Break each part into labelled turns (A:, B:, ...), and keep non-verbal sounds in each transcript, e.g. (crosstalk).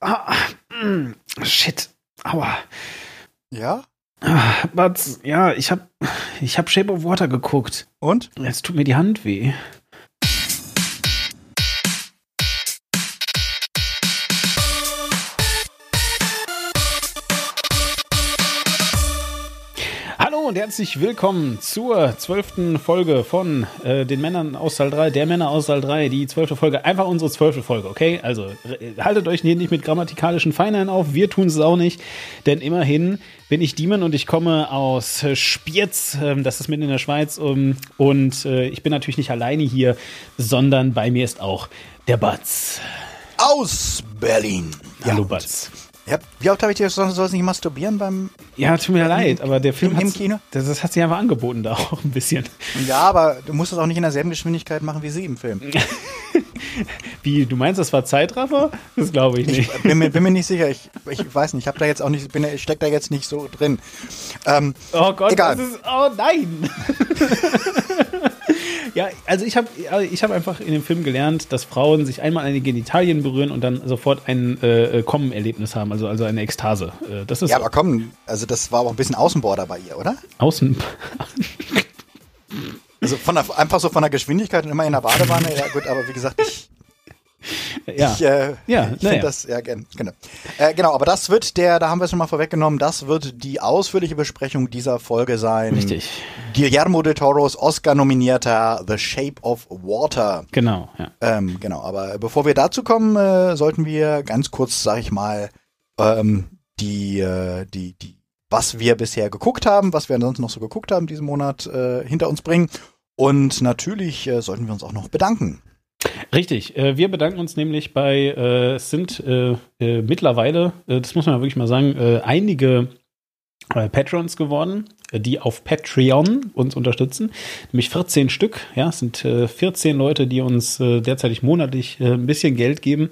A: Ah, mm, shit. Aua.
B: Ja?
A: Ah, Batz, ja, ich hab, ich hab Shape of Water geguckt.
B: Und?
A: Jetzt tut mir die Hand weh. Und herzlich willkommen zur zwölften Folge von äh, den Männern aus Saal 3, der Männer aus Saal 3, die zwölfte Folge, einfach unsere zwölfte Folge, okay? Also äh, haltet euch hier nicht mit grammatikalischen Feinheiten auf, wir tun es auch nicht, denn immerhin bin ich Demon und ich komme aus äh, Spiez, ähm, das ist mitten in der Schweiz um, und äh, ich bin natürlich nicht alleine hier, sondern bei mir ist auch der Batz.
B: Aus Berlin.
A: Hallo
B: ja.
A: Batz.
B: Ja, wie oft habe ich dir gesagt, du sollst nicht masturbieren beim.
A: Ja, tut mir leid, aber der Film
B: im Kino?
A: Das, das hat sich einfach angeboten da auch ein bisschen.
B: Ja, aber du musst es auch nicht in derselben Geschwindigkeit machen wie sie im Film. (laughs)
A: Wie, du meinst, das war Zeitraffer? Das glaube ich nicht.
B: Ich bin mir, bin mir nicht (laughs) sicher. Ich, ich weiß nicht. Ich habe da jetzt auch nicht, bin, ich steck da jetzt nicht so drin. Ähm,
A: Oh Gott,
B: Egal.
A: das ist. Oh nein! (laughs) ja, also ich habe ich hab einfach in dem Film gelernt, dass Frauen sich einmal an die Genitalien berühren und dann sofort ein äh, Kommen-Erlebnis haben, also, also eine Ekstase. Äh, das ist
B: ja, aber komm, also das war auch ein bisschen Außenborder bei ihr, oder?
A: außen.
B: Also von der, einfach so von der Geschwindigkeit und immer in der Badewanne. Ja, gut, aber wie gesagt, ich,
A: ja.
B: ich, äh,
A: Ja,
B: ich finde das, ja, genau. Äh, genau, aber das wird der, da haben wir es schon mal vorweggenommen, das wird die ausführliche Besprechung dieser Folge sein.
A: Richtig.
B: Guillermo del Toros Oscar-nominierter The Shape of Water.
A: Genau, ja.
B: Ähm, genau, aber bevor wir dazu kommen, äh, sollten wir ganz kurz, sag ich mal, ähm, die, äh, die, die, was wir bisher geguckt haben, was wir ansonsten noch so geguckt haben diesen Monat äh, hinter uns bringen. Und natürlich äh, sollten wir uns auch noch bedanken.
A: Richtig. Äh, wir bedanken uns nämlich bei, äh, es sind äh, mittlerweile, das muss man wirklich mal sagen, einige Patrons geworden, die auf Patreon uns unterstützen. Nämlich 14 Stück. Ja, es sind äh, 14 Leute, die uns äh, derzeitig monatlich äh, ein bisschen Geld geben.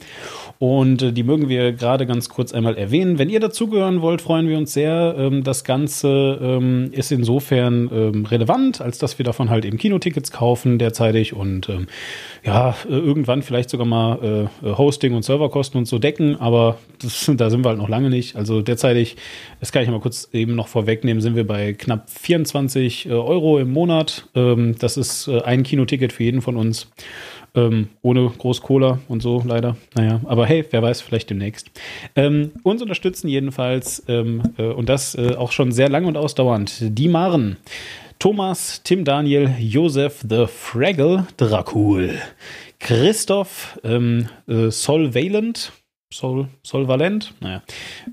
A: Und äh, die mögen wir gerade ganz kurz einmal erwähnen. Wenn ihr dazugehören wollt, freuen wir uns sehr. Ähm, das Ganze ähm, ist insofern ähm, relevant, als dass wir davon halt eben Kinotickets kaufen derzeitig und ähm, ja, äh, irgendwann vielleicht sogar mal äh, Hosting und Serverkosten und so decken, aber das, (laughs) da sind wir halt noch lange nicht. Also derzeitig, das kann ich mal kurz eben noch vorwegnehmen, sind wir bei knapp 24 äh, Euro im Monat. Ähm, das ist äh, ein Kinoticket für jeden von uns. Ähm, ohne groß Cola und so, leider. Naja, aber hey, wer weiß, vielleicht demnächst. Ähm, uns unterstützen jedenfalls, ähm, äh, und das äh, auch schon sehr lang und ausdauernd, die Maren. Thomas, Tim Daniel, Josef the Fraggle, Dracul, Christoph, ähm, äh, Sol Valent, Sol, Solvalent, naja,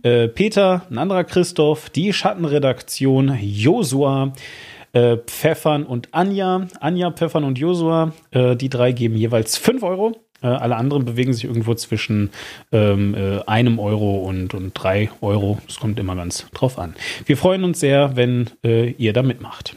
A: äh, Peter, ein anderer Christoph, die Schattenredaktion, Josua, äh, Pfeffern und Anja. Anja, Pfeffern und Josua, äh, die drei geben jeweils 5 Euro. Äh, alle anderen bewegen sich irgendwo zwischen ähm, äh, einem Euro und, und drei Euro. Das kommt immer ganz drauf an. Wir freuen uns sehr, wenn äh, ihr da mitmacht.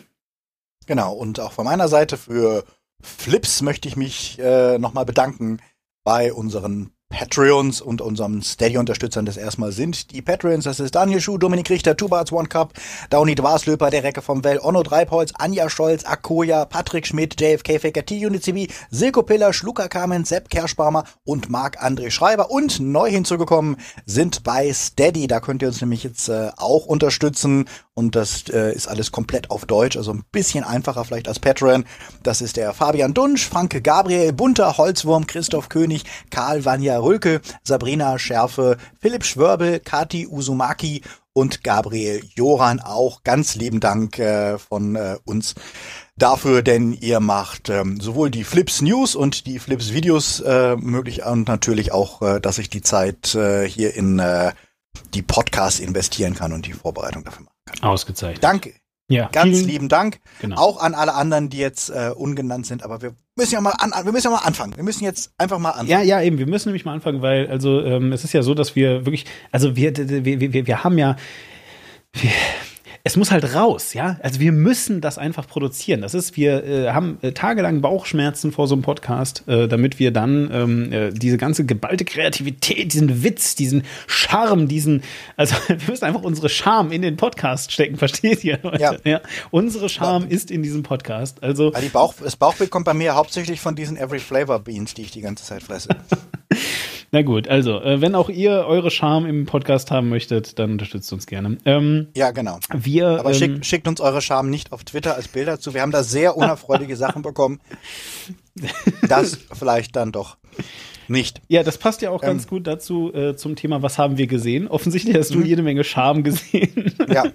B: Genau, und auch von meiner Seite für Flips möchte ich mich äh, nochmal bedanken bei unseren Patreons und unseren Steady-Unterstützern das erstmal sind. Die Patreons, das ist Daniel Schuh, Dominik Richter, Tubarts One Cup, Downey Dwarslöper, der Recke vom Well, Onno Dreipholz, Anja Scholz, Akoya, Patrick Schmidt, JFK Faker, T-Unit Silko Piller, Schlucker Kamen, Sepp Kerschbarmer und Marc-André Schreiber. Und neu hinzugekommen sind bei Steady. Da könnt ihr uns nämlich jetzt äh, auch unterstützen. Und das äh, ist alles komplett auf Deutsch, also ein bisschen einfacher vielleicht als Patreon. Das ist der Fabian Dunsch, Franke Gabriel, Bunter, Holzwurm, Christoph König, Karl Vanja Rülke, Sabrina Schärfe, Philipp Schwörbel, Kati Uzumaki und Gabriel Joran auch. Ganz lieben Dank äh, von äh, uns dafür, denn ihr macht ähm, sowohl die Flips News und die Flips Videos äh, möglich und natürlich auch, äh, dass ich die Zeit äh, hier in äh, die Podcasts investieren kann und die Vorbereitung dafür machen kann.
A: Ausgezeichnet.
B: Danke.
A: Ja,
B: Ganz
A: vielen-
B: lieben Dank.
A: Genau.
B: Auch an alle anderen, die jetzt äh, ungenannt sind, aber wir müssen ja mal an, wir müssen ja mal anfangen. Wir müssen jetzt einfach mal anfangen.
A: Ja, ja, eben. Wir müssen nämlich mal anfangen, weil, also, ähm, es ist ja so, dass wir wirklich, also wir, wir, wir, wir haben ja, wir, es muss halt raus, ja. Also wir müssen das einfach produzieren. Das ist, wir äh, haben äh, tagelang Bauchschmerzen vor so einem Podcast, äh, damit wir dann ähm, äh, diese ganze geballte Kreativität, diesen Witz, diesen Charme, diesen, also (laughs) wir müssen einfach unsere Charme in den Podcast stecken, (laughs) versteht ihr? Leute?
B: Ja.
A: Unsere Charme ist in diesem Podcast. Also
B: Weil die Bauch, das Bauchbild kommt bei mir hauptsächlich von diesen Every Flavor Beans, die ich die ganze Zeit fresse. (laughs)
A: Na gut, also, äh, wenn auch ihr eure Charme im Podcast haben möchtet, dann unterstützt uns gerne. Ähm,
B: ja, genau.
A: Wir,
B: Aber
A: ähm,
B: schickt, schickt uns eure Charme nicht auf Twitter als Bilder zu. Wir haben da sehr unerfreuliche (laughs) Sachen bekommen. Das vielleicht dann doch nicht.
A: Ja, das passt ja auch
B: Ähm.
A: ganz gut dazu äh, zum Thema, was haben wir gesehen? Offensichtlich hast du
B: Mhm.
A: jede Menge Charme gesehen.
B: Ja,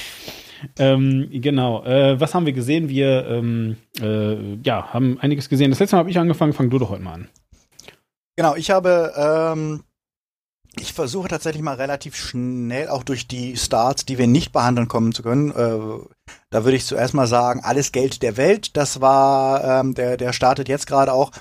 B: (laughs)
A: ähm, genau. Äh, was haben wir gesehen? Wir ähm, äh, ja, haben einiges gesehen. Das letzte Mal habe ich angefangen. Fang du doch heute mal an.
B: Genau. Ich habe, ähm, ich versuche tatsächlich mal relativ schnell auch durch die Starts, die wir nicht behandeln kommen zu können. Äh, da würde ich zuerst mal sagen, alles Geld der Welt. Das war, ähm, der, der startet jetzt gerade auch.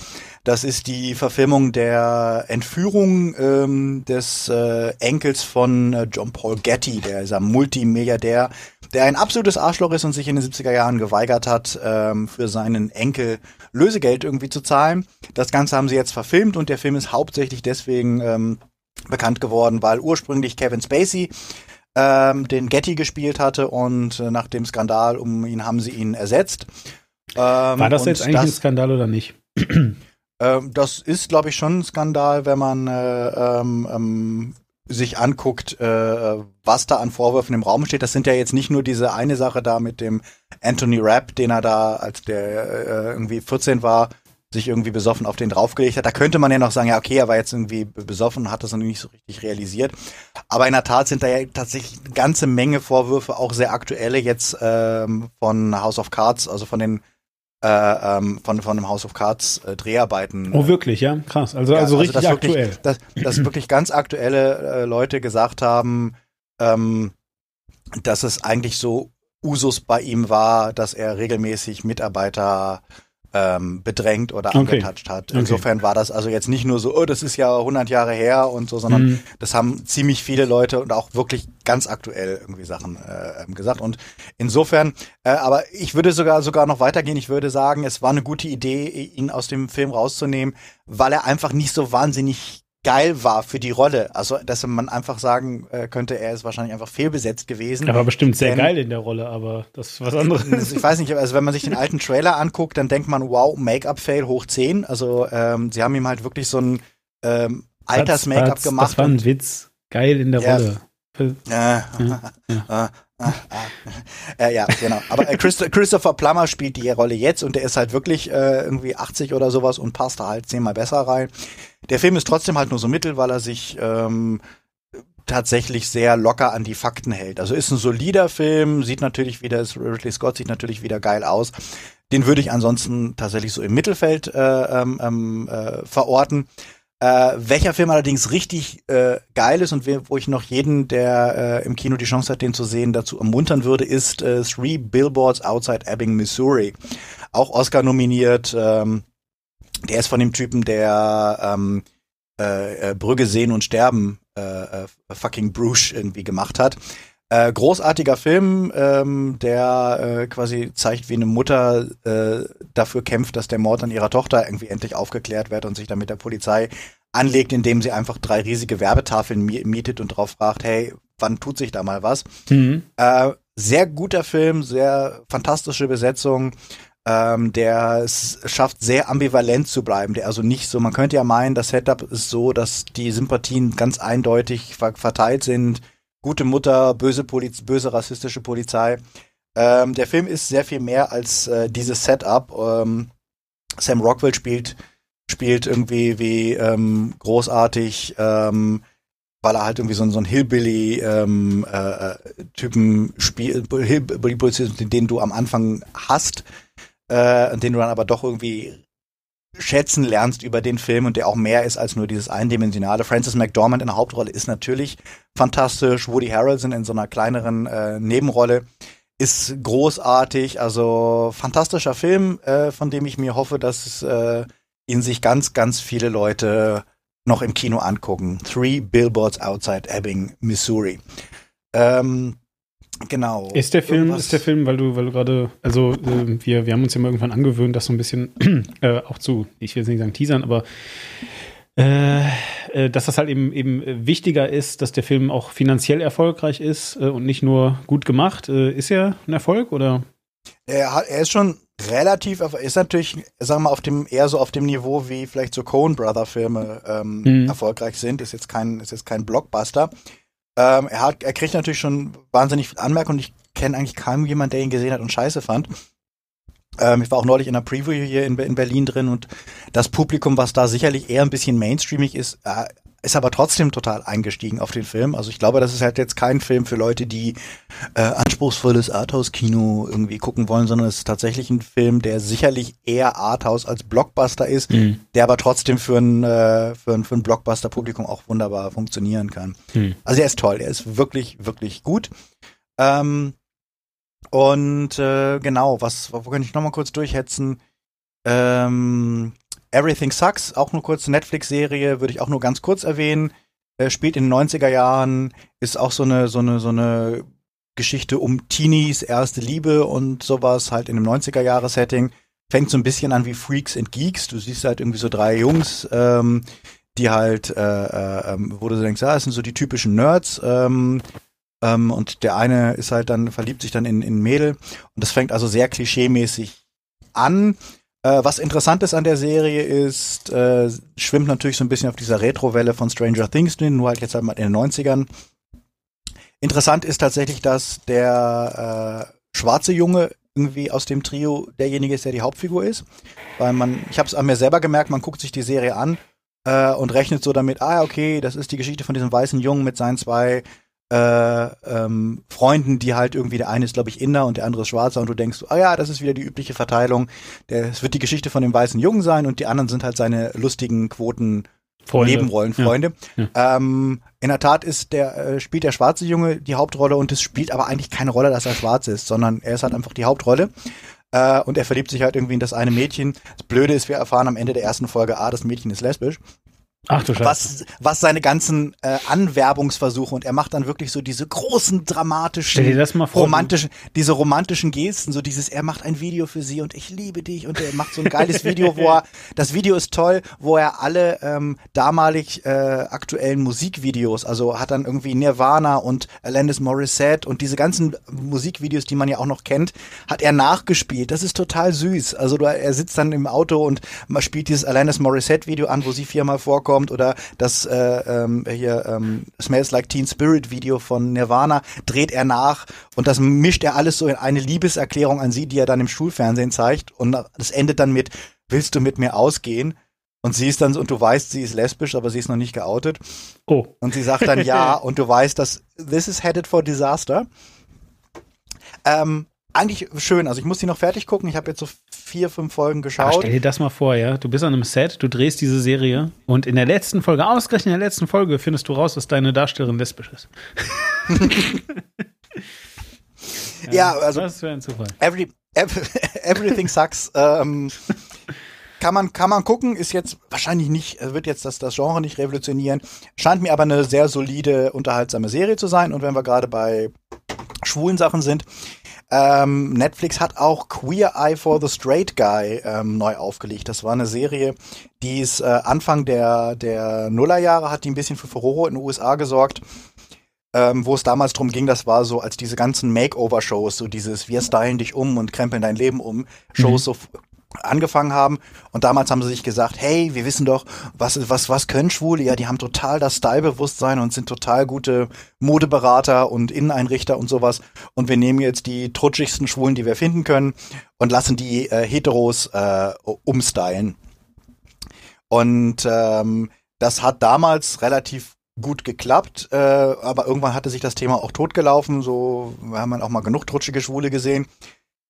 B: Das ist die Verfilmung der Entführung ähm, des äh, Enkels von äh, John Paul Getty, der ist ein Multimilliardär, der ein absolutes Arschloch ist und sich in den 70er Jahren geweigert hat, ähm, für seinen Enkel Lösegeld irgendwie zu zahlen. Das Ganze haben sie jetzt verfilmt und der Film ist hauptsächlich deswegen ähm, bekannt geworden, weil ursprünglich Kevin Spacey ähm, den Getty gespielt hatte und äh, nach dem Skandal um ihn haben sie ihn ersetzt. Ähm,
A: War das jetzt eigentlich ein Skandal oder nicht?
B: ähm, das ist, glaube ich, schon ein Skandal, wenn man äh, ähm, ähm, sich anguckt, äh, was da an Vorwürfen im Raum steht. Das sind ja jetzt nicht nur diese eine Sache da mit dem Anthony Rapp, den er da, als der äh, irgendwie 14 war, sich irgendwie besoffen auf den draufgelegt hat. Da könnte man ja noch sagen, ja, okay, er war jetzt irgendwie besoffen hat das noch nicht so richtig realisiert. Aber in der Tat sind da ja tatsächlich eine ganze Menge Vorwürfe, auch sehr aktuelle jetzt ähm, von House of Cards, also von den äh, ähm, von, von dem House of Cards äh, Dreharbeiten.
A: Oh, wirklich, ja? Krass. Also,
B: Ja,
A: also richtig
B: dass
A: aktuell.
B: Wirklich, dass, dass (clears throat) wirklich ganz aktuelle äh, Leute gesagt haben, ähm, dass es eigentlich so Usus bei ihm war, dass er regelmäßig Mitarbeiter ähm, bedrängt oder
A: Okay.
B: angetatscht hat.
A: Okay.
B: Insofern war das also jetzt nicht nur so, oh, das ist ja 100 Jahre her und so, sondern
A: Mhm.
B: das haben ziemlich viele Leute und auch wirklich ganz aktuell irgendwie Sachen äh, ähm, gesagt. Und insofern, äh, aber ich würde sogar sogar noch weitergehen. Ich würde sagen, es war eine gute Idee, ihn aus dem Film rauszunehmen, weil er einfach nicht so wahnsinnig geil war für die Rolle. Also, dass man einfach sagen äh, könnte, er ist wahrscheinlich einfach fehlbesetzt gewesen.
A: Er war bestimmt sehr
B: Denn-
A: geil in der Rolle, aber das ist was anderes. (laughs)
B: Ich weiß nicht, also wenn man sich den alten Trailer anguckt, dann denkt man, wow, Make-up-Fail hoch 10. Also ähm, sie haben ihm halt wirklich so ein ähm, Alters-Make-up gemacht.
A: Das war ein Witz. Geil in der
B: Ja.
A: Rolle.
B: Äh, äh, äh, äh, ja, genau. Aber äh, Christ Christopher Plummer spielt die Rolle jetzt und der ist halt wirklich äh, irgendwie 80 oder sowas und passt da halt zehnmal besser rein. Der Film ist trotzdem halt nur so mittel, weil er sich ähm, tatsächlich sehr locker an die Fakten hält. Also ist ein solider Film, sieht natürlich wieder, ist Ridley Scott sieht natürlich wieder geil aus. Den würde ich ansonsten tatsächlich so im Mittelfeld äh, ähm, ähm, äh, verorten. Äh, welcher Film allerdings richtig äh, geil ist und wo ich noch jeden, der äh, im Kino die Chance hat, den zu sehen, dazu ermuntern würde, ist äh, Three Billboards Outside Ebbing, Missouri. Auch Oscar nominiert. Ähm, der ist von dem Typen, der ähm, äh, äh, Brügge sehen und sterben, äh, äh, fucking Bruce irgendwie gemacht hat. Äh, großartiger Film, ähm, der äh, quasi zeigt, wie eine Mutter äh, dafür kämpft, dass der Mord an ihrer Tochter irgendwie endlich aufgeklärt wird und sich dann mit der Polizei anlegt, indem sie einfach drei riesige Werbetafeln mi- mietet und drauf fragt, hey, wann tut sich da mal was?
A: Mhm.
B: Äh, sehr guter Film, sehr fantastische Besetzung. Ähm, der es schafft, sehr ambivalent zu bleiben. Der also nicht so, man könnte ja meinen, das Setup ist so, dass die Sympathien ganz eindeutig ver verteilt sind. Gute Mutter, böse Poliz böse rassistische Polizei. Ähm, der Film ist sehr viel mehr als äh, dieses Setup. Ähm, Sam Rockwell spielt spielt irgendwie wie ähm, großartig. Ähm, weil er halt irgendwie so, so ein Hillbilly ähm, äh, äh, spielt, Hillbilly Polizist, den, den du am Anfang hast, äh, den du dann aber doch irgendwie schätzen lernst über den Film und der auch mehr ist als nur dieses eindimensionale. Francis McDormand in der Hauptrolle ist natürlich fantastisch. Woody Harrelson in so einer kleineren äh, Nebenrolle ist großartig. Also fantastischer Film, äh, von dem ich mir hoffe, dass äh, ihn sich ganz, ganz viele Leute noch im Kino angucken. Three Billboards Outside Ebbing, Missouri. Ähm, genau.
A: Ist der Film,
B: Irgendwas-
A: ist der Film, weil du, weil du gerade, also äh, wir, wir haben uns ja mal irgendwann angewöhnt, das so ein bisschen (clears throat) äh, auch zu, ich will jetzt nicht sagen teasern, aber äh, äh, dass das halt eben eben wichtiger ist, dass der Film auch finanziell erfolgreich ist äh, und nicht nur gut gemacht. Ist er ein Erfolg oder?
B: er, hat, er ist schon relativ, ist natürlich, sagen wir mal, auf dem, eher so auf dem Niveau, wie vielleicht so Coen Brother Filme ähm, mhm. erfolgreich sind. Ist jetzt kein, ist jetzt kein Blockbuster. Ähm, er hat, er kriegt natürlich schon wahnsinnig viel Anmerkung und ich kenne eigentlich kaum jemanden, der ihn gesehen hat und scheiße fand. Ähm, ich war auch neulich in einer Preview hier in, in, Berlin drin und das Publikum, was da sicherlich eher ein bisschen mainstreamig ist, äh, ist aber trotzdem total eingestiegen auf den Film. Also ich glaube, das ist halt jetzt kein Film für Leute, die äh, anspruchsvolles Arthouse-Kino irgendwie gucken wollen, sondern es ist tatsächlich ein Film, der sicherlich eher Arthouse als Blockbuster ist, mhm. der aber trotzdem für ein, äh, für ein, für ein Blockbuster-Publikum auch wunderbar funktionieren kann. Mhm. Also er ist toll, er ist wirklich, wirklich gut. Ähm, und äh, genau, was, wo kann ich nochmal kurz durchhetzen? Ähm, Everything Sucks, auch nur kurz Netflix-Serie, würde ich auch nur ganz kurz erwähnen. Äh, spielt in den 90er Jahren, ist auch so eine, so eine, so eine Geschichte um Teenies, erste Liebe und sowas, halt in einem 90er-Jahre-Setting. Fängt so ein bisschen an wie Freaks and Geeks. Du siehst halt irgendwie so drei Jungs, ähm, die halt, äh, äh, ähm, wo du denkst, ja, das sind so die typischen Nerds, ähm, ähm, und der eine ist halt dann, verliebt sich dann in, in Mädel. Und das fängt also sehr klischeemäßig an. Äh, was interessant ist an der Serie ist, äh, schwimmt natürlich so ein bisschen auf dieser Retro-Welle von Stranger Things drin, nur halt jetzt halt mal in den 90ern. Interessant ist tatsächlich, dass der äh, schwarze Junge irgendwie aus dem Trio derjenige ist, der die Hauptfigur ist. Weil man, ich habe es an mir selber gemerkt, man guckt sich die Serie an äh, und rechnet so damit, ah, okay, das ist die Geschichte von diesem weißen Jungen mit seinen zwei äh, ähm, Freunden, die halt irgendwie, der eine ist, glaube ich, Inder und der andere ist Schwarzer und du denkst, ah oh ja, das ist wieder die übliche Verteilung. Es wird die Geschichte von dem weißen Jungen sein und die anderen sind halt seine lustigen Quoten Freunde. Nebenrollenfreunde. Ja. Ja. Ähm, in der Tat ist der, äh, spielt der schwarze Junge die Hauptrolle und es spielt aber eigentlich keine Rolle, dass er schwarz ist, sondern er ist halt einfach die Hauptrolle. Äh, und er verliebt sich halt irgendwie in das eine Mädchen. Das Blöde ist, wir erfahren am Ende der ersten Folge, ah, das Mädchen ist lesbisch.
A: Ach du Scheiße.
B: Was, was seine ganzen äh, Anwerbungsversuche und er macht dann wirklich so diese großen dramatischen,
A: Stell dir das mal vor,
B: romantischen, diese romantischen Gesten, so dieses, er macht ein Video für sie und ich liebe dich und er macht so ein geiles Video, wo er, (laughs) das Video ist toll, wo er alle ähm, damalig äh, aktuellen Musikvideos, also hat dann irgendwie Nirvana und Alanis Morissette und diese ganzen Musikvideos, die man ja auch noch kennt, hat er nachgespielt. Das ist total süß. Also er sitzt dann im Auto und man spielt dieses Alanis Morissette Video an, wo sie viermal vorkommt vorkommt oder das äh, ähm, hier ähm, Smells Like Teen Spirit Video von Nirvana dreht er nach und das mischt er alles so in eine Liebeserklärung an sie, die er dann im Schulfernsehen zeigt und das endet dann mit Willst du mit mir ausgehen? Und sie ist dann, und du weißt, sie ist lesbisch, aber sie ist noch nicht geoutet.
A: Oh.
B: Und sie sagt dann ja, (laughs) und du weißt, dass this is headed for disaster. Ähm, eigentlich schön. Also ich muss die noch fertig gucken. Ich habe jetzt so vier, fünf Folgen geschaut. Aber
A: stell dir das mal vor, ja. Du bist an einem Set, du drehst diese Serie und in der letzten Folge, ausgerechnet in der letzten Folge, findest du raus, dass deine Darstellerin lesbisch ist. (laughs)
B: ja, ja, also.
A: Das wäre ein Zufall.
B: Every, every, (laughs) everything sucks. ähm, kann man, kann man gucken, ist jetzt wahrscheinlich nicht, wird jetzt das, das Genre nicht revolutionieren. Scheint mir aber eine sehr solide, unterhaltsame Serie zu sein. Und wenn wir gerade bei schwulen Sachen sind, ähm, Netflix hat auch Queer Eye for the Straight Guy ähm, neu aufgelegt. Das war eine Serie, die ist äh, Anfang der, der Nullerjahre, hat die ein bisschen für Furore in den USA gesorgt. Ähm, wo es damals drum ging, das war so als diese ganzen Makeover-Shows, so dieses Wir stylen dich um und krempeln dein Leben um, Shows mhm. so angefangen haben und damals haben sie sich gesagt, hey, wir wissen doch, was was was können Schwule? Ja, die haben total das Stylebewusstsein und sind total gute Modeberater und Inneneinrichter und sowas und wir nehmen jetzt die trutschigsten Schwulen, die wir finden können und lassen die äh, Heteros äh, umstylen. Und ähm, das hat damals relativ gut geklappt, äh, aber irgendwann hatte sich das Thema auch totgelaufen, so wir haben auch mal genug trutschige Schwule gesehen.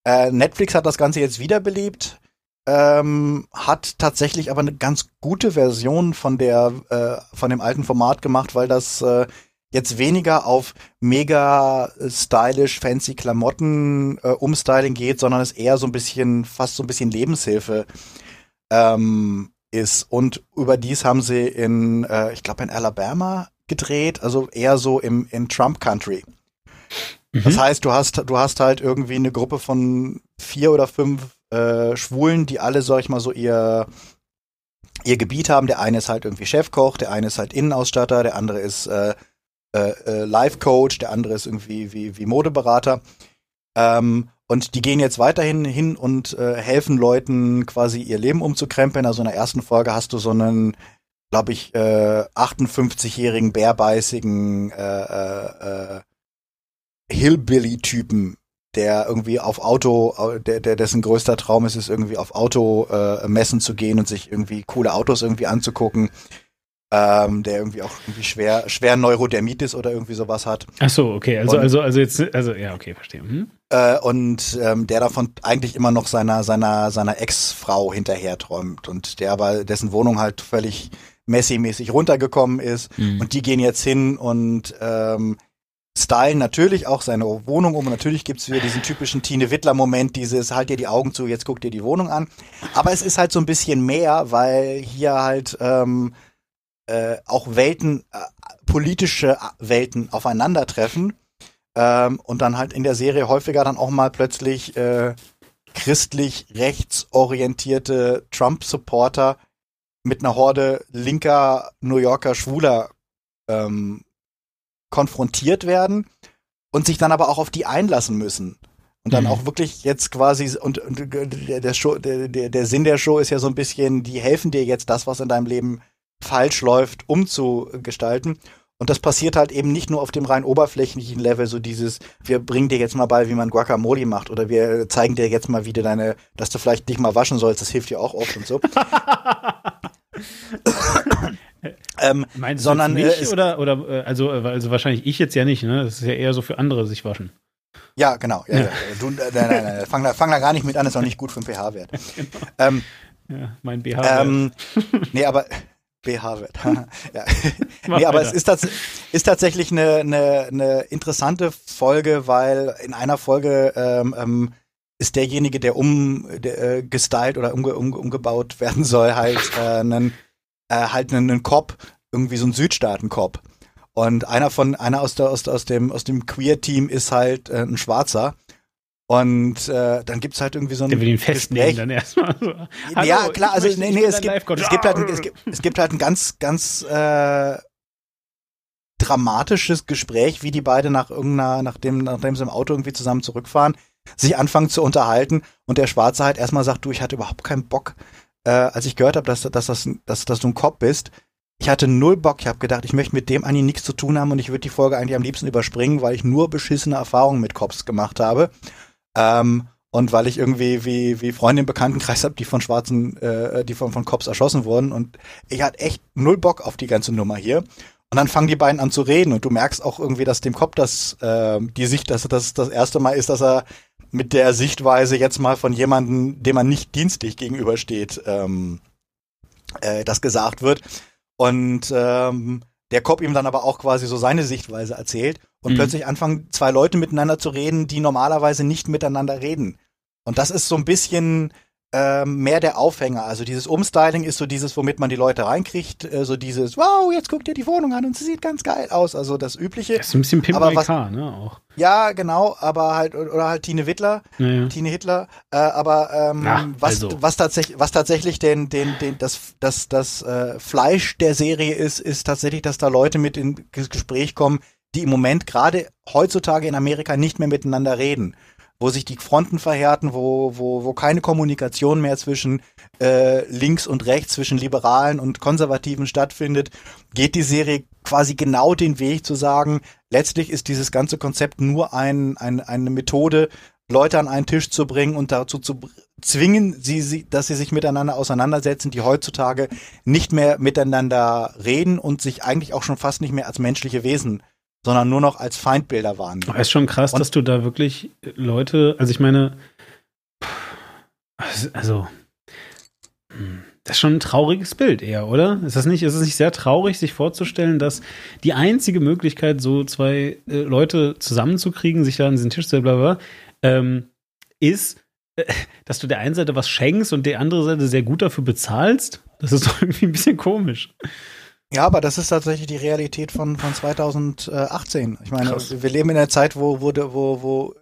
B: Äh, Netflix hat das Ganze jetzt wiederbelebt ähm, hat tatsächlich aber eine ganz gute Version von der äh, von dem alten Format gemacht, weil das äh, jetzt weniger auf mega stylisch fancy Klamotten äh, Umstyling geht, sondern es eher so ein bisschen fast so ein bisschen Lebenshilfe ähm, ist. Und überdies haben sie in äh, ich glaube in Alabama gedreht, also eher so im in Trump Country. Mhm. Das heißt, du hast du hast halt irgendwie eine Gruppe von vier oder fünf äh, Schwulen, die alle, sag ich mal, so ihr ihr Gebiet haben. Der eine ist halt irgendwie Chefkoch, der eine ist halt Innenausstatter, der andere ist äh, äh, äh Life Coach, der andere ist irgendwie wie, wie Modeberater. Ähm, Und die gehen jetzt weiterhin hin und äh, helfen Leuten quasi ihr Leben umzukrempeln. Also in der ersten Folge hast du so einen, glaube ich, äh, 58-jährigen, bärbeißigen äh, äh, äh, Hillbilly-Typen, der irgendwie auf Auto, der, der dessen größter Traum ist, ist irgendwie auf Automessen äh, zu gehen und sich irgendwie coole Autos irgendwie anzugucken ähm, der irgendwie auch irgendwie schwer, schwer Neurodermitis oder irgendwie sowas hat.
A: Ach so, okay, also, und, also, also jetzt, also, ja, okay, verstehe. Hm?
B: Äh, und ähm, der davon eigentlich immer noch seiner, seiner, seiner Ex-Frau hinterher träumt und der aber, dessen Wohnung halt völlig Messi-mäßig runtergekommen ist mhm. und die gehen jetzt hin und ähm, stylen natürlich auch seine Wohnung um. Und natürlich gibt's wieder diesen typischen Tine Wittler-Moment, dieses halt dir die Augen zu, jetzt guck dir die Wohnung an. Aber es ist halt so ein bisschen mehr, weil hier halt ähm, äh, auch Welten, äh, politische Welten aufeinandertreffen ähm, und dann halt in der Serie häufiger dann auch mal plötzlich äh, christlich rechtsorientierte Trump-Supporter mit einer Horde linker New Yorker Schwuler ähm, konfrontiert werden und sich dann aber auch auf die einlassen müssen. Und dann mhm. auch wirklich jetzt quasi, und, und der, der, Show, der, der, der Sinn der Show ist ja so ein bisschen, die helfen dir jetzt das, was in deinem Leben falsch läuft, umzugestalten. Und das passiert halt eben nicht nur auf dem rein oberflächlichen Level, so dieses, wir bringen dir jetzt mal bei, wie man Guacamole macht, oder wir zeigen dir jetzt mal, wie du deine, dass du vielleicht dich mal waschen sollst, das hilft dir auch oft und so. (laughs) (coughs)
A: ähm, (coughs) Meinst sondern du mich äh, oder oder äh, also äh, also wahrscheinlich ich jetzt ja nicht, ne? Das ist ja eher so für andere sich waschen.
B: Ja, genau. Ja, ja. Du, äh, nein, nein, nein, fang, da, fang da gar nicht mit an, ist auch nicht gut für den pH-Wert. (laughs) genau. ähm,
A: ja, mein pH-Wert. Ähm,
B: nee, aber (laughs) BH wird. (laughs) ja. nee, aber es ist, tats ist tatsächlich eine, eine, eine interessante Folge, weil in einer Folge ähm, ähm, ist derjenige, der umgestylt äh, oder umge umge umgebaut werden soll, halt äh, einen, äh, halt einen, Cop, irgendwie so ein Südstaaten-Cop. Und einer von einer aus der aus, aus dem aus dem Queer-Team ist halt äh, ein Schwarzer. Und äh, dann gibt's halt irgendwie so ein
A: Der will ihn festnehmen dann erstmal. So.
B: ja, klar, also nee, nee, es gibt, es gibt halt ein, es gibt, (laughs) es gibt halt ein ganz, ganz äh, dramatisches Gespräch, wie die beide nach irgendeiner, nachdem, nachdem sie im Auto irgendwie zusammen zurückfahren, sich anfangen zu unterhalten und der Schwarze halt erstmal sagt, du, ich hatte überhaupt keinen Bock, äh, als ich gehört habe, dass, dass, dass, dass, dass du ein Cop bist. Ich hatte null Bock. Ich habe gedacht, ich möchte mit dem eigentlich nichts zu tun haben und ich würde die Folge eigentlich am liebsten überspringen, weil ich nur beschissene Erfahrungen mit Cops gemacht habe. Ähm, und weil ich irgendwie wie, wie Freunde im Bekanntenkreis habe, die von Schwarzen, äh, die von, von Cops erschossen wurden. Und ich hatte echt null Bock auf die ganze Nummer hier. Und dann fangen die beiden an zu reden und du merkst auch irgendwie, dass dem Cop das, äh, die Sicht, dass das das erste Mal ist, dass er mit der Sichtweise jetzt mal von jemandem, dem man nicht dienstlich gegenübersteht, ähm, äh, das gesagt wird. Und ähm, der Cop ihm dann aber auch quasi so seine Sichtweise erzählt und mhm. plötzlich anfangen zwei Leute miteinander zu reden, die normalerweise nicht miteinander reden. Und das ist so ein bisschen ähm, mehr der Aufhänger. Also dieses Umstyling ist so dieses, womit man die Leute reinkriegt, äh, so dieses, wow, jetzt guckt ihr die Wohnung an und sie sieht ganz geil aus. Also das Übliche. Das
A: ist ein bisschen Pimp aber was, ne, auch.
B: Ja, genau, aber halt, oder halt Tine Wittler, ja, Tine Hitler, äh, aber ähm, ja, was, also. was, tatsächlich, was tatsächlich den, den, den, das, das, das äh, Fleisch der Serie ist, ist tatsächlich, dass da Leute mit ins Gespräch kommen, die im Moment gerade heutzutage in Amerika nicht mehr miteinander reden wo sich die Fronten verhärten, wo, wo, wo keine Kommunikation mehr zwischen äh, links und rechts, zwischen Liberalen und Konservativen stattfindet, geht die Serie quasi genau den Weg zu sagen, letztlich ist dieses ganze Konzept nur ein, ein, eine Methode, Leute an einen Tisch zu bringen und dazu zu zwingen, sie, sie, dass sie sich miteinander auseinandersetzen, die heutzutage nicht mehr miteinander reden und sich eigentlich auch schon fast nicht mehr als menschliche Wesen sondern nur noch als Feindbilder wahrnehmen.
A: ist schon krass, Und dass du da wirklich Leute, also ich meine, also, hm, das ist schon ein trauriges Bild eher, oder? Ist das nicht, ist es nicht sehr traurig, sich vorzustellen, dass die einzige Möglichkeit, so zwei äh, Leute zusammenzukriegen, sich da an diesen Tisch zu bla, ähm, ist, äh, dass du der einen Seite was schenkst und der andere Seite sehr gut dafür bezahlst? Das ist doch irgendwie ein bisschen komisch.
B: Ja, aber das ist tatsächlich die Realität von, von 2018. Ich meine, Krass. wir leben in einer Zeit, wo, wo, wo, wo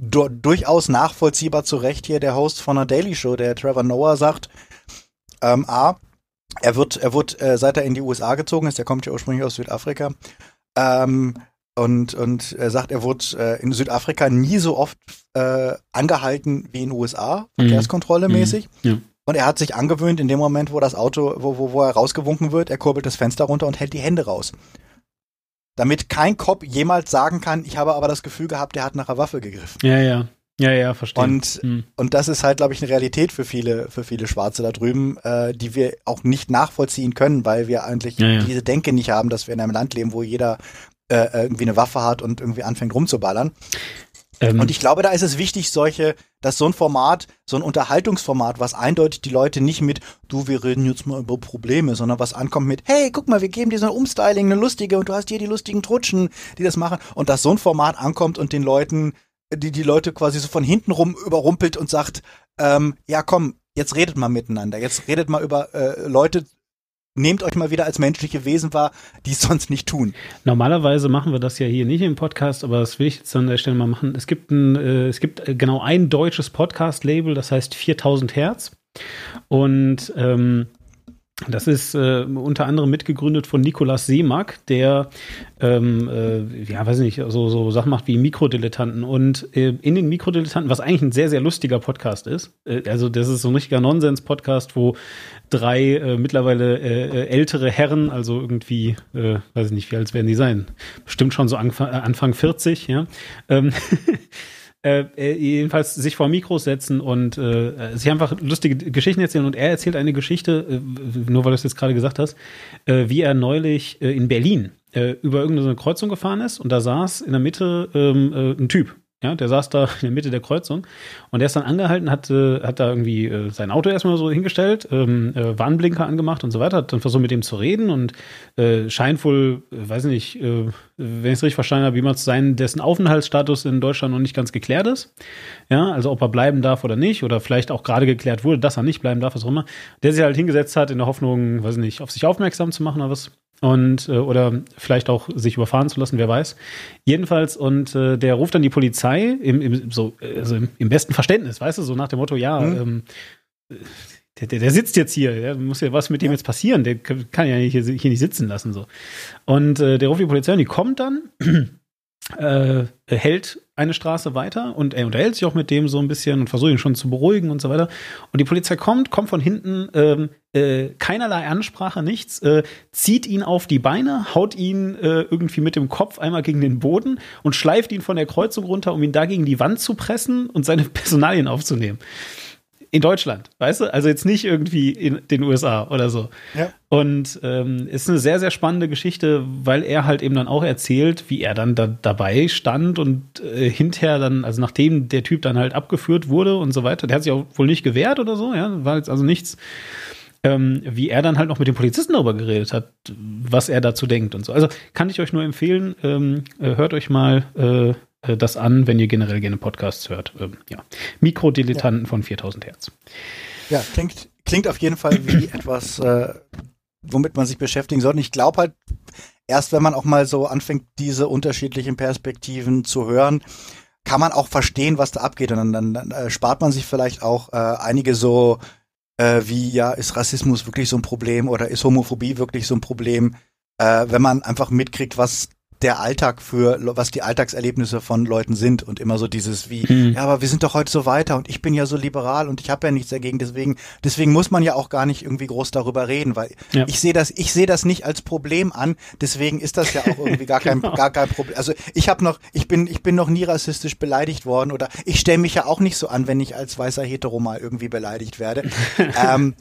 B: du, durchaus nachvollziehbar zu Recht hier der Host von einer Daily Show, der Trevor Noah, sagt, ähm, A, er wird, er wird, äh, seit er in die USA gezogen ist, der kommt ja ursprünglich aus Südafrika, ähm, und, und er sagt, er wurde äh, in Südafrika nie so oft äh, angehalten wie in den USA,
A: Mhm.
B: Verkehrskontrolle mäßig.
A: Ja.
B: Und er hat sich angewöhnt, in dem Moment, wo das Auto, wo, wo, wo er rausgewunken wird, er kurbelt das Fenster runter und hält die Hände raus. Damit kein Cop jemals sagen kann, ich habe aber das Gefühl gehabt, der hat nach der Waffe gegriffen.
A: Ja, ja. Ja, ja, verstehe.
B: Und,
A: Hm.
B: und das ist halt, glaube ich, eine Realität für viele, für viele Schwarze da drüben, äh, die wir auch nicht nachvollziehen können, weil wir eigentlich
A: Ja, ja.
B: diese Denke nicht haben, dass wir in einem Land leben, wo jeder äh, irgendwie eine Waffe hat und irgendwie anfängt rumzuballern.
A: Ähm,
B: Und ich glaube, da ist es wichtig, solche, dass so ein Format, so ein Unterhaltungsformat, was eindeutig die Leute nicht mit, du, wir reden jetzt mal über Probleme, sondern was ankommt mit, hey, guck mal, wir geben dir so ein Umstyling, eine lustige und du hast hier die lustigen Trutschen, die das machen. Und dass so ein Format ankommt und den Leuten, die die Leute quasi so von hinten rum überrumpelt und sagt, ähm, ja komm, jetzt redet mal miteinander, jetzt redet mal über äh, Leute, nehmt euch mal wieder als menschliche Wesen wahr, die es (laughs) sonst nicht tun.
A: Normalerweise machen wir das ja hier nicht im Podcast, aber das will ich jetzt an der Stelle mal machen. Es gibt ein, äh, es gibt äh, genau ein deutsches Podcast-Label, das heißt 4000 Hertz. Und ähm, das ist äh, unter anderem mitgegründet von Nikolaus Seemack, der, ähm, äh, ja, weiß nicht, so, so Sachen macht wie Mikrodilettanten. Und äh, in den Mikrodilettanten, was eigentlich ein sehr, sehr lustiger Podcast ist, äh, also das ist so ein richtiger Nonsens-Podcast, wo drei äh, mittlerweile äh, ältere Herren, also irgendwie, weiß ich nicht, wie alt werden die sein? Bestimmt schon so Anfang, Anfang 40, ja. Ähm, (laughs) äh, äh, jedenfalls sich vor Mikros setzen und äh, sich einfach lustige Geschichten erzählen. Und er erzählt eine Geschichte, äh, nur weil du es jetzt gerade gesagt hast, äh, wie er neulich äh, in Berlin äh, über irgendeine Kreuzung gefahren ist und da saß in der Mitte ähm, äh, ein Typ. Ja, der saß da (laughs) in der Mitte der Kreuzung und der ist dann angehalten, hat, äh, hat da irgendwie äh, sein Auto erstmal so hingestellt, ähm, äh, Warnblinker angemacht und so weiter, hat dann versucht mit dem zu reden und äh, scheint wohl, äh, weiß nicht, äh, wenn ich es richtig verstanden habe, jemand zu sein, dessen Aufenthaltsstatus in Deutschland noch nicht ganz geklärt ist. Ja, also ob er bleiben darf oder nicht, oder vielleicht auch gerade geklärt wurde, dass er nicht bleiben darf, was auch immer. Der sich halt hingesetzt hat in der Hoffnung, weiß nicht, auf sich aufmerksam zu machen oder was. Und, äh, oder vielleicht auch sich überfahren zu lassen, wer weiß. Jedenfalls, und äh, der ruft dann die Polizei im, im, so, also im, im besten Verständnis, weißt du, so nach dem Motto, ja, ähm, der, der, der sitzt jetzt hier, der muss ja was mit dem jetzt passieren, der kann ja hier, hier nicht sitzen lassen. so. Und äh, der ruft die Polizei und die kommt dann, (clears throat) äh, hält eine Straße weiter und er unterhält sich auch mit dem so ein bisschen und versucht ihn schon zu beruhigen und so weiter. Und die Polizei kommt, kommt von hinten, ähm, äh, keinerlei Ansprache, nichts, äh, zieht ihn auf die Beine, haut ihn äh, irgendwie mit dem Kopf einmal gegen den Boden und schleift ihn von der Kreuzung runter, um ihn da gegen die Wand zu pressen und seine (laughs) Personalien aufzunehmen. In Deutschland, weißt du? Also jetzt nicht irgendwie in den USA oder so.
B: Ja.
A: Und ähm, ist eine sehr, sehr spannende Geschichte, weil er halt eben dann auch erzählt, wie er dann da dabei stand und äh, hinterher dann, also nachdem der Typ dann halt abgeführt wurde und so weiter, der hat sich auch wohl nicht gewehrt oder so, ja, war jetzt also nichts, ähm, wie er dann halt noch mit den Polizisten darüber geredet hat, was er dazu denkt und so. Also kann ich euch nur empfehlen, ähm, äh, hört euch mal äh, äh, das an, wenn ihr generell gerne Podcasts hört. Ähm, ja. Mikrodilettanten von 4000 Hertz.
B: Ja, klingt, klingt auf jeden Fall wie (clears throat) etwas, äh, womit man sich beschäftigen sollte. Ich glaube halt, erst wenn man auch mal so anfängt, diese unterschiedlichen Perspektiven zu hören, kann man auch verstehen, was da abgeht. Und dann, dann, dann äh, spart man sich vielleicht auch äh, einige so äh, wie, ja, ist Rassismus wirklich so ein Problem oder ist Homophobie wirklich so ein Problem, äh, wenn man einfach mitkriegt, was der Alltag für, was die Alltagserlebnisse von Leuten sind und immer so dieses wie,
A: Mhm.
B: ja, aber wir sind doch heute so weiter und ich bin ja so liberal und ich habe ja nichts dagegen, deswegen, deswegen muss man ja auch gar nicht irgendwie groß darüber reden, weil
A: Ja.
B: ich sehe das, ich sehe das nicht als Problem an, deswegen ist das ja auch irgendwie gar (laughs) kein,
A: Genau.
B: gar kein Problem. Also ich habe noch, ich bin, ich bin noch nie rassistisch beleidigt worden oder ich stelle mich ja auch nicht so an, wenn ich als weißer Hetero mal irgendwie beleidigt werde. (laughs) ähm,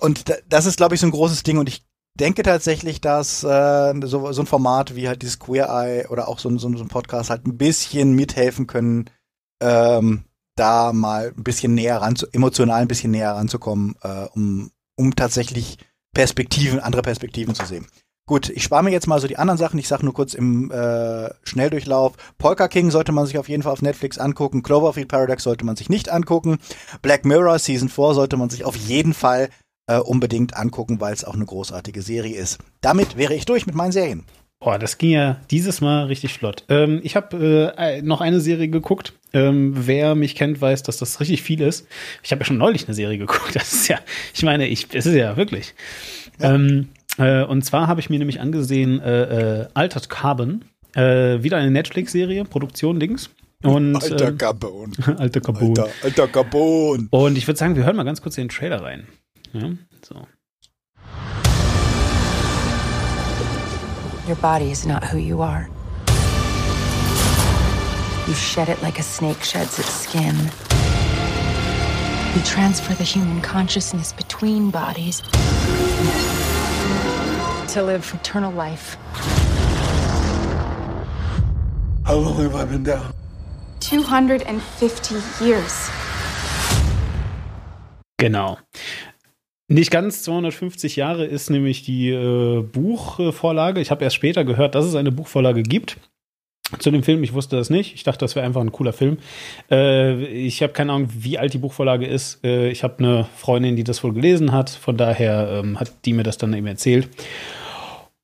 B: und da- das ist, glaube ich, so ein großes Ding und ich denke tatsächlich, dass äh, so, so ein Format wie halt dieses Queer Eye oder auch so, ein- so, so ein Podcast halt ein bisschen mithelfen können, ähm, da mal ein bisschen näher ran, emotional ein bisschen näher ranzukommen, äh, um, um tatsächlich Perspektiven, andere Perspektiven zu sehen. Gut, ich spare mir jetzt mal so die anderen Sachen. Ich sage nur kurz im äh, Schnelldurchlauf. Polka King sollte man sich auf jeden Fall auf Netflix angucken. Cloverfield Paradox sollte man sich nicht angucken. Black Mirror Season 4 sollte man sich auf jeden Fall äh, unbedingt angucken, weil es auch eine großartige Serie ist. Damit wäre ich durch mit meinen Serien.
A: Boah, das ging ja dieses Mal richtig flott. Ähm, ich habe äh, noch eine Serie geguckt. Ähm, wer mich kennt, weiß, dass das richtig viel ist. Ich habe ja schon neulich eine Serie (laughs) geguckt. Das ist ja, ich meine, ich, es ist ja wirklich. Ähm, äh, und zwar habe ich mir nämlich angesehen äh, äh, Altered Carbon. Äh, wieder eine Netflix-Serie, Produktion links. Und,
B: alter
A: ähm,
B: Carbon. (laughs)
A: alter Carbon.
B: Alter, alter Carbon.
A: Und ich würde sagen, wir hören mal ganz kurz in den Trailer rein. Ja, so.
C: Your body is not who you are. You shed it like a snake sheds its skin. You transfer the human consciousness between bodies to live eternal life.
D: How long have I been down?
E: 250 years.
A: Genau. Nicht ganz 250 Jahre ist nämlich die äh, Buchvorlage. Ich habe erst später gehört, dass es eine Buchvorlage gibt. Zu dem Film, ich wusste das nicht. Ich dachte, das wäre einfach ein cooler Film. Äh, ich habe keine Ahnung, wie alt die Buchvorlage ist. Äh, ich habe eine Freundin, die das wohl gelesen hat. Von daher ähm, hat die mir das dann eben erzählt.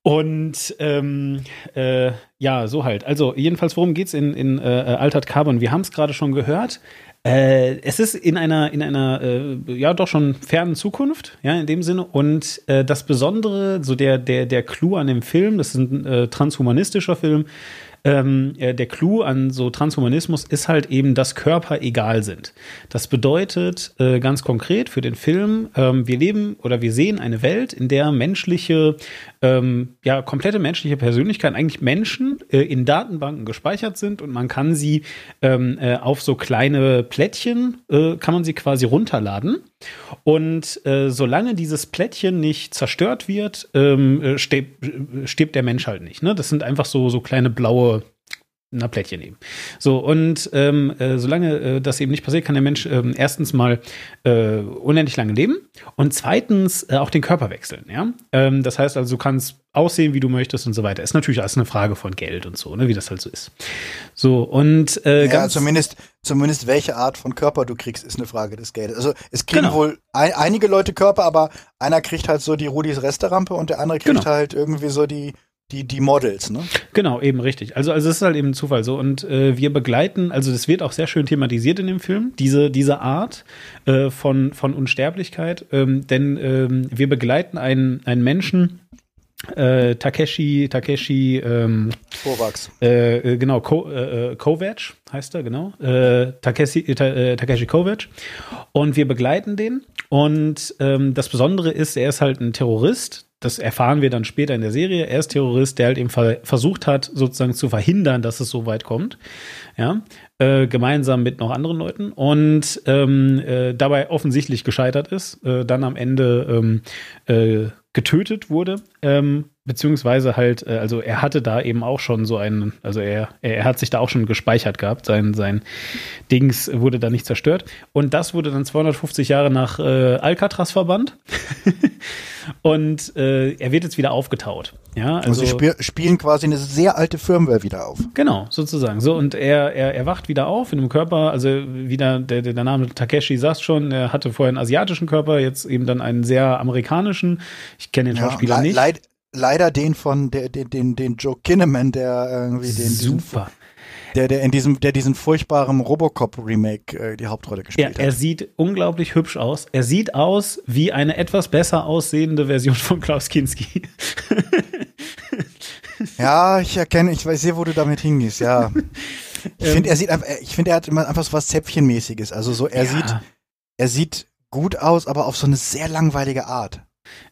A: Und ähm, äh, ja, so halt. Also jedenfalls, worum geht's in, in äh, Altered Carbon? Wir haben es gerade schon gehört. Äh, es ist in einer, in einer, äh, ja, doch schon fernen Zukunft, ja, in dem Sinne. Und äh, das Besondere, so der, der, der Clou an dem Film, das ist ein äh, transhumanistischer Film, ähm, äh, der Clou an so Transhumanismus ist halt eben, dass Körper egal sind. Das bedeutet äh, ganz konkret für den Film, ähm, wir leben oder wir sehen eine Welt, in der menschliche, ähm, ja, komplette menschliche Persönlichkeiten, eigentlich Menschen äh, in Datenbanken gespeichert sind und man kann sie ähm, äh, auf so kleine Plättchen, äh, kann man sie quasi runterladen. Und äh, solange dieses Plättchen nicht zerstört wird, ähm, äh, stirbt, stirbt der Mensch halt nicht. Ne? Das sind einfach so, so kleine blaue na, Plättchen eben. So, und ähm, äh, solange äh, das eben nicht passiert, kann der Mensch ähm, erstens mal äh, unendlich lange leben und zweitens äh, auch den Körper wechseln, ja. Ähm, das heißt also, du kannst aussehen, wie du möchtest und so weiter. Ist natürlich alles eine Frage von Geld und so, ne, wie das halt so ist. So, und äh,
B: Ja, zumindest, zumindest welche Art von Körper du kriegst, ist eine Frage des Geldes. Also es kriegen
A: Genau.
B: wohl ein, einige Leute Körper, aber einer kriegt halt so die Rudis Resterampe und der andere kriegt
A: Genau.
B: halt irgendwie so die, die, die Models, ne?
A: Genau, eben richtig. Also, also es ist halt eben ein Zufall so. Und äh, wir begleiten, also das wird auch sehr schön thematisiert in dem Film, diese, diese Art äh, von, von Unsterblichkeit. Ähm, denn ähm, wir begleiten einen, einen Menschen, äh, Takeshi, Takeshi, ähm,
B: Kovacs.
A: äh, äh, genau, Ko, äh, äh, Kovac heißt er, genau. Äh, Takeshi, Ta- Takeshi Kovac. Und wir begleiten den. Und ähm, das Besondere ist, er ist halt ein Terrorist. Das erfahren wir dann später in der Serie. Er ist Terrorist, der halt eben ver versucht hat, sozusagen zu verhindern, dass es so weit kommt. Ja, äh, gemeinsam mit noch anderen Leuten und ähm, äh, dabei offensichtlich gescheitert ist, äh, dann am Ende ähm, äh, getötet wurde, ähm, beziehungsweise halt, äh, also er hatte da eben auch schon so einen, also er, er hat sich da auch schon gespeichert gehabt, sein, sein Dings wurde da nicht zerstört und das wurde dann 250 Jahre nach äh, Alcatraz verbannt (laughs) und äh, er wird jetzt wieder aufgetaut. Ja,
B: Also, sie spiel, spielen quasi eine sehr alte Firmware wieder auf.
A: Genau, sozusagen. So, und er, er, er wacht wieder auf in einem Körper, also wieder, der, der Name Takeshi sagt schon, er hatte vorher einen asiatischen Körper, jetzt eben dann einen sehr amerikanischen. Ich kenne den Schauspieler
B: le
A: nicht.
B: leid, leider den von der, den, den, den Joe Kinnaman, der irgendwie den,
A: Super.
B: Der, der in diesem, der diesen furchtbaren Robocop-Remake äh, die Hauptrolle
A: Ja,
B: gespielt
A: er
B: hat.
A: sieht unglaublich hübsch aus. Er sieht aus wie eine etwas besser aussehende Version von Klaus Kinski. (laughs)
B: Ja, ich erkenne, ich weiß sehr, wo du damit hingehst, ja. Ich finde, er sieht einfach, ich finde, er hat immer einfach so was Zäpfchenmäßiges. Also so, er
A: Ja.
B: sieht, er sieht gut aus, aber auf so eine sehr langweilige Art.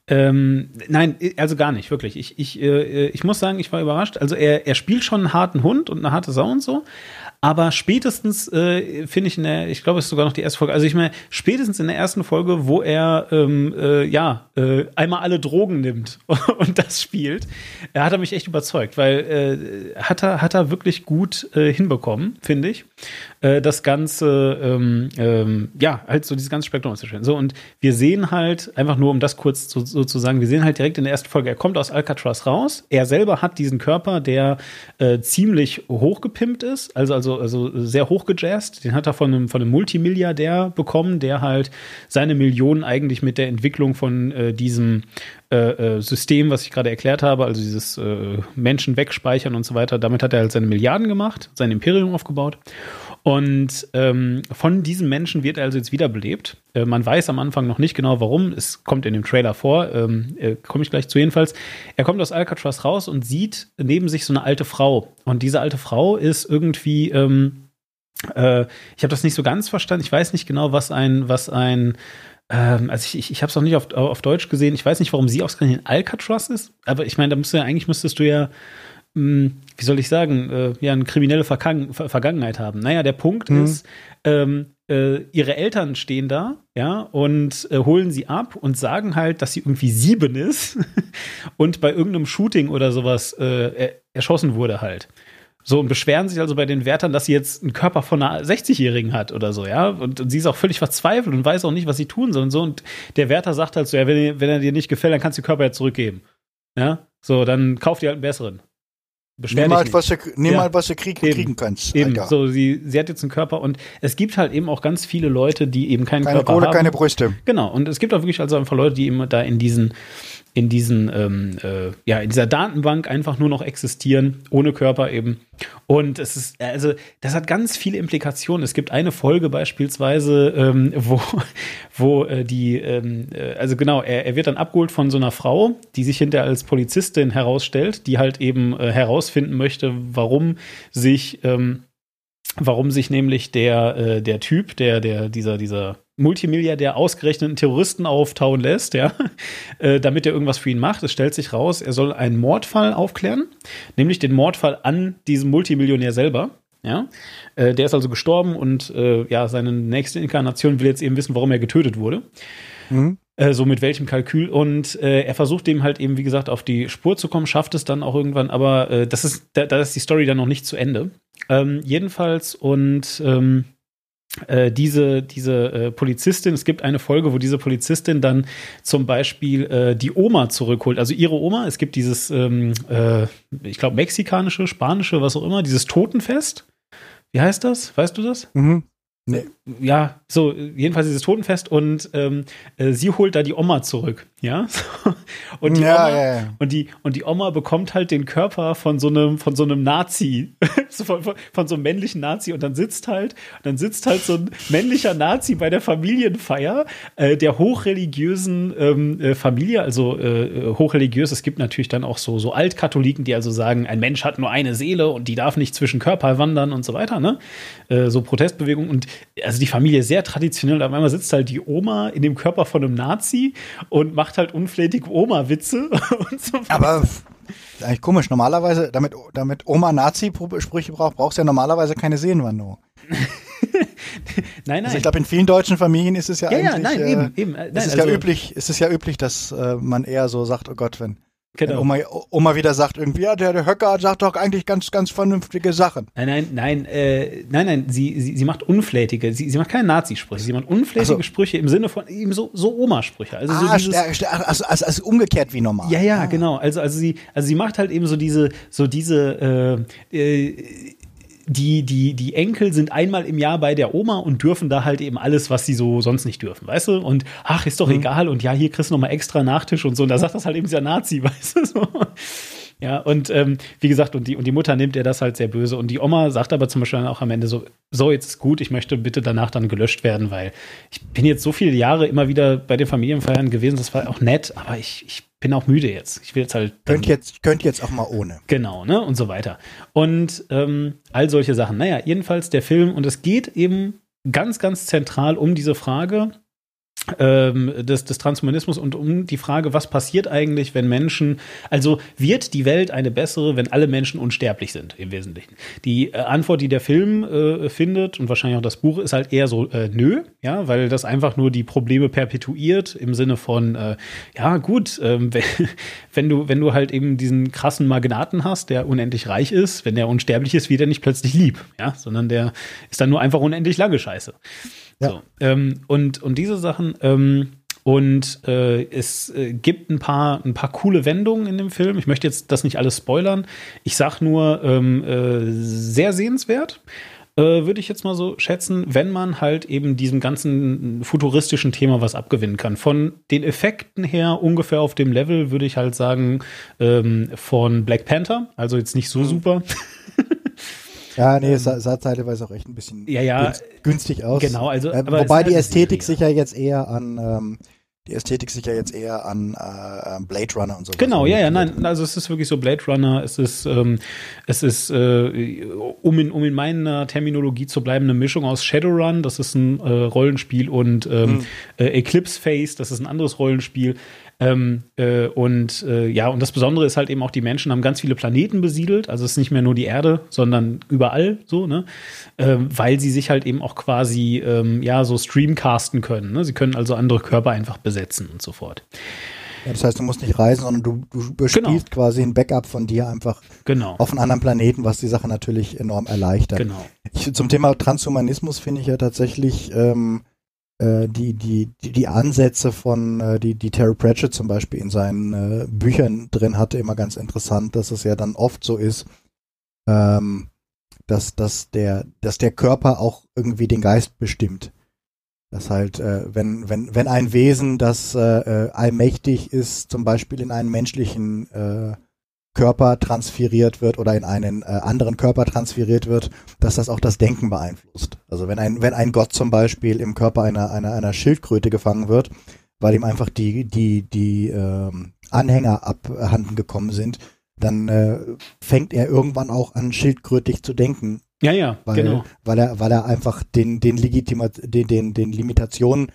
A: Ähm, nein, also gar nicht, wirklich. Ich, ich, äh, ich muss sagen, ich war überrascht. Also er, er spielt schon einen harten Hund und eine harte Sau und so. Aber spätestens äh, finde ich in der, ich glaube, es ist sogar noch die erste Folge. Also ich meine, spätestens in der ersten Folge, wo er ähm, äh, ja äh, einmal alle Drogen nimmt (laughs) und das spielt, äh, hat er mich echt überzeugt, weil äh, hat er hat er wirklich gut äh, hinbekommen, finde ich, äh, das ganze ähm, ähm, ja halt so dieses ganze Spektrum auszustellen. So und wir sehen halt einfach nur, um das kurz so, so zu sagen, wir sehen halt direkt in der ersten Folge, er kommt aus Alcatraz raus. Er selber hat diesen Körper, der äh, ziemlich hochgepimpt ist, also also also sehr hochgejazzt. Den hat er von einem von einem Multimilliardär bekommen, der halt seine Millionen eigentlich mit der Entwicklung von äh, diesem äh, äh, System, was ich gerade erklärt habe, also dieses Menschen wegspeichern und so weiter, damit hat er halt seine Milliarden gemacht, sein Imperium aufgebaut. Und ähm, von diesem Menschen wird er also jetzt wiederbelebt. Äh, man weiß am Anfang noch nicht genau warum. Es kommt in dem Trailer vor. Ähm, äh, Komme ich gleich zu jedenfalls. Er kommt aus Alcatraz raus und sieht neben sich so eine alte Frau. Und diese alte Frau ist irgendwie, ähm, äh, ich habe das nicht so ganz verstanden. Ich weiß nicht genau, was ein, was ein ähm, also ich, ich, ich habe es noch nicht auf, auf Deutsch gesehen. Ich weiß nicht, warum sie ausgerechnet in Alcatraz ist, aber ich meine, da musst du ja, eigentlich müsstest du ja mh, hm, wie soll ich sagen, äh, ja, eine kriminelle Vergangen Vergangenheit haben. Naja, der Punkt mhm. ist, ähm, äh, ihre Eltern stehen da, ja, und äh, holen sie ab und sagen halt, dass sie irgendwie sieben ist (laughs) und bei irgendeinem Shooting oder sowas äh, erschossen wurde halt. So, und beschweren sich also bei den Wärtern, dass sie jetzt einen Körper von einer 60-Jährigen hat oder so, ja. Und, und, sie ist auch völlig verzweifelt und weiß auch nicht, was sie tun soll und so. Und der Wärter sagt halt so, ja, wenn, wenn er dir nicht gefällt, dann kannst du den Körper ja zurückgeben. Ja, so, dann kauf dir halt einen besseren.
B: Beschwer nimm halt, was du, nimm ja. halt, was du krieg, eben. kriegen kannst.
A: Eben, Alter. so, sie, sie hat jetzt einen Körper und es gibt halt eben auch ganz viele Leute, die eben keinen
B: keine
A: Körper
B: Kohle,
A: haben.
B: keine Brüste.
A: Genau, und es gibt auch wirklich also einfach Leute, die immer da in diesen, in diesen, ähm, äh, ja, in dieser Datenbank einfach nur noch existieren, ohne Körper eben. Und es ist, also, das hat ganz viele Implikationen. Es gibt eine Folge beispielsweise, ähm, wo, (laughs) wo äh, die, ähm, äh, also genau, er, er wird dann abgeholt von so einer Frau, die sich hinterher als Polizistin herausstellt, die halt eben äh, herausfinden möchte, warum sich, ähm, warum sich nämlich der, äh, der Typ, der, der, dieser, dieser Multimilliardär ausgerechnet einen Terroristen auftauen lässt, ja, (laughs) äh, damit er irgendwas für ihn macht. Es stellt sich raus, er soll einen Mordfall aufklären, nämlich den Mordfall an diesem Multimillionär selber. Ja, äh, der ist also gestorben und äh, ja, seine nächste Inkarnation will jetzt eben wissen, warum er getötet wurde. Mhm. Äh, so mit welchem Kalkül. Und äh, er versucht dem halt eben, wie gesagt, auf die Spur zu kommen, schafft es dann auch irgendwann, aber das ist, da, da, ist die Story dann noch nicht zu Ende. Ähm, jedenfalls und ähm, äh, diese, diese äh, Polizistin, es gibt eine Folge, wo diese Polizistin dann zum Beispiel äh, die Oma zurückholt, also ihre Oma, es gibt dieses, ähm, äh, ich glaube, mexikanische, spanische, was auch immer, dieses Totenfest. Wie heißt das? Weißt du das? Mhm. Nee. Ja, so, jedenfalls dieses Totenfest und ähm, äh, sie holt da die Oma zurück, ja. (laughs) und die ja, Oma, ja, ja. und die und die Oma bekommt halt den Körper von so einem von so einem Nazi, (laughs) von, von, von, so einem männlichen Nazi und dann sitzt halt dann sitzt halt so ein männlicher Nazi bei der Familienfeier äh, der hochreligiösen ähm, äh, Familie, also äh, hochreligiös. Es gibt natürlich dann auch so so Altkatholiken, die also sagen, ein Mensch hat nur eine Seele und die darf nicht zwischen Körper wandern und so weiter, ne? Äh, so Protestbewegungen und also die Familie ist sehr traditionell. Auf einmal sitzt halt die Oma in dem Körper von einem Nazi und macht halt unflätige Oma-Witze (laughs) und
B: so Aber ist eigentlich komisch. Normalerweise, damit, damit Oma Nazi-Sprüche braucht, brauchst du ja normalerweise keine Seelenwanderung. nein, (laughs) nein. Also ich glaube, in vielen deutschen Familien ist es ja, ja eigentlich. Ja, nein, äh, eben, eben. Nein, ist es also, ja üblich, ist es ja üblich, dass äh, man eher so sagt, oh Gott, wenn Genau. Oma, Oma wieder sagt irgendwie, ja, der, der Höcker sagt doch eigentlich ganz, ganz vernünftige Sachen.
A: Nein, nein, nein, äh, nein, nein, sie, sie, sie macht unflätige, sie, sie macht keine Nazi-Sprüche, sie macht unflätige so. Sprüche im Sinne von eben so, so Oma-Sprüche. Also
B: ah,
A: so
B: dieses, also, also, also, umgekehrt wie normal.
A: Ja, ja, ah. genau. Also, also sie, also sie macht halt eben so diese, so diese, äh, äh, die, die, die Enkel sind einmal im Jahr bei der Oma und dürfen da halt eben alles, was sie so sonst nicht dürfen, weißt du? Und ach, ist doch mhm. egal und ja, hier kriegst du nochmal extra Nachtisch und so. Und da sagt das halt eben dieser Nazi, (laughs) weißt du? So. Ja, und ähm, wie gesagt, und die, und die Mutter nimmt ihr das halt sehr böse. Und die Oma sagt aber zum Beispiel dann auch am Ende so, so, jetzt ist gut, ich möchte bitte danach dann gelöscht werden, weil ich bin jetzt so viele Jahre immer wieder bei den Familienfeiern gewesen, das war auch nett, aber ich, ich bin auch müde jetzt. Ich will jetzt halt.
B: Könnt jetzt, könnt jetzt auch mal ohne.
A: Genau, ne? Und so weiter. Und ähm, all solche Sachen. Naja, jedenfalls der Film, und es geht eben ganz, ganz zentral um diese Frage, des, des Transhumanismus und um die Frage, was passiert eigentlich, wenn Menschen, also wird die Welt eine bessere, wenn alle Menschen unsterblich sind, im Wesentlichen. Die äh, Antwort, die der Film äh, findet und wahrscheinlich auch das Buch, ist halt eher so, äh, nö, ja, weil das einfach nur die Probleme perpetuiert im Sinne von, äh, ja, gut, ähm, (laughs) wenn du, wenn du halt eben diesen krassen Magnaten hast, der unendlich reich ist, wenn der unsterblich ist, wird er nicht plötzlich lieb, ja, sondern der ist dann nur einfach unendlich lange scheiße. Ja. So, ähm, und, und diese Sachen, ähm, und äh, es äh, gibt ein paar, ein paar coole Wendungen in dem Film. Ich möchte jetzt das nicht alles spoilern. Ich sag nur, ähm, äh, sehr sehenswert, äh, würde ich jetzt mal so schätzen, wenn man halt eben diesem ganzen futuristischen Thema was abgewinnen kann. Von den Effekten her ungefähr auf dem Level, würde ich halt sagen, ähm, von Black Panther. Also jetzt nicht so mhm. super. (laughs)
B: Ja, nee, es sah, sah teilweise auch echt ein bisschen
A: Ja, ja.
B: günst- günstig aus.
A: Genau, also,
B: Äh, wobei die Ästhetik
A: Serie.
B: sich ja jetzt eher an ähm, die Ästhetik sich ja jetzt eher an äh, Blade Runner und so.
A: Genau, ja, ja, nein, also es ist wirklich so Blade Runner, es ist, ähm, es ist, äh, um, in, um in meiner Terminologie zu bleiben, eine Mischung aus Shadowrun, das ist ein äh, Rollenspiel, und ähm, äh, Eclipse Face, das ist ein anderes Rollenspiel. Ähm, äh, und äh, ja, und das Besondere ist halt eben auch, die Menschen haben ganz viele Planeten besiedelt, also es ist nicht mehr nur die Erde, sondern überall so, ne? Ähm, weil sie sich halt eben auch quasi ähm, ja so streamcasten können. Ne? Sie können also andere Körper einfach besetzen und so fort.
B: Ja, das heißt, du musst nicht reisen, sondern du, du bespielst quasi ein Backup von dir einfach
A: Genau.
B: auf einen anderen Planeten, was die Sache natürlich enorm erleichtert.
A: Genau.
B: Ich, zum Thema Transhumanismus finde ich ja tatsächlich ähm, äh, die, die, die, die Ansätze von, äh, die, die Terry Pratchett zum Beispiel in seinen äh, Büchern drin hatte, immer ganz interessant, dass es ja dann oft so ist, ähm, dass, dass, der, dass der Körper auch irgendwie den Geist bestimmt. Das halt, äh, wenn, wenn, wenn ein Wesen, das äh, äh, allmächtig ist, zum Beispiel in einen menschlichen äh, Körper transferiert wird oder in einen äh, anderen Körper transferiert wird, dass das auch das Denken beeinflusst. Also wenn ein, wenn ein Gott zum Beispiel im Körper einer, einer, einer Schildkröte gefangen wird, weil ihm einfach die, die, die ähm, Anhänger abhanden gekommen sind, dann äh, fängt er irgendwann auch an, schildkrötig zu denken,
A: Ja, ja,
B: weil,
A: genau.
B: weil er, weil er einfach den, den Legitima den, den, den Limitationen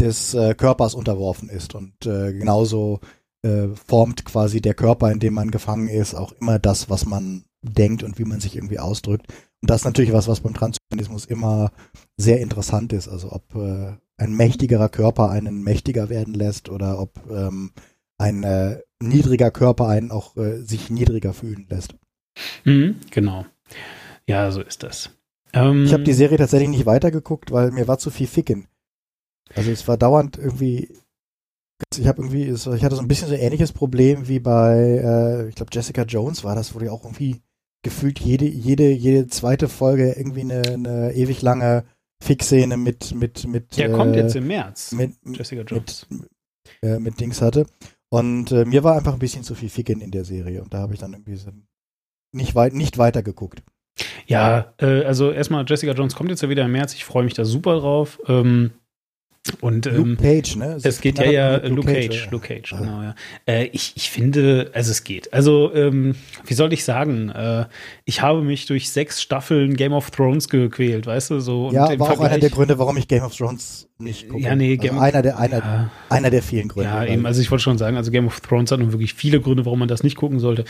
B: des äh, Körpers unterworfen ist und äh, genauso äh, formt quasi der Körper, in dem man gefangen ist, auch immer das, was man denkt und wie man sich irgendwie ausdrückt. Und das ist natürlich was, was beim Transhumanismus immer sehr interessant ist. Also ob äh, ein mächtigerer Körper einen mächtiger werden lässt oder ob ähm, ein äh, niedriger Körper einen auch äh, sich niedriger fühlen lässt.
A: Mhm, genau. Ja, so ist das. Ähm,
B: Ich habe die Serie tatsächlich nicht weitergeguckt, weil mir war zu viel Ficken. Also es war dauernd irgendwie. Ich habe irgendwie, ich hatte so ein bisschen so ein ähnliches Problem wie bei, äh, ich glaube Jessica Jones war das, wo die auch irgendwie gefühlt jede, jede, jede zweite Folge irgendwie eine, eine ewig lange Fick-Szene mit, mit, mit,
A: Der
B: äh,
A: kommt jetzt im März.
B: mit,
A: Jessica Jones.
B: mit, äh, mit Dings hatte. Und äh, mir war einfach ein bisschen zu viel Ficken in der Serie und da habe ich dann irgendwie so nicht, weit, nicht weiter geguckt.
A: Ja, äh, also erstmal Jessica Jones kommt jetzt ja wieder im März. Ich freue mich da super drauf. Ähm, und ähm,
B: Luke Cage, ne?
A: Es geht ja ja Luke Cage, Luke Cage, genau, ja. Äh, ich, ich finde, also es geht. Also, ähm, wie soll ich sagen? Äh, ich habe mich durch sechs Staffeln Game of Thrones gequält, weißt du, so.
B: Ja,
A: und im
B: war auch einer
A: Vergleich-
B: der Gründe, warum ich Game of Thrones nicht gucke.
A: Ja, nee,
B: also einer der einer,
A: Ja.
B: einer der vielen Gründe.
A: Ja,
B: weil-
A: eben, also ich wollte schon sagen, also Game of Thrones hat nun wirklich viele Gründe, warum man das nicht gucken sollte.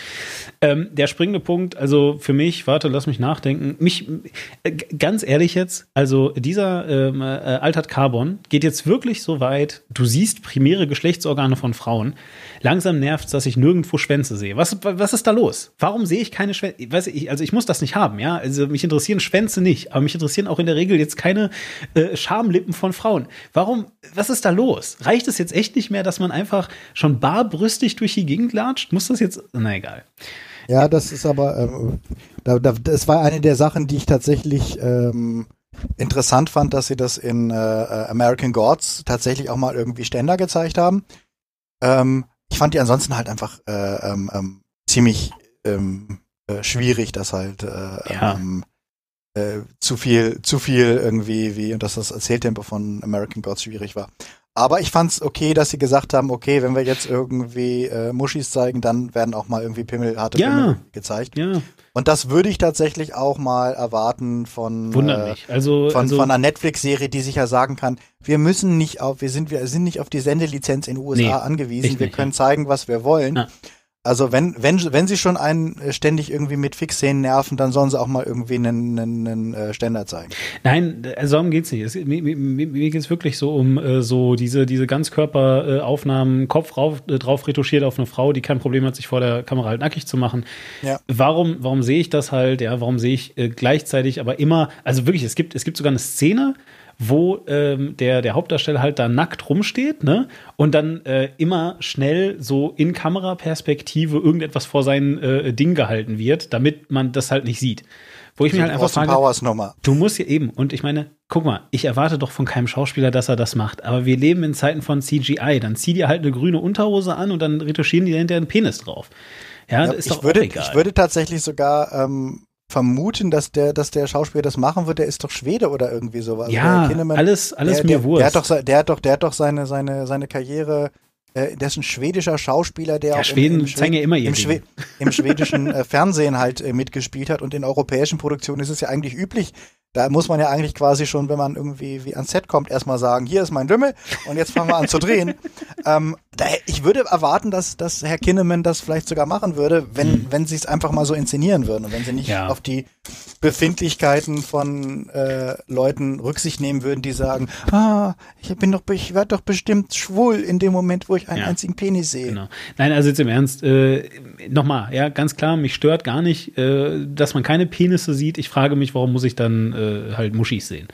A: Ähm, der springende Punkt, also für mich, warte, lass mich nachdenken. Mich, äh, ganz ehrlich jetzt, also dieser ähm, äh, Altert Carbon geht jetzt wirklich so weit, du siehst primäre Geschlechtsorgane von Frauen. Langsam nervt dass ich nirgendwo Schwänze sehe. Was, was ist da los? Warum sehe ich keine Schwänze? Weiß ich, also ich muss das nicht haben, ja. Also mich interessieren Schwänze nicht, aber mich interessieren auch in der Regel jetzt keine äh, Schamlippen von Frauen. Warum, was ist da los? Reicht es jetzt echt nicht mehr, dass man einfach schon barbrüstig durch die Gegend latscht? Muss das jetzt, na egal.
B: ja, das ist aber, ähm, da, da, das war eine der Sachen, die ich tatsächlich ähm, interessant fand, dass sie das in äh, äh, American Gods tatsächlich auch mal irgendwie Ständer gezeigt haben. Ähm, ich fand die ansonsten halt einfach äh, ähm, ähm, ziemlich ähm, äh, schwierig, dass halt äh,
A: Ja.
B: ähm, äh, zu viel, zu viel irgendwie, wie, und dass das Erzähltempo von American Gods schwierig war. Aber ich fand's okay, dass sie gesagt haben, okay, wenn wir jetzt irgendwie äh, Muschis zeigen, dann werden auch mal irgendwie Pimmel, harte
A: Ja.
B: Pimmel gezeigt.
A: Ja,
B: Und das würde ich tatsächlich auch mal erwarten von, äh.
A: Also,
B: von,
A: also
B: von einer Netflix-Serie, die sich ja sagen kann, wir müssen nicht auf, wir sind, wir sind nicht auf die Sendelizenz in den USA
A: Nee,
B: angewiesen, wir
A: nicht,
B: können
A: ja.
B: zeigen, was wir wollen.
A: Ja.
B: Also wenn, wenn, wenn sie schon einen äh, ständig irgendwie mit Fixszenen nerven, dann sollen sie auch mal irgendwie einen, einen, einen äh, Ständer zeigen.
A: Nein, also darum geht's nicht. Es, mir mir, mir mir geht's wirklich so um äh, so diese, diese Ganzkörperaufnahmen, Kopf rauf, äh, drauf retuschiert auf eine Frau, die kein Problem hat, sich vor der Kamera halt nackig zu machen.
B: Ja.
A: Warum, warum sehe ich das halt? Ja, warum sehe ich äh, gleichzeitig aber immer, also wirklich, es gibt, es gibt sogar eine Szene, wo ähm, der, der Hauptdarsteller halt da nackt rumsteht, ne? Und dann äh, immer schnell so in Kameraperspektive irgendetwas vor sein äh, Ding gehalten wird, damit man das halt nicht sieht. Wo ich mich halt einfach frage,
B: Powers Nummer.
A: Du musst ja eben, und ich meine, guck mal, ich erwarte doch von keinem Schauspieler, dass er das macht, aber wir leben in Zeiten von CGI. Dann zieh dir halt eine grüne Unterhose an und dann retuschieren die hinterher einen Penis drauf. Ja,
B: Ja,
A: das ist
B: ich
A: doch
B: würde, ich würde tatsächlich sogar ähm, vermuten, dass der, dass der Schauspieler das machen wird. Der ist doch Schwede oder irgendwie sowas.
A: ja, alles, alles
B: der,
A: mir
B: der,
A: Wurst.
B: Der hat doch, der hat doch, der hat doch seine, seine, seine Karriere. Äh, der ist ein schwedischer Schauspieler, der
A: Ja,
B: auch
A: Schweden
B: im, im,
A: zeigen ja immer
B: im. Schwe im schwedischen äh, Fernsehen halt äh, mitgespielt hat und in europäischen Produktionen ist es ja eigentlich üblich. Da muss man ja eigentlich quasi schon, wenn man irgendwie wie ans Set kommt, erstmal sagen, hier ist mein Lümmel und jetzt fangen wir an zu drehen. (laughs) ähm, ich würde erwarten, dass, dass Herr Kinneman das vielleicht sogar machen würde, wenn, wenn sie es einfach mal so inszenieren würden und wenn sie nicht
A: Mhm. Ja.
B: auf die Befindlichkeiten von äh, Leuten Rücksicht nehmen würden, die sagen, ah, ich bin doch, ich werde doch bestimmt schwul in dem Moment, wo ich einen
A: Ja.
B: einzigen Penis sehe.
A: Genau. Nein, also jetzt im Ernst, äh, nochmal, ja, ganz klar, mich stört gar nicht, äh, dass man keine Penisse sieht. Ich frage mich, warum muss ich dann äh, halt Muschis sehen?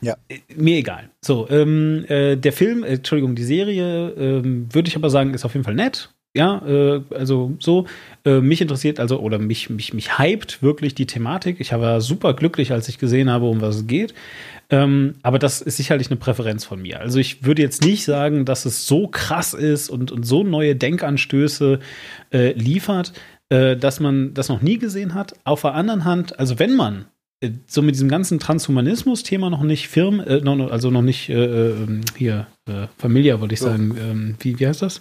B: Ja.
A: Äh, Mir egal. So, ähm, äh, der Film, äh, Entschuldigung, die Serie, ähm, würde ich aber sagen, ist auf jeden Fall nett. Ja, äh, also so, äh, mich interessiert also, oder mich, mich, mich hypt wirklich die Thematik. Ich war super glücklich, als ich gesehen habe, um was es geht. Ähm, aber das ist sicherlich eine Präferenz von mir. Also ich würde jetzt nicht sagen, dass es so krass ist und, und so neue Denkanstöße äh, liefert, äh, dass man das noch nie gesehen hat. Auf der anderen Hand, also wenn man so mit diesem ganzen Transhumanismus-Thema noch nicht firm, äh, also noch nicht äh, ähm, hier äh, familiar, wollte ich sagen. Ähm, wie, wie heißt das?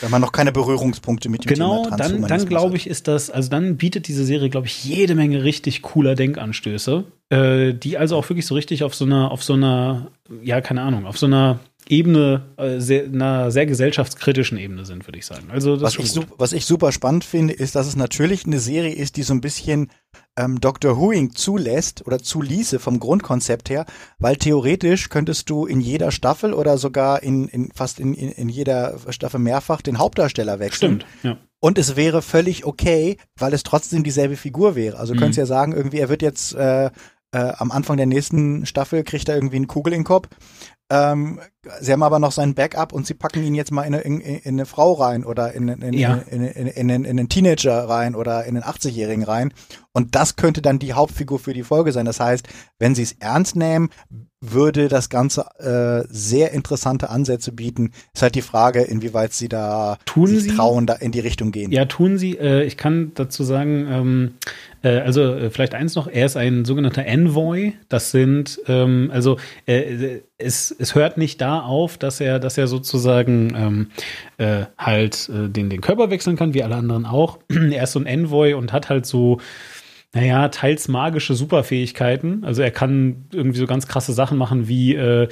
B: Wenn man noch keine Berührungspunkte mit dem
A: Genau,
B: Thema
A: dann, dann
B: Transhumanismus
A: glaube ich, ist das, also dann bietet diese Serie, glaube ich, jede Menge richtig cooler Denkanstöße, äh, die also auch wirklich so richtig auf so einer, auf so einer, ja, keine Ahnung, auf so einer Ebene, äh, sehr, einer sehr gesellschaftskritischen Ebene sind, würde ich sagen. Also
B: Was ich, was ich super spannend finde, ist, dass es natürlich eine Serie ist, die so ein bisschen ähm, Dr. Whoing zulässt oder zuließe vom Grundkonzept her, weil theoretisch könntest du in jeder Staffel oder sogar in, in fast in, in, in jeder Staffel mehrfach den Hauptdarsteller wechseln.
A: Stimmt, ja.
B: Und es wäre völlig okay, weil es trotzdem dieselbe Figur wäre. Also du
A: Mhm.
B: könntest ja sagen, irgendwie, er wird jetzt äh, äh, am Anfang der nächsten Staffel kriegt er irgendwie eine Kugel in den Kopf. Ähm, sie haben aber noch seinen Backup und sie packen ihn jetzt mal in eine, in, in eine Frau rein oder in, in,
A: Ja.
B: in, in, in, in, in einen Teenager rein oder in einen 80-Jährigen rein. Und das könnte dann die Hauptfigur für die Folge sein. Das heißt, wenn sie es ernst nehmen, würde das Ganze äh, sehr interessante Ansätze bieten. Ist halt die Frage, inwieweit sie da
A: Tun
B: sich
A: sie?
B: trauen, da in die Richtung gehen.
A: Ja, tun sie. Äh, ich kann dazu sagen, ähm, äh, also äh, vielleicht eins noch, er ist ein sogenannter Envoy. Das sind, ähm, also äh, es, es hört nicht da auf, dass er, dass er sozusagen ähm, äh, halt äh, den, den Körper wechseln kann, wie alle anderen auch. (clears throat) er ist so ein Envoy und hat halt so naja, teils magische Superfähigkeiten. Also er kann irgendwie so ganz krasse Sachen machen wie äh,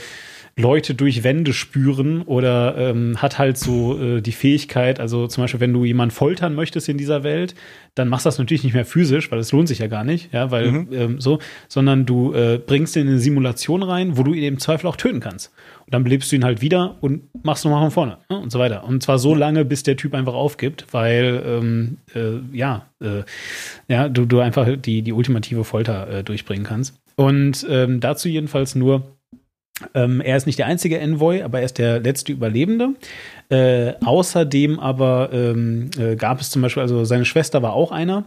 A: Leute durch Wände spüren oder ähm, hat halt so äh, die Fähigkeit, also zum Beispiel, wenn du jemanden foltern möchtest in dieser Welt, dann machst du das natürlich nicht mehr physisch, weil es lohnt sich ja gar nicht, ja, weil
B: Mhm.
A: ähm, so, sondern du äh, bringst ihn in eine Simulation rein, wo du ihn im Zweifel auch töten kannst. Und dann belebst du ihn halt wieder und machst nochmal von vorne ne? und so weiter. Und zwar so lange, bis der Typ einfach aufgibt, weil ähm, äh, ja, äh, ja, du, du einfach die, die ultimative Folter äh, durchbringen kannst. Und ähm, dazu jedenfalls nur, ähm, er ist nicht der einzige Envoy, aber er ist der letzte Überlebende. Äh, außerdem aber ähm, äh, gab es zum Beispiel, also seine Schwester war auch einer.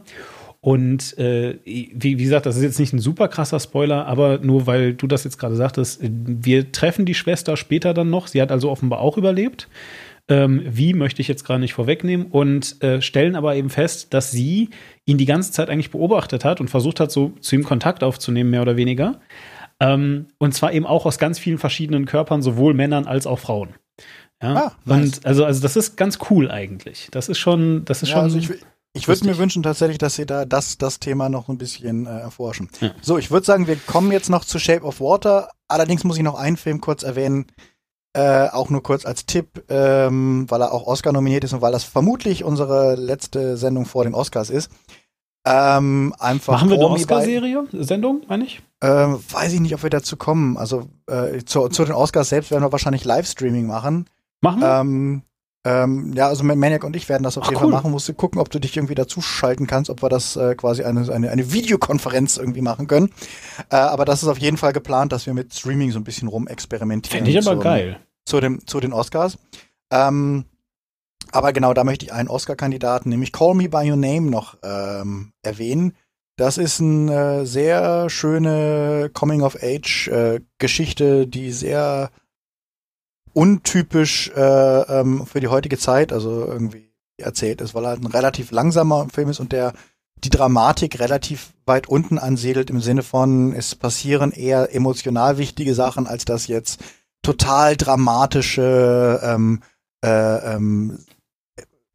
A: Und äh, wie, wie gesagt, das ist jetzt nicht ein super krasser Spoiler, aber nur weil du das jetzt gerade sagtest, äh, wir treffen die Schwester später dann noch. Sie hat also offenbar auch überlebt. Ähm, wie möchte ich jetzt gerade nicht vorwegnehmen und äh, stellen aber eben fest, dass sie ihn die ganze Zeit eigentlich beobachtet hat und versucht hat, so zu ihm Kontakt aufzunehmen, mehr oder weniger. Ähm, und zwar eben auch aus ganz vielen verschiedenen Körpern, sowohl Männern als auch Frauen. Ja,
B: Ah, nice.
A: und also, also das ist ganz cool eigentlich. Das ist schon, das ist
B: Ja,
A: schon.
B: also ich, ich würde mir wünschen tatsächlich, dass sie da das, das Thema noch ein bisschen äh, erforschen.
A: Ja.
B: So, ich würde sagen, wir kommen jetzt noch zu Shape of Water. Allerdings muss ich noch einen Film kurz erwähnen, äh, auch nur kurz als Tipp, ähm, weil er auch Oscar nominiert ist und weil das vermutlich unsere letzte Sendung vor den Oscars ist. Ähm, einfach
A: Machen wir eine Oscar-Serie, Sendung, meine ich?
B: Ähm, weiß ich nicht, ob wir dazu kommen. Also äh, zu, zu den Oscars selbst werden wir wahrscheinlich Livestreaming machen.
A: Machen wir?
B: Ähm, ähm, ja, also Maniac und ich werden das auf
A: Ach,
B: jeden
A: cool.
B: Fall machen. Musst du gucken, ob du dich irgendwie dazu schalten kannst, ob wir das äh, quasi eine, eine, eine Videokonferenz irgendwie machen können. Äh, aber das ist auf jeden Fall geplant, dass wir mit Streaming so ein bisschen rumexperimentieren.
A: Fände ich aber
B: zum-
A: geil.
B: Zu, dem, zu den Oscars. Ähm, aber genau, da möchte ich einen Oscar-Kandidaten, nämlich Call Me By Your Name, noch ähm, erwähnen. Das ist eine sehr schöne Coming-of-Age-Geschichte, die sehr untypisch äh, ähm, für die heutige Zeit, also irgendwie erzählt ist, weil er ein relativ langsamer Film ist und der die Dramatik relativ weit unten ansiedelt im Sinne von, es passieren eher emotional wichtige Sachen, als dass jetzt total dramatische, ähm, äh, ähm,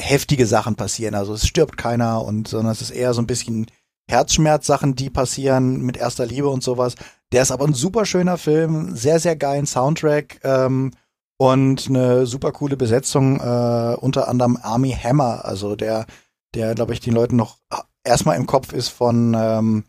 B: heftige Sachen passieren. Also es stirbt keiner und sondern es ist eher so ein bisschen Herzschmerzsachen, die passieren mit erster Liebe und sowas. Der ist aber ein super schöner Film, sehr, sehr geilen Soundtrack ähm, und eine super coole Besetzung, äh, unter anderem Army Hammer, also der, der, glaube ich, den Leuten noch erstmal im Kopf ist von ähm,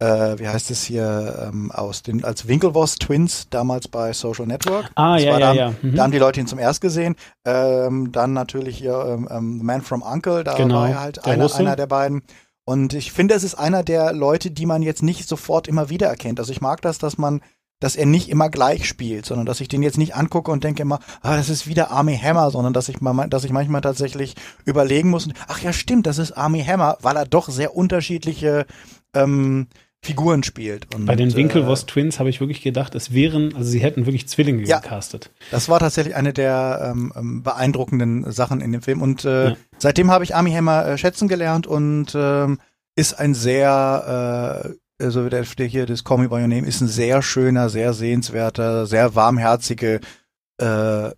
B: äh, wie heißt es hier, ähm, aus den, als Winklevoss Twins damals bei Social Network.
A: Ah,
B: das
A: ja, ja,
B: dann,
A: ja. Mhm.
B: Da haben die Leute ihn zum erst gesehen. Ähm, dann natürlich hier ähm, ähm, The Man from Uncle, da
A: Genau,
B: war er halt
A: der
B: einer, einer der beiden. Und ich finde, es ist einer der Leute, die man jetzt nicht sofort immer wieder erkennt. Also ich mag das, dass man, dass er nicht immer gleich spielt, sondern dass ich den jetzt nicht angucke und denke immer, ah, das ist wieder Army Hammer, sondern dass ich mal, dass ich manchmal tatsächlich überlegen muss, und, ach ja, stimmt, das ist Army Hammer, weil er doch sehr unterschiedliche ähm, Figuren spielt. Und,
A: Bei den
B: äh,
A: Winklevoss Twins habe ich wirklich gedacht, es wären, also sie hätten wirklich Zwillinge
B: Ja.
A: gecastet.
B: Das war tatsächlich eine der ähm, ähm, beeindruckenden Sachen in dem Film. Und äh,
A: Ja.
B: seitdem habe ich Army Hammer äh, schätzen gelernt und ähm, ist ein sehr, äh, also der, der hier, das Call Me By Your Name, ist ein sehr schöner, sehr sehenswerter, sehr warmherzige äh,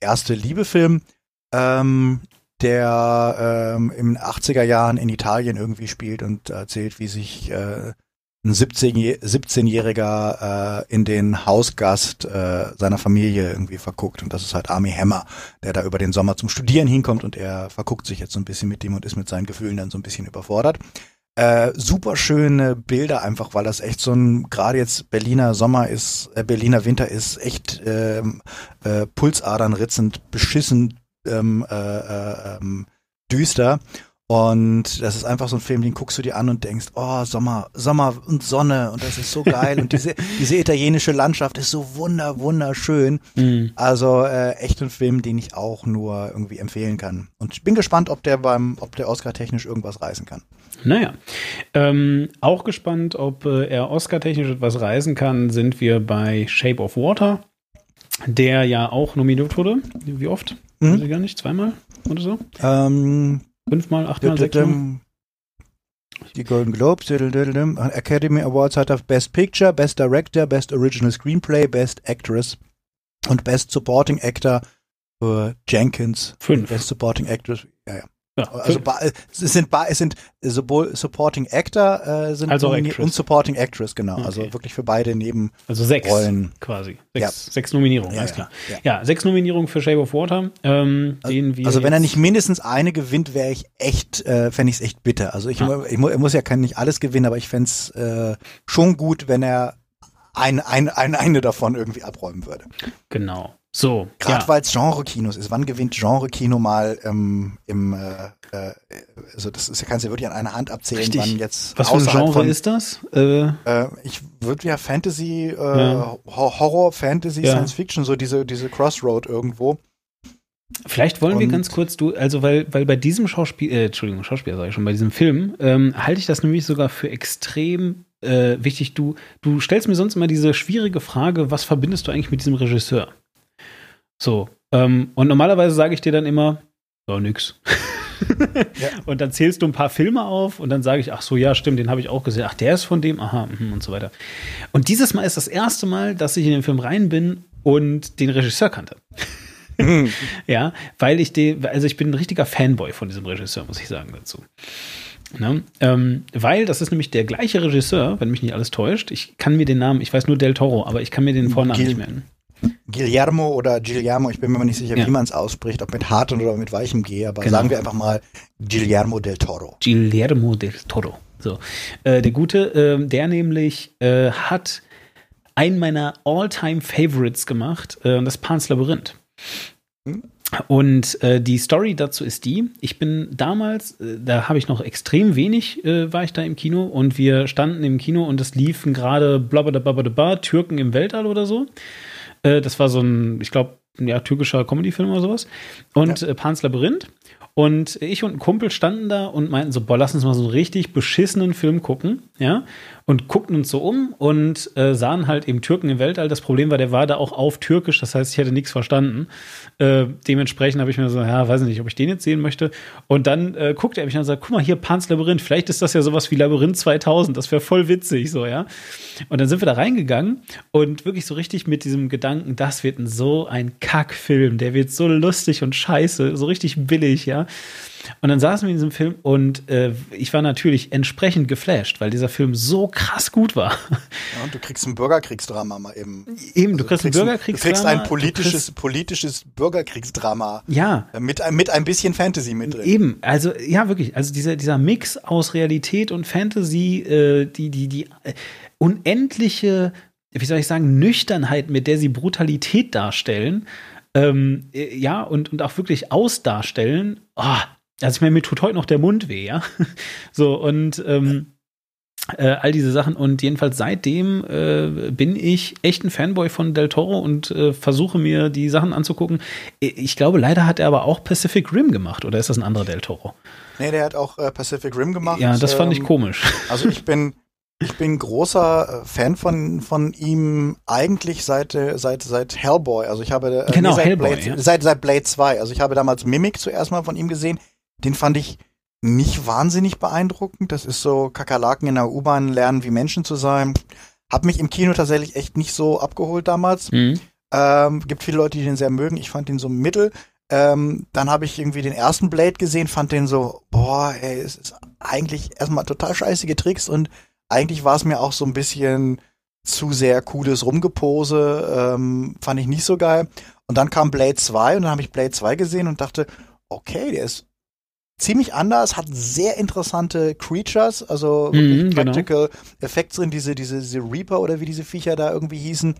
B: erste Liebefilm, ähm, der ähm, in den 80er Jahren in Italien irgendwie spielt und erzählt, wie sich äh, ein 17-Jä- 17-Jähriger äh, in den Hausgast äh, seiner Familie irgendwie verguckt. Und das ist halt Army Hammer, der da über den Sommer zum Studieren hinkommt und er verguckt sich jetzt so ein bisschen mit dem und ist mit seinen Gefühlen dann so ein bisschen überfordert. Äh, super schöne Bilder einfach, weil das echt so ein, gerade jetzt Berliner Sommer ist, äh, Berliner Winter ist echt ähm, äh, pulsadernritzend, beschissen ähm, äh, äh, ähm, düster. Und das ist einfach so ein Film, den guckst du dir an und denkst, oh, Sommer, Sommer und Sonne und das ist so geil und diese, (laughs) diese italienische Landschaft ist so wunder, wunderschön.
A: Mhm.
B: Also äh, echt ein Film, den ich auch nur irgendwie empfehlen kann. Und ich bin gespannt, ob der beim, ob der Oscar technisch irgendwas reißen kann.
A: Naja, ähm, auch gespannt, ob äh, er Oscar-technisch etwas reisen kann, sind wir bei Shape of Water, der ja auch nominiert wurde. Wie oft?
B: Mhm.
A: Weiß ich gar nicht, zweimal oder so?
B: Ähm,
A: Fünfmal, achtmal, sechsmal?
B: die Golden Globes. Academy Awards hat er Best Picture, Best Director, Best Original Screenplay, Best Actress und Best Supporting Actor für Jenkins.
A: Fünf.
B: Best Supporting Actress, ja, Also es sind es sind sowohl Supporting Actor äh, sind
A: Als auch
B: nominiert
A: Actress.
B: und Supporting Actress, genau.
A: Okay.
B: Also wirklich für beide neben
A: also sechs
B: Rollen.
A: quasi.
B: Ja.
A: Sechs, sechs Nominierungen,
B: Ja,
A: alles klar.
B: ja.
A: Sechs Nominierungen für Shape of Water, ähm, den wir
B: Also wenn er nicht mindestens eine gewinnt, wäre ich echt, äh, fände ich es echt bitter. Also ich, mu- ich, mu- er muss ja kein, nicht alles gewinnen, aber ich fände es äh, schon gut, wenn er ein, ein, ein, eine davon irgendwie abräumen würde.
A: Genau. So,
B: Gerade
A: ja.
B: weil es Genre-Kinos ist. Wann gewinnt Genre-Kino mal ähm, im, äh, äh, also das ist, kannst du wirklich an einer Hand abzählen,
A: Richtig.
B: wann jetzt
A: Was für ein Genre
B: von,
A: ist das? Äh,
B: Äh, ich würde ja Fantasy, äh,
A: Ja.
B: Ho- Horror, Fantasy,
A: Ja.
B: Science Fiction, so diese, diese Crossroad irgendwo.
A: Vielleicht wollen wir
B: Und-
A: ganz kurz, du, also weil, weil bei diesem Schauspiel, äh, Entschuldigung, Schauspieler sage ich schon, bei diesem Film, ähm, halte ich das nämlich sogar für extrem äh, wichtig. Du, du stellst mir sonst immer diese schwierige Frage, was verbindest du eigentlich mit diesem Regisseur? So, ähm, und normalerweise sage ich dir dann immer, ja, nix. (laughs) Und dann zählst du ein paar Filme auf und dann sage ich, ach so, ja, stimmt, den habe ich auch gesehen. Ach, der ist von dem, aha, mhm, und so weiter. Und dieses Mal ist das erste Mal, dass ich in den Film rein bin und den Regisseur kannte. (laughs) Ja, weil ich den, also ich bin ein richtiger Fanboy von diesem Regisseur, muss ich sagen dazu. Ne? Ähm, weil das ist nämlich der gleiche Regisseur, wenn mich nicht alles täuscht. Ich kann mir den Namen, ich weiß nur Del Toro, aber ich kann mir den Vornamen
B: Gil-
A: nicht merken.
B: Guillermo oder Guillermo, ich bin mir nicht sicher,
A: Ja.
B: wie man es ausspricht, ob mit hartem oder mit weichem G, aber
A: Genau.
B: sagen wir einfach mal Guillermo del Toro.
A: Guillermo del Toro. So, äh, der Gute, ähm, der nämlich äh, hat einen meiner All-Time-Favorites gemacht, äh, das Pan's Labyrinth. Und äh, die Story dazu ist die, ich bin damals, äh, da habe ich noch extrem wenig, äh, war ich da im Kino und wir standen im Kino und es liefen gerade blablabla Türken im Weltall oder so. Äh, das war so ein, ich glaube, ja, türkischer Comedy-Film oder sowas. Und äh, Pan's Labyrinth. Und ich und ein Kumpel standen da und meinten so, boah, lass uns mal so einen richtig beschissenen Film gucken. Ja, und guckten uns so um und äh, sahen halt eben Türken im Weltall. Das Problem war, der war da auch auf Türkisch, das heißt, ich hätte nichts verstanden. Äh, dementsprechend habe ich mir so, ja, weiß nicht, ob ich den jetzt sehen möchte. Und dann äh, guckte er mich an und sagt, guck mal, hier Pans Labyrinth, vielleicht ist das ja sowas wie Labyrinth 2000, das wäre voll witzig, so, ja. Und dann sind wir da reingegangen und wirklich so richtig mit diesem Gedanken, das wird so ein Kackfilm, der wird so lustig und scheiße, so richtig billig, ja. Und dann saßen wir in diesem Film und äh, ich war natürlich entsprechend geflasht, weil dieser Film so krass gut war.
B: Ja, und du kriegst ein Bürgerkriegsdrama mal eben.
A: Eben, du kriegst ein
B: Also Du
A: Bürgerkriegsdrama.
B: kriegst ein politisches,
A: kriegst-
B: politisches Bürgerkriegsdrama.
A: Ja,
B: Mit, ein- mit ein bisschen Fantasy mit drin.
A: Eben, also ja, wirklich. Also dieser, dieser Mix aus Realität und Fantasy, äh, die, die, die äh, unendliche, wie soll ich sagen, Nüchternheit, mit der sie Brutalität darstellen, ähm, äh, ja, und, und auch wirklich ausdarstellen. Oh, also ich meine, mir tut heute noch der Mund weh, ja. (laughs) So, und ähm, äh, all diese Sachen. Und jedenfalls seitdem äh, bin ich echt ein Fanboy von Del Toro und äh, versuche mir die Sachen anzugucken. Ich glaube, leider hat er aber auch Pacific Rim gemacht, oder ist das ein anderer Del Toro?
B: Nee, der hat auch äh, Pacific Rim gemacht.
A: Ja, das fand ich
B: Ähm,
A: komisch.
B: Also ich bin, ich bin großer äh, Fan von, von ihm eigentlich seit, äh, seit, seit Hellboy. Also ich habe äh,
A: Genau,
B: seit
A: Hellboy,
B: Blade,
A: ja.
B: seit, seit Blade 2. Also ich habe damals Mimic zuerst mal von ihm gesehen. Den fand ich nicht wahnsinnig beeindruckend. Das ist so Kakerlaken in der U-Bahn lernen, wie Menschen zu sein. Hat mich im Kino tatsächlich echt nicht so abgeholt damals.
A: Mhm.
B: Ähm, gibt viele Leute, die den sehr mögen. Ich fand den so mittel. Ähm, dann habe ich irgendwie den ersten Blade gesehen, fand den so, boah, ey, es ist eigentlich erstmal total scheißige Tricks und eigentlich war es mir auch so ein bisschen zu sehr cooles Rumgepose, ähm, fand ich nicht so geil. Und dann kam Blade 2 und dann habe ich Blade 2 gesehen und dachte, okay, der ist ziemlich anders, hat sehr interessante Creatures, also
A: Mhm, genau.
B: Practical Effects drin, diese, diese, diese Reaper oder wie diese Viecher da irgendwie hießen.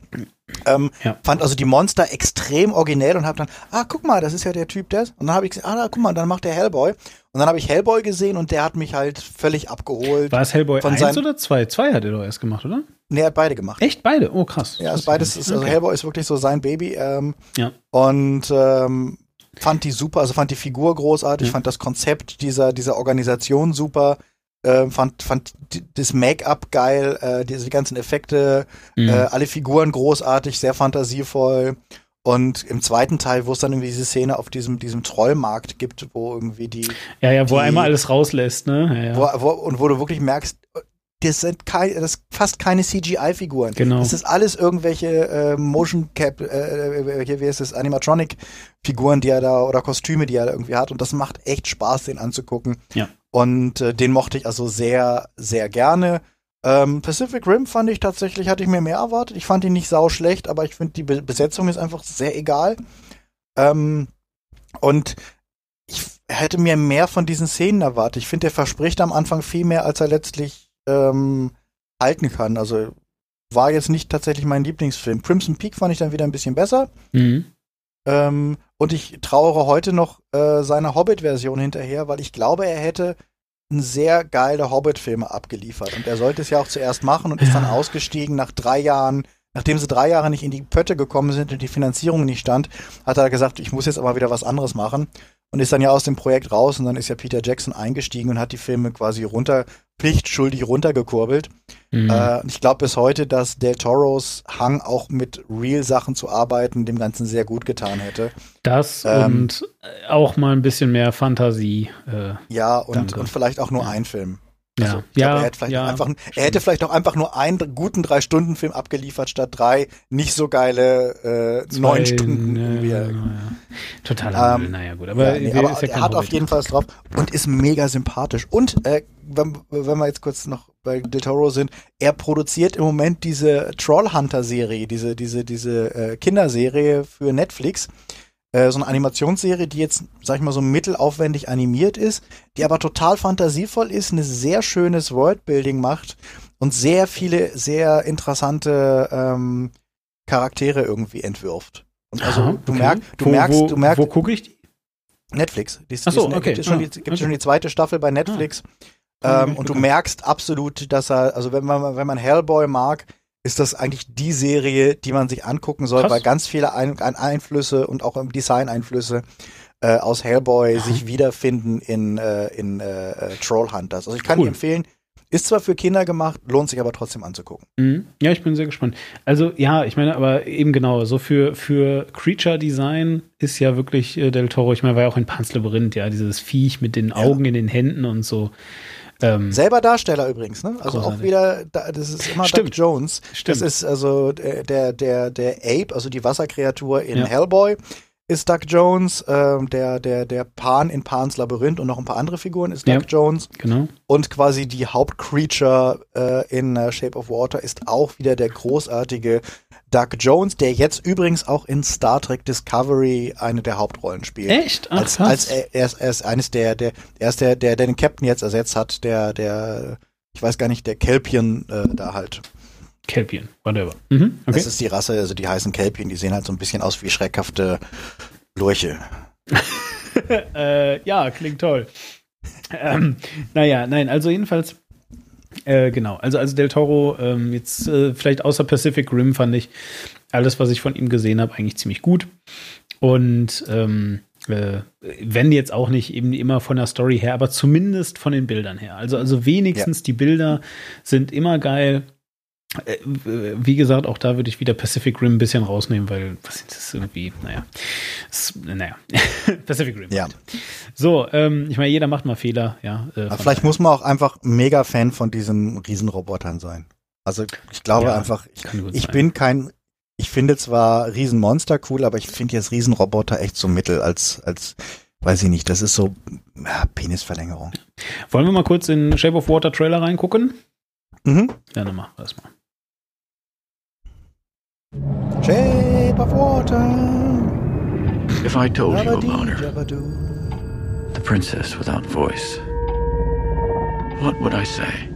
B: Ähm,
A: Ja.
B: Fand also die Monster extrem originell und hab dann, ah, guck mal, das ist ja der Typ, der. Und dann habe ich gesehen, ah, guck mal, dann macht der Hellboy. Und dann habe ich Hellboy gesehen und der hat mich halt völlig abgeholt.
A: War es Hellboy
B: Von
A: 1
B: seinen-
A: oder 2? 2 hat er doch erst gemacht, oder?
B: Nee, er hat beide gemacht.
A: Echt beide? Oh, krass.
B: Ja,
A: Das
B: ist beides ist, also
A: nicht.
B: Hellboy ist wirklich so sein Baby. Ähm,
A: Ja.
B: Und ähm, fand die super, also fand die Figur großartig,
A: Ja.
B: fand das Konzept dieser, dieser Organisation super, äh, fand, fand das Make-up geil, äh, diese ganzen Effekte,
A: Mhm.
B: äh, alle Figuren großartig, sehr fantasievoll. Und im zweiten Teil, wo es dann irgendwie diese Szene auf diesem, diesem Trollmarkt gibt, wo irgendwie die,
A: ja, ja, wo er
B: die-
A: einmal alles rauslässt, ne? Ja, ja.
B: wo, wo, und wo du wirklich merkst, das sind kein, das ist fast keine CGI-Figuren.
A: Genau.
B: Das ist alles irgendwelche äh, Motion Cap, äh, äh, wie heißt das, Animatronic-Figuren, die er da oder Kostüme, die er da irgendwie hat. Und das macht echt Spaß, den anzugucken.
A: Ja.
B: Und äh, den mochte ich also sehr, sehr gerne. Ähm, Pacific Rim fand ich tatsächlich, hatte ich mir mehr erwartet. Ich fand ihn nicht sau schlecht, aber ich finde, die Be Besetzung ist einfach sehr egal. Ähm, und ich hätte mir mehr von diesen Szenen erwartet. Ich finde, der verspricht am Anfang viel mehr, als er letztlich ähm, halten kann. Also war jetzt nicht tatsächlich mein Lieblingsfilm. Crimson Peak fand ich dann wieder ein bisschen besser.
A: Mhm.
B: Ähm, und ich trauere heute noch äh, seiner Hobbit-Version hinterher, weil ich glaube, er hätte sehr geile Hobbit-Filme abgeliefert. Und er sollte es ja auch zuerst machen und ist dann ausgestiegen nach drei Jahren. Nachdem sie drei Jahre nicht in die Pötte gekommen sind und die Finanzierung nicht stand, hat er gesagt, ich muss jetzt aber wieder was anderes machen. Und ist dann ja aus dem Projekt raus und dann ist ja Peter Jackson eingestiegen und hat die Filme quasi runter, pflichtschuldig runtergekurbelt.
A: Mhm.
B: Äh, ich glaube bis heute, dass Del Toros Hang auch mit Real-Sachen zu arbeiten dem Ganzen sehr gut getan hätte.
A: das
B: ähm,
A: und auch mal ein bisschen mehr Fantasie. Äh,
B: Ja, und, und vielleicht auch nur ein Film.
A: Ja,
B: Also, glaub,
A: ja,
B: er, hätte vielleicht
A: ja.
B: auch einfach, er hätte vielleicht auch einfach nur einen guten Drei-Stunden-Film abgeliefert statt drei nicht so geile äh,
A: Zwei-
B: neun Stunden.
A: Ja,
B: irgendwie.
A: ja, ja. Totaler
B: Ähm,
A: naja, gut. Aber,
B: ja, nee, aber
A: ja
B: er hat auf
A: Hobbit.
B: jeden Fall was drauf und ist mega sympathisch. Und äh, wenn, wenn wir jetzt kurz noch bei Del Toro sind, er produziert im Moment diese Trollhunter-Serie, diese, diese, diese äh, Kinderserie für Netflix. Äh, so eine Animationsserie, die jetzt, sag ich mal, so mittelaufwendig animiert ist, die aber total fantasievoll ist, ein sehr schönes Worldbuilding macht und sehr viele, sehr interessante ähm, Charaktere irgendwie entwirft. Und also
A: Aha,
B: du
A: okay.
B: merkst, du
A: wo,
B: merkst,
A: wo,
B: du merkst,
A: Wo gucke ich die?
B: Netflix. Die,
A: Ach so,
B: die
A: okay.
B: Gibt es schon,
A: Ah,
B: die, gibt
A: okay.
B: schon die zweite Staffel bei Netflix.
A: Ah,
B: ähm,
A: hab ich
B: und du merkst absolut, dass er, also wenn man, wenn man Hellboy mag, ist das eigentlich die Serie, die man sich angucken soll,
A: Krass.
B: weil ganz viele Ein Ein Einflüsse und auch Design-Einflüsse äh, aus Hellboy sich wiederfinden in, äh, in äh, äh, Trollhunters. Also ich kann
A: Cool.
B: empfehlen, Ist zwar für Kinder gemacht, lohnt sich aber trotzdem anzugucken.
A: Mhm. Ja, ich bin sehr gespannt. Also ja, ich meine, aber eben genau, so für, für Creature Design ist ja wirklich äh, Del Toro, ich meine, war ja auch in Pans Labyrinth, ja, dieses Viech mit den Augen in den Händen und so. Ähm,
B: Selber Darsteller übrigens, ne? Also
A: Großartig.
B: auch wieder, da- das ist immer
A: Stimmt.
B: Doug Jones.
A: Stimmt.
B: Das ist also der, der, der, der Ape, also die Wasserkreatur in
A: Ja.
B: Hellboy, ist Doug Jones. Ähm, der, der, der Pan in Pans Labyrinth und noch ein paar andere Figuren ist Doug
A: Ja.
B: Jones.
A: genau.
B: Und quasi die Hauptcreature äh, in äh, Shape of Water ist auch wieder der großartige Doug Jones, der jetzt übrigens auch in Star Trek Discovery eine der Hauptrollen spielt.
A: Echt? Ach,
B: als, als er, er, ist, er ist eines der, der, er ist der, der, der den Captain jetzt ersetzt hat, der, der, ich weiß gar nicht, der Kelpien äh, da halt.
A: Kelpien, whatever. Mhm, okay.
B: Das ist die Rasse, also die heißen Kelpien, die sehen halt so ein bisschen aus wie schreckhafte Lurche. (laughs)
A: äh, ja, klingt toll. Ähm, naja, nein, also jedenfalls, äh, genau, also, also Del Toro, ähm, jetzt äh, vielleicht außer Pacific Rim fand ich alles, was ich von ihm gesehen habe, eigentlich ziemlich gut. Und ähm, äh, wenn jetzt auch nicht eben immer von der Story her, aber zumindest von den Bildern her. Also, also wenigstens die Bilder sind immer geil. Äh, äh, wie gesagt, auch da würde ich wieder Pacific Rim ein bisschen rausnehmen, weil was ist das irgendwie, naja, ist, naja, (laughs) Pacific Rim.
B: Ja.
A: halt. So, ähm, ich meine, jeder macht mal Fehler, ja. Äh,
B: vielleicht muss man auch einfach mega Fan von diesen Riesenrobotern sein. Also ich glaube
A: Ja,
B: einfach, ich, ich bin kein, ich finde zwar Riesenmonster cool, aber ich finde jetzt Riesenroboter echt so mittel als, als, weiß ich nicht, das ist so ja, Penisverlängerung.
A: Wollen wir mal kurz in Shape of Water Trailer reingucken?
B: Mhm.
A: Ja, dann machen wir das mal.
B: Shape of Water.
F: If I told you her, the princess without voice, what would I say?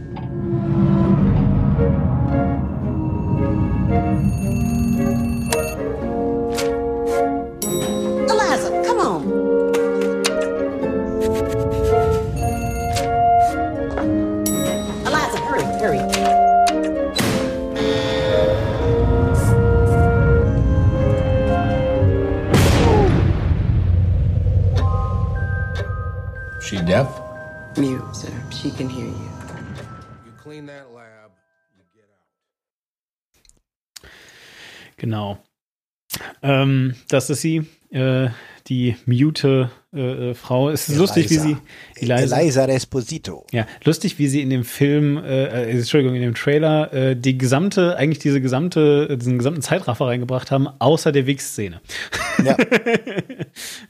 G: Deaf?
H: Mute, sir. She can hear you.
G: You clean that lab, you get out.
A: Genau. Ähm, das ist sie, äh, die mute äh, äh, Frau. Es ist lustig, wie sie. Eliza.
B: Eliza Esposito.
A: Ja, lustig, wie sie in dem Film, äh, äh, Entschuldigung, in dem Trailer, äh, die gesamte, eigentlich diese gesamte, äh, diesen gesamten Zeitraffer reingebracht haben, außer der Wix-Szene.
B: Ja. (laughs)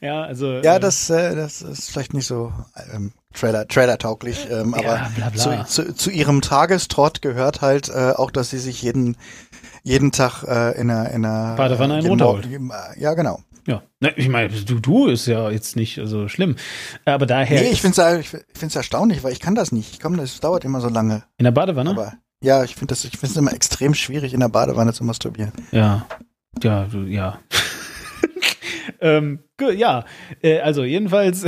A: Ja, also.
B: Ja,
A: äh,
B: das, äh, das ist vielleicht nicht so ähm, Trailer, Trailer-tauglich, ähm, aber
A: Ja, bla, bla.
B: Zu, zu, zu ihrem Tagestrott gehört halt äh, auch, dass sie sich jeden, jeden Tag äh, in einer, in einer
A: Badewanne einen runterholt.
B: Morgen- Ja, genau.
A: Ja, ich meine, du, du ist ja jetzt nicht so schlimm. Aber daher.
B: Nee, ich finde es ich find's erstaunlich, weil ich kann das nicht. Ich komme, das dauert immer so lange.
A: in der Badewanne?
B: Aber ja, ich finde das, ich finde es immer extrem schwierig, in der Badewanne zu masturbieren.
A: Ja. Ja, du, ja. (laughs) ähm, ja, äh, also jedenfalls,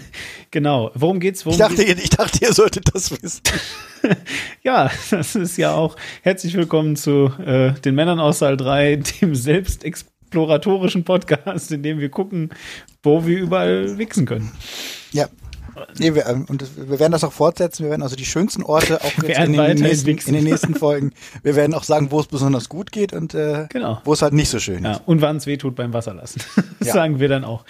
A: (laughs) genau. Worum geht's? Worum
B: Ich dachte,
A: geht's?
B: ihr, ich dachte, ihr solltet das wissen. (laughs)
A: Ja, das ist ja auch herzlich willkommen zu äh, den Männern aus Saal 3, dem selbstexploratorischen Podcast, in dem wir gucken, wo wir überall wichsen können.
B: Ja. Nee, wir, ähm, und wir werden das auch fortsetzen. Wir werden also die schönsten Orte auch (laughs) jetzt in den, nächsten, in den nächsten Folgen. Wir werden auch sagen, wo es besonders gut geht und äh,
A: Genau.
B: wo es halt nicht so schön
A: Ja,
B: ist.
A: und wann es weh tut beim Wasserlassen. (laughs) Das
B: Ja.
A: sagen wir dann auch.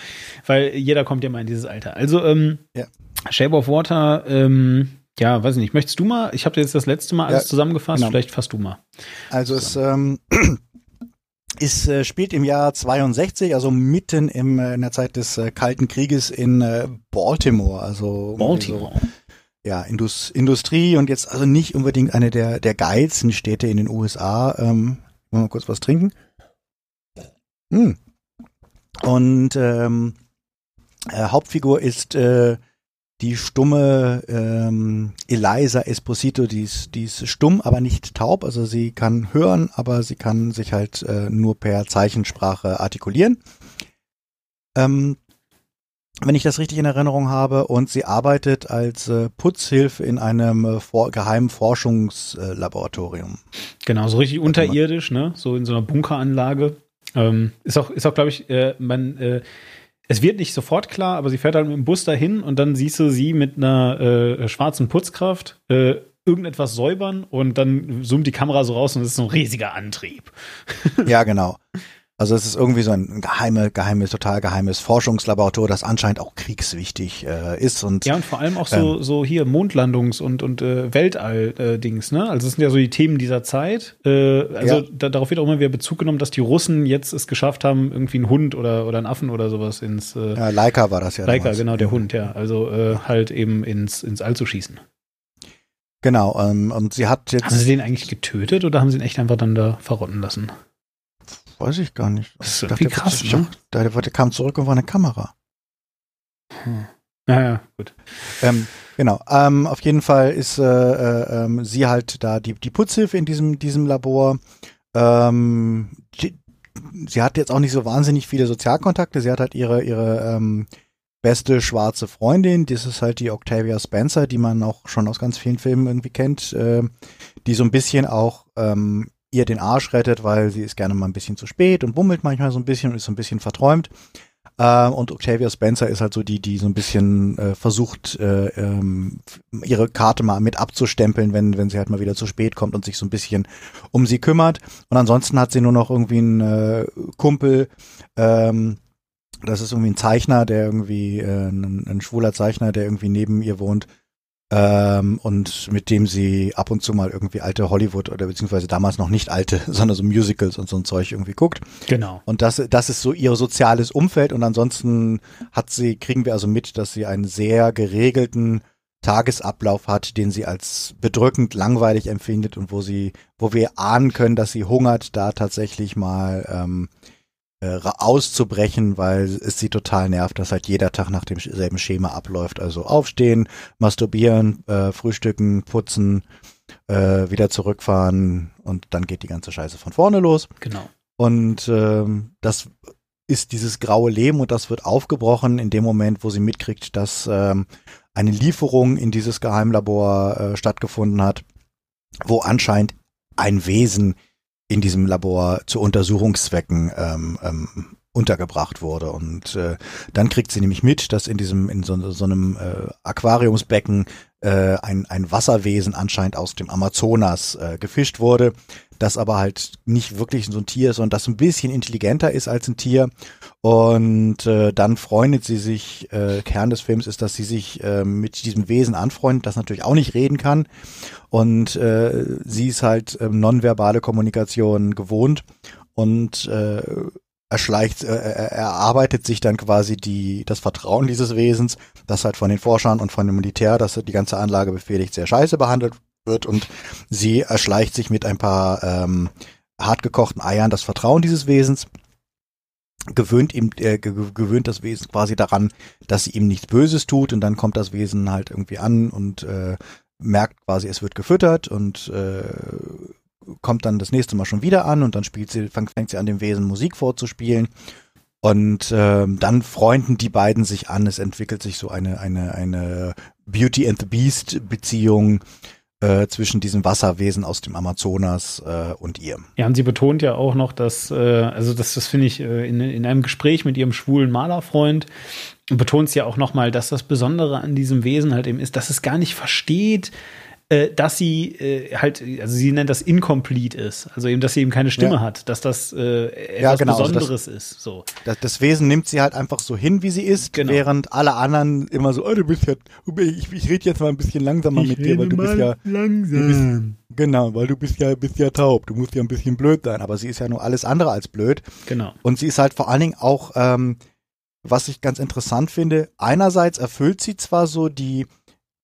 A: Weil jeder kommt ja mal in dieses Alter. Also, ähm,
B: Ja.
A: Shape of Water, ähm, ja, weiß ich nicht. Möchtest du mal? Ich habe jetzt das letzte Mal alles zusammengefasst.
B: genau.
A: Vielleicht fasst du mal.
B: Also es ähm, (clears throat) ist, äh, spielt im Jahr 62, also mitten im, äh, in der Zeit des äh, Kalten Krieges in äh, Baltimore. Also
A: Baltimore.
B: So, ja, Indus Industrie und jetzt also nicht unbedingt eine der, der geilsten Städte in den USA. Ähm, wollen wir mal kurz was trinken? Hm. Und ähm, äh, Hauptfigur ist äh, die stumme ähm, Eliza Esposito, die ist, die ist stumm, aber nicht taub. Also sie kann hören, aber sie kann sich halt äh, nur per Zeichensprache artikulieren. Ähm, wenn ich das richtig in Erinnerung habe. Und sie arbeitet als äh, Putzhilfe in einem äh, vor, geheimen Forschungslaboratorium.
A: Genau, so richtig unterirdisch, ne? So in so einer Bunkeranlage. Ähm, ist auch, ist auch, glaube ich, äh, man, äh, es wird nicht sofort klar, aber sie fährt halt mit dem Bus dahin und dann siehst du sie mit einer äh, schwarzen Putzkraft äh, irgendetwas säubern und dann zoomt die Kamera so raus und es ist so ein riesiger Antrieb.
B: Ja, genau. Also es ist irgendwie so ein geheime, geheimes, total geheimes Forschungslaboratorium, das anscheinend auch kriegswichtig äh, ist. Und,
A: Ja, und vor allem auch so,
B: Ähm.
A: so hier Mondlandungs- und, und äh, Weltall-Dings, ne? Also das sind ja so die Themen dieser Zeit. Äh, also
B: Ja.
A: da, darauf wird auch immer wieder Bezug genommen, dass die Russen jetzt es geschafft haben, irgendwie einen Hund oder, oder einen Affen oder sowas ins äh,
B: ja, Leica war das ja.
A: Leica,
B: damals.
A: genau, der Hund, ja. Also äh, halt eben ins, ins All zu schießen.
B: Genau, ähm, und sie hat jetzt,
A: Haben sie den eigentlich getötet oder haben sie ihn echt einfach dann da verrotten lassen?
B: Weiß ich gar nicht.
A: Das ist
B: Ich dachte,
A: krass, ne?
B: der, der kam zurück und war eine Kamera.
A: Hm. Ja, ja, gut.
B: Ähm, genau. Ähm, auf jeden Fall ist äh, äh, ähm, sie halt da die, die Putzhilfe in diesem, diesem Labor. Ähm, die, sie hat jetzt auch nicht so wahnsinnig viele Sozialkontakte. Sie hat halt ihre, ihre ähm, beste schwarze Freundin. Das ist halt die Octavia Spencer, die man auch schon aus ganz vielen Filmen irgendwie kennt, äh, die so ein bisschen auch ähm, ihr den Arsch rettet, weil sie ist gerne mal ein bisschen zu spät und bummelt manchmal so ein bisschen und ist so ein bisschen verträumt. Äh, und Octavia Spencer ist halt so die, die so ein bisschen äh, versucht, äh, ähm, ihre Karte mal mit abzustempeln, wenn, wenn sie halt mal wieder zu spät kommt und sich so ein bisschen um sie kümmert. Und ansonsten hat sie nur noch irgendwie einen äh, Kumpel, ähm, das ist irgendwie ein Zeichner, der irgendwie, äh, ein, ein schwuler Zeichner, der irgendwie neben ihr wohnt. Ähm, und mit dem sie ab und zu mal irgendwie alte Hollywood oder beziehungsweise damals noch nicht alte, (laughs) sondern so Musicals und so ein Zeug irgendwie guckt.
A: Genau.
B: Und das, das ist so ihr soziales Umfeld und ansonsten hat sie, kriegen wir also mit, dass sie einen sehr geregelten Tagesablauf hat, den sie als bedrückend langweilig empfindet und wo sie, wo wir ahnen können, dass sie hungert, da tatsächlich mal ähm, äh, auszubrechen, weil es sie total nervt, dass halt jeder Tag nach demselben Schema abläuft. Also aufstehen, masturbieren, äh, frühstücken, putzen, äh, wieder zurückfahren und dann geht die ganze Scheiße von vorne los.
A: Genau.
B: Und ähm, das ist dieses graue Leben und das wird aufgebrochen in dem Moment, wo sie mitkriegt, dass ähm, eine Lieferung in dieses Geheimlabor äh, stattgefunden hat, wo anscheinend ein Wesen in diesem Labor zu Untersuchungszwecken ähm, ähm, untergebracht wurde. Und äh, dann kriegt sie nämlich mit, dass in diesem, in so, so einem äh, Aquariumsbecken äh, ein, ein Wasserwesen anscheinend aus dem Amazonas äh, gefischt wurde, das aber halt nicht wirklich so ein Tier ist, sondern das ein bisschen intelligenter ist als ein Tier. Und äh, dann freundet sie sich, äh, Kern des Films ist, dass sie sich äh, mit diesem Wesen anfreundet, das natürlich auch nicht reden kann. Und äh, sie ist halt äh, nonverbale Kommunikation gewohnt und äh, erschleicht, äh, er erarbeitet sich dann quasi die, das Vertrauen dieses Wesens, das halt von den Forschern und von dem Militär, das die ganze Anlage befehligt, sehr scheiße behandelt wird und sie erschleicht sich mit ein paar ähm, hartgekochten Eiern. Das Vertrauen dieses Wesens, gewöhnt ihm, äh, ge- gewöhnt das Wesen quasi daran, dass sie ihm nichts Böses tut und dann kommt das Wesen halt irgendwie an und äh, merkt quasi, es wird gefüttert und äh, kommt dann das nächste Mal schon wieder an und dann spielt sie, fängt, sie an, dem Wesen Musik vorzuspielen. Und ähm, dann freunden die beiden sich an. Es entwickelt sich so eine, eine, eine Beauty and the Beast Beziehung äh, zwischen diesem Wasserwesen aus dem Amazonas äh, und ihr.
A: Ja, und sie betont ja auch noch, dass, äh, also das, das finde ich, äh, in, in einem Gespräch mit ihrem schwulen Malerfreund betont sie ja auch noch mal, dass das Besondere an diesem Wesen halt eben ist, dass es gar nicht versteht, äh, dass sie äh, halt, also sie nennt das incomplete ist, also eben, dass sie eben keine Stimme
B: Ja.
A: hat, dass das äh, etwas
B: Ja, genau, also das-
A: Besonderes ist. So.
B: Das, das Wesen nimmt sie halt einfach so hin, wie sie ist,
A: Genau.
B: während alle anderen immer so, oh, du bist ja, ich, ich rede jetzt mal ein bisschen langsamer mit dir, weil du bist ja, du bist, genau, weil du bist ja, bist ja taub, du musst ja ein bisschen blöd sein, aber sie ist ja nur alles andere als blöd.
A: Genau.
B: Und sie ist halt vor allen Dingen auch, ähm, was ich ganz interessant finde, einerseits erfüllt sie zwar so die,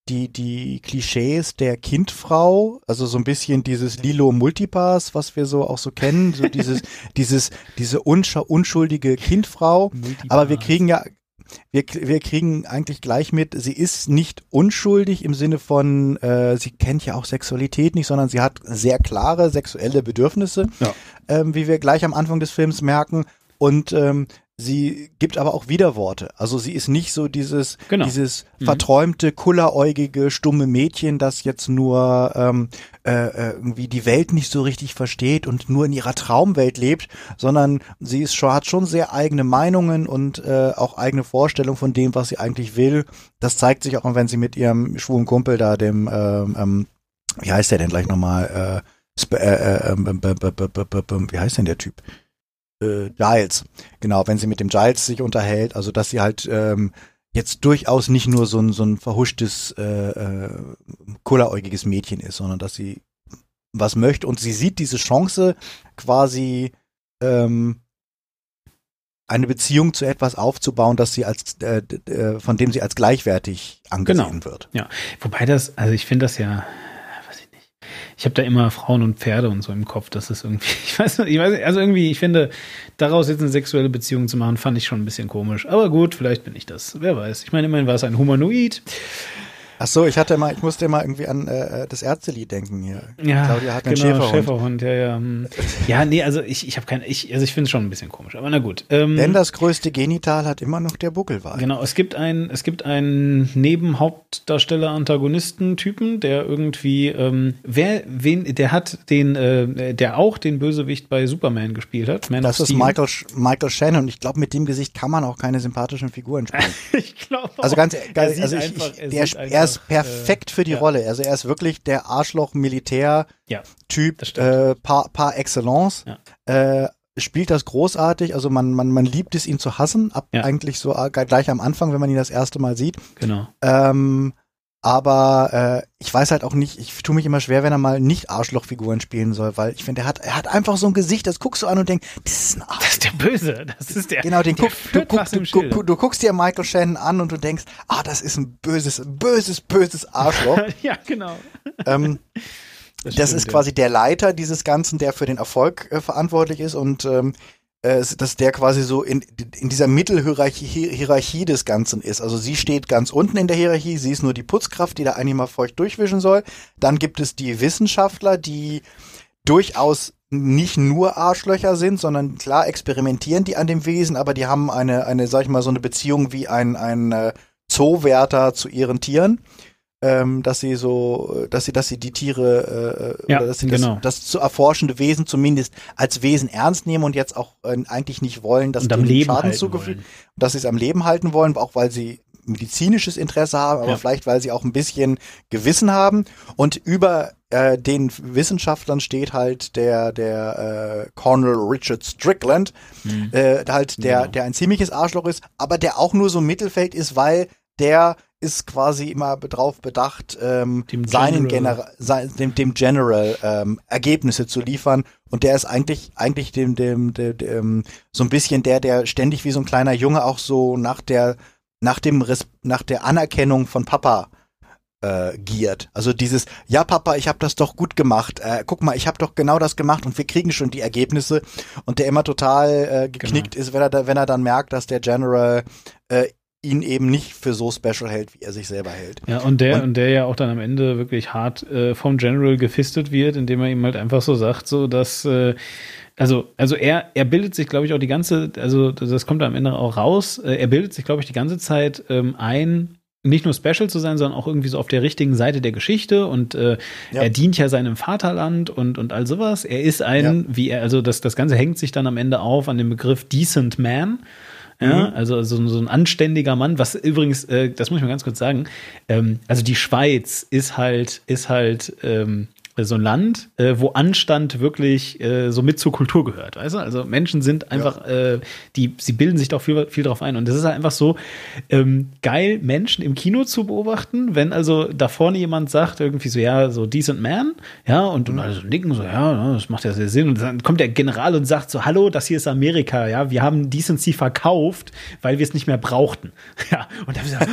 B: die, die Klischees der Kindfrau, also so ein bisschen dieses Lilo Multipass, was wir so auch so kennen, so (laughs) dieses, dieses, diese unschuldige Kindfrau. Aber wir kriegen ja, wir, wir kriegen eigentlich gleich mit, sie ist nicht unschuldig im Sinne von, äh, sie kennt ja auch Sexualität nicht, sondern sie hat sehr klare sexuelle Bedürfnisse,
A: Ja.
B: ähm, wie wir gleich am Anfang des Films merken. Und ähm, sie gibt aber auch Widerworte. Also sie ist nicht so dieses,
A: Genau.
B: dieses verträumte, kulleräugige, stumme Mädchen, das jetzt nur ähm, äh, äh, irgendwie die Welt nicht so richtig versteht und nur in ihrer Traumwelt lebt, sondern sie ist schon, hat schon sehr eigene Meinungen und äh, auch eigene Vorstellungen von dem, was sie eigentlich will. Das zeigt sich auch, wenn sie mit ihrem schwulen Kumpel da, dem ähm, ähm, wie heißt der denn gleich nochmal? Äh, äh, äh, ähm, ähm, ähm, ähm, ähm, wie heißt denn der Typ? Äh, Giles. Genau, wenn sie mit dem Giles sich unterhält, also dass sie halt ähm, jetzt durchaus nicht nur so ein, so ein verhuschtes, äh, äh, kulleräugiges Mädchen ist, sondern dass sie was möchte und sie sieht diese Chance quasi ähm, eine Beziehung zu etwas aufzubauen, dass sie als äh, äh, von dem sie als gleichwertig angesehen wird.
A: Wobei das, also ich finde das ja, ich habe da immer Frauen und Pferde und so im Kopf. Das ist irgendwie, (laughs) ich weiß nicht, ich weiß nicht, also irgendwie, ich finde, daraus jetzt eine sexuelle Beziehung zu machen, fand ich schon ein bisschen komisch. Aber gut, vielleicht bin ich das. Wer weiß. Ich meine, immerhin war es ein Humanoid.
B: Ach so, ich hatte mal, ich musste immer irgendwie an äh, das Ärztelied denken hier.
A: Ja,
B: Claudia hat einen
A: genau,
B: Schäferhund.
A: Schäferhund, ja, ja. hm. Ja, nee, also ich, ich habe keine, ich, also ich finde es schon ein bisschen komisch. Aber na gut. Ähm,
B: Denn das größte Genital hat immer noch der Buckelwal.
A: Genau, es gibt einen, es gibt einen Nebenhauptdarsteller-Antagonisten-Typen, der irgendwie, ähm, wer, wen, der hat den, äh, der auch den Bösewicht bei Superman gespielt hat. Man
B: Das ist. Michael, Michael Shannon und ich glaube, mit dem Gesicht kann man auch keine sympathischen Figuren spielen. (laughs)
A: ich glaube.
B: Also ganz, ganz also ich,
A: einfach,
B: ich,
A: er
B: der, er ist
A: einfach,
B: perfekt für die
A: ja.
B: Rolle. Also er ist wirklich der Arschloch-Militär-Typ
A: Ja,
B: äh, par, par excellence.
A: Ja.
B: Äh, spielt das großartig. Also man, man, man liebt es, ihn zu hassen. Ab eigentlich so äh, gleich am Anfang, wenn man ihn das erste Mal sieht.
A: genau.
B: Ähm, aber äh, ich weiß halt auch nicht, ich tue mich immer schwer, wenn er mal nicht Arschlochfiguren spielen soll, weil ich finde, er hat, er hat einfach so ein Gesicht, das guckst du an und denkst, das ist ein Arsch.
A: Das ist der Böse. Das ist der.
B: Genau, den
A: der
B: guck, du, guck, du,
A: Schilde.
B: du guckst dir Michael Shannon an und du denkst, ah, das ist ein böses, böses, böses Arschloch. (laughs)
A: ja, genau.
B: ähm, das
A: stimmt,
B: ist
A: ja.
B: quasi der Leiter dieses Ganzen, der für den Erfolg äh, verantwortlich ist und ähm, äh, dass der quasi so in, in dieser Mittelhierarchie Hierarchie des Ganzen ist. Also sie steht ganz unten in der Hierarchie, sie ist nur die Putzkraft, die da eigentlich mal feucht durchwischen soll. Dann gibt es die Wissenschaftler, die durchaus nicht nur Arschlöcher sind, sondern klar experimentieren die an dem Wesen, aber die haben eine, eine, sag ich mal, so eine Beziehung wie ein, ein äh, Zoowärter zu ihren Tieren. Ähm, dass sie so, dass sie, dass sie die Tiere, äh,
A: Ja,
B: oder dass sie
A: genau.
B: das, das zu erforschende Wesen zumindest als Wesen ernst nehmen und jetzt auch äh, eigentlich nicht wollen, dass
A: Leben
B: Schaden zugefügt, dass sie es am Leben halten wollen, auch weil sie medizinisches Interesse haben, aber
A: Ja.
B: vielleicht weil sie auch ein bisschen Gewissen haben und über äh, den Wissenschaftlern steht halt der der äh, Colonel Richard Strickland, äh, halt der
A: Genau.
B: der ein ziemliches Arschloch ist, aber der auch nur so Mittelfeld ist, weil der ist quasi immer drauf bedacht, ähm,
A: Dem
B: seinen
A: General.
B: Sein, dem, dem General ähm, Ergebnisse zu liefern. Und der ist eigentlich, eigentlich dem, dem, dem, dem, so ein bisschen der, der ständig wie so ein kleiner Junge auch so nach der, nach dem, nach der Anerkennung von Papa äh, giert. Also dieses, ja Papa, ich habe das doch gut gemacht. Äh, guck mal, ich habe doch genau das gemacht und wir kriegen schon die Ergebnisse. Und der immer total äh, geknickt ist, wenn er, da, wenn er dann merkt, dass der General äh, ihn eben nicht für so special hält, wie er sich selber hält.
A: Ja, und der,
B: Und-
A: und, der ja auch dann am Ende wirklich hart äh, vom General gefistet wird, indem er ihm halt einfach so sagt, so dass, äh, also, also er, er bildet sich, glaube ich, auch die ganze, also das kommt am Ende auch raus, äh, er bildet sich, glaube ich, die ganze Zeit ähm, ein, nicht nur special zu sein, sondern auch irgendwie so auf der richtigen Seite der Geschichte und äh,
B: Ja.
A: er dient ja seinem Vaterland und, und all sowas. Er ist ein, wie er, also das, das Ganze hängt sich dann am Ende auf an dem Begriff Decent Man. Ja, also so, so ein anständiger Mann, was übrigens, äh, das muss ich mal ganz kurz sagen, ähm, also die Schweiz ist halt, ist halt ähm, so ein Land, äh, wo Anstand wirklich äh, so mit zur Kultur gehört, weißt du? Also Menschen sind einfach, äh, die, sie bilden sich doch viel, viel drauf ein. Und das ist halt einfach so ähm, geil, Menschen im Kino zu beobachten, wenn also da vorne jemand sagt, irgendwie so, ja, so decent man, ja, und, und alle so nicken, so, ja, ja, das macht ja sehr Sinn. Und dann kommt der General und sagt so, hallo, das hier ist Amerika, ja, wir haben Decency verkauft, weil wir es nicht mehr brauchten. (laughs) Ja, und dann gesagt,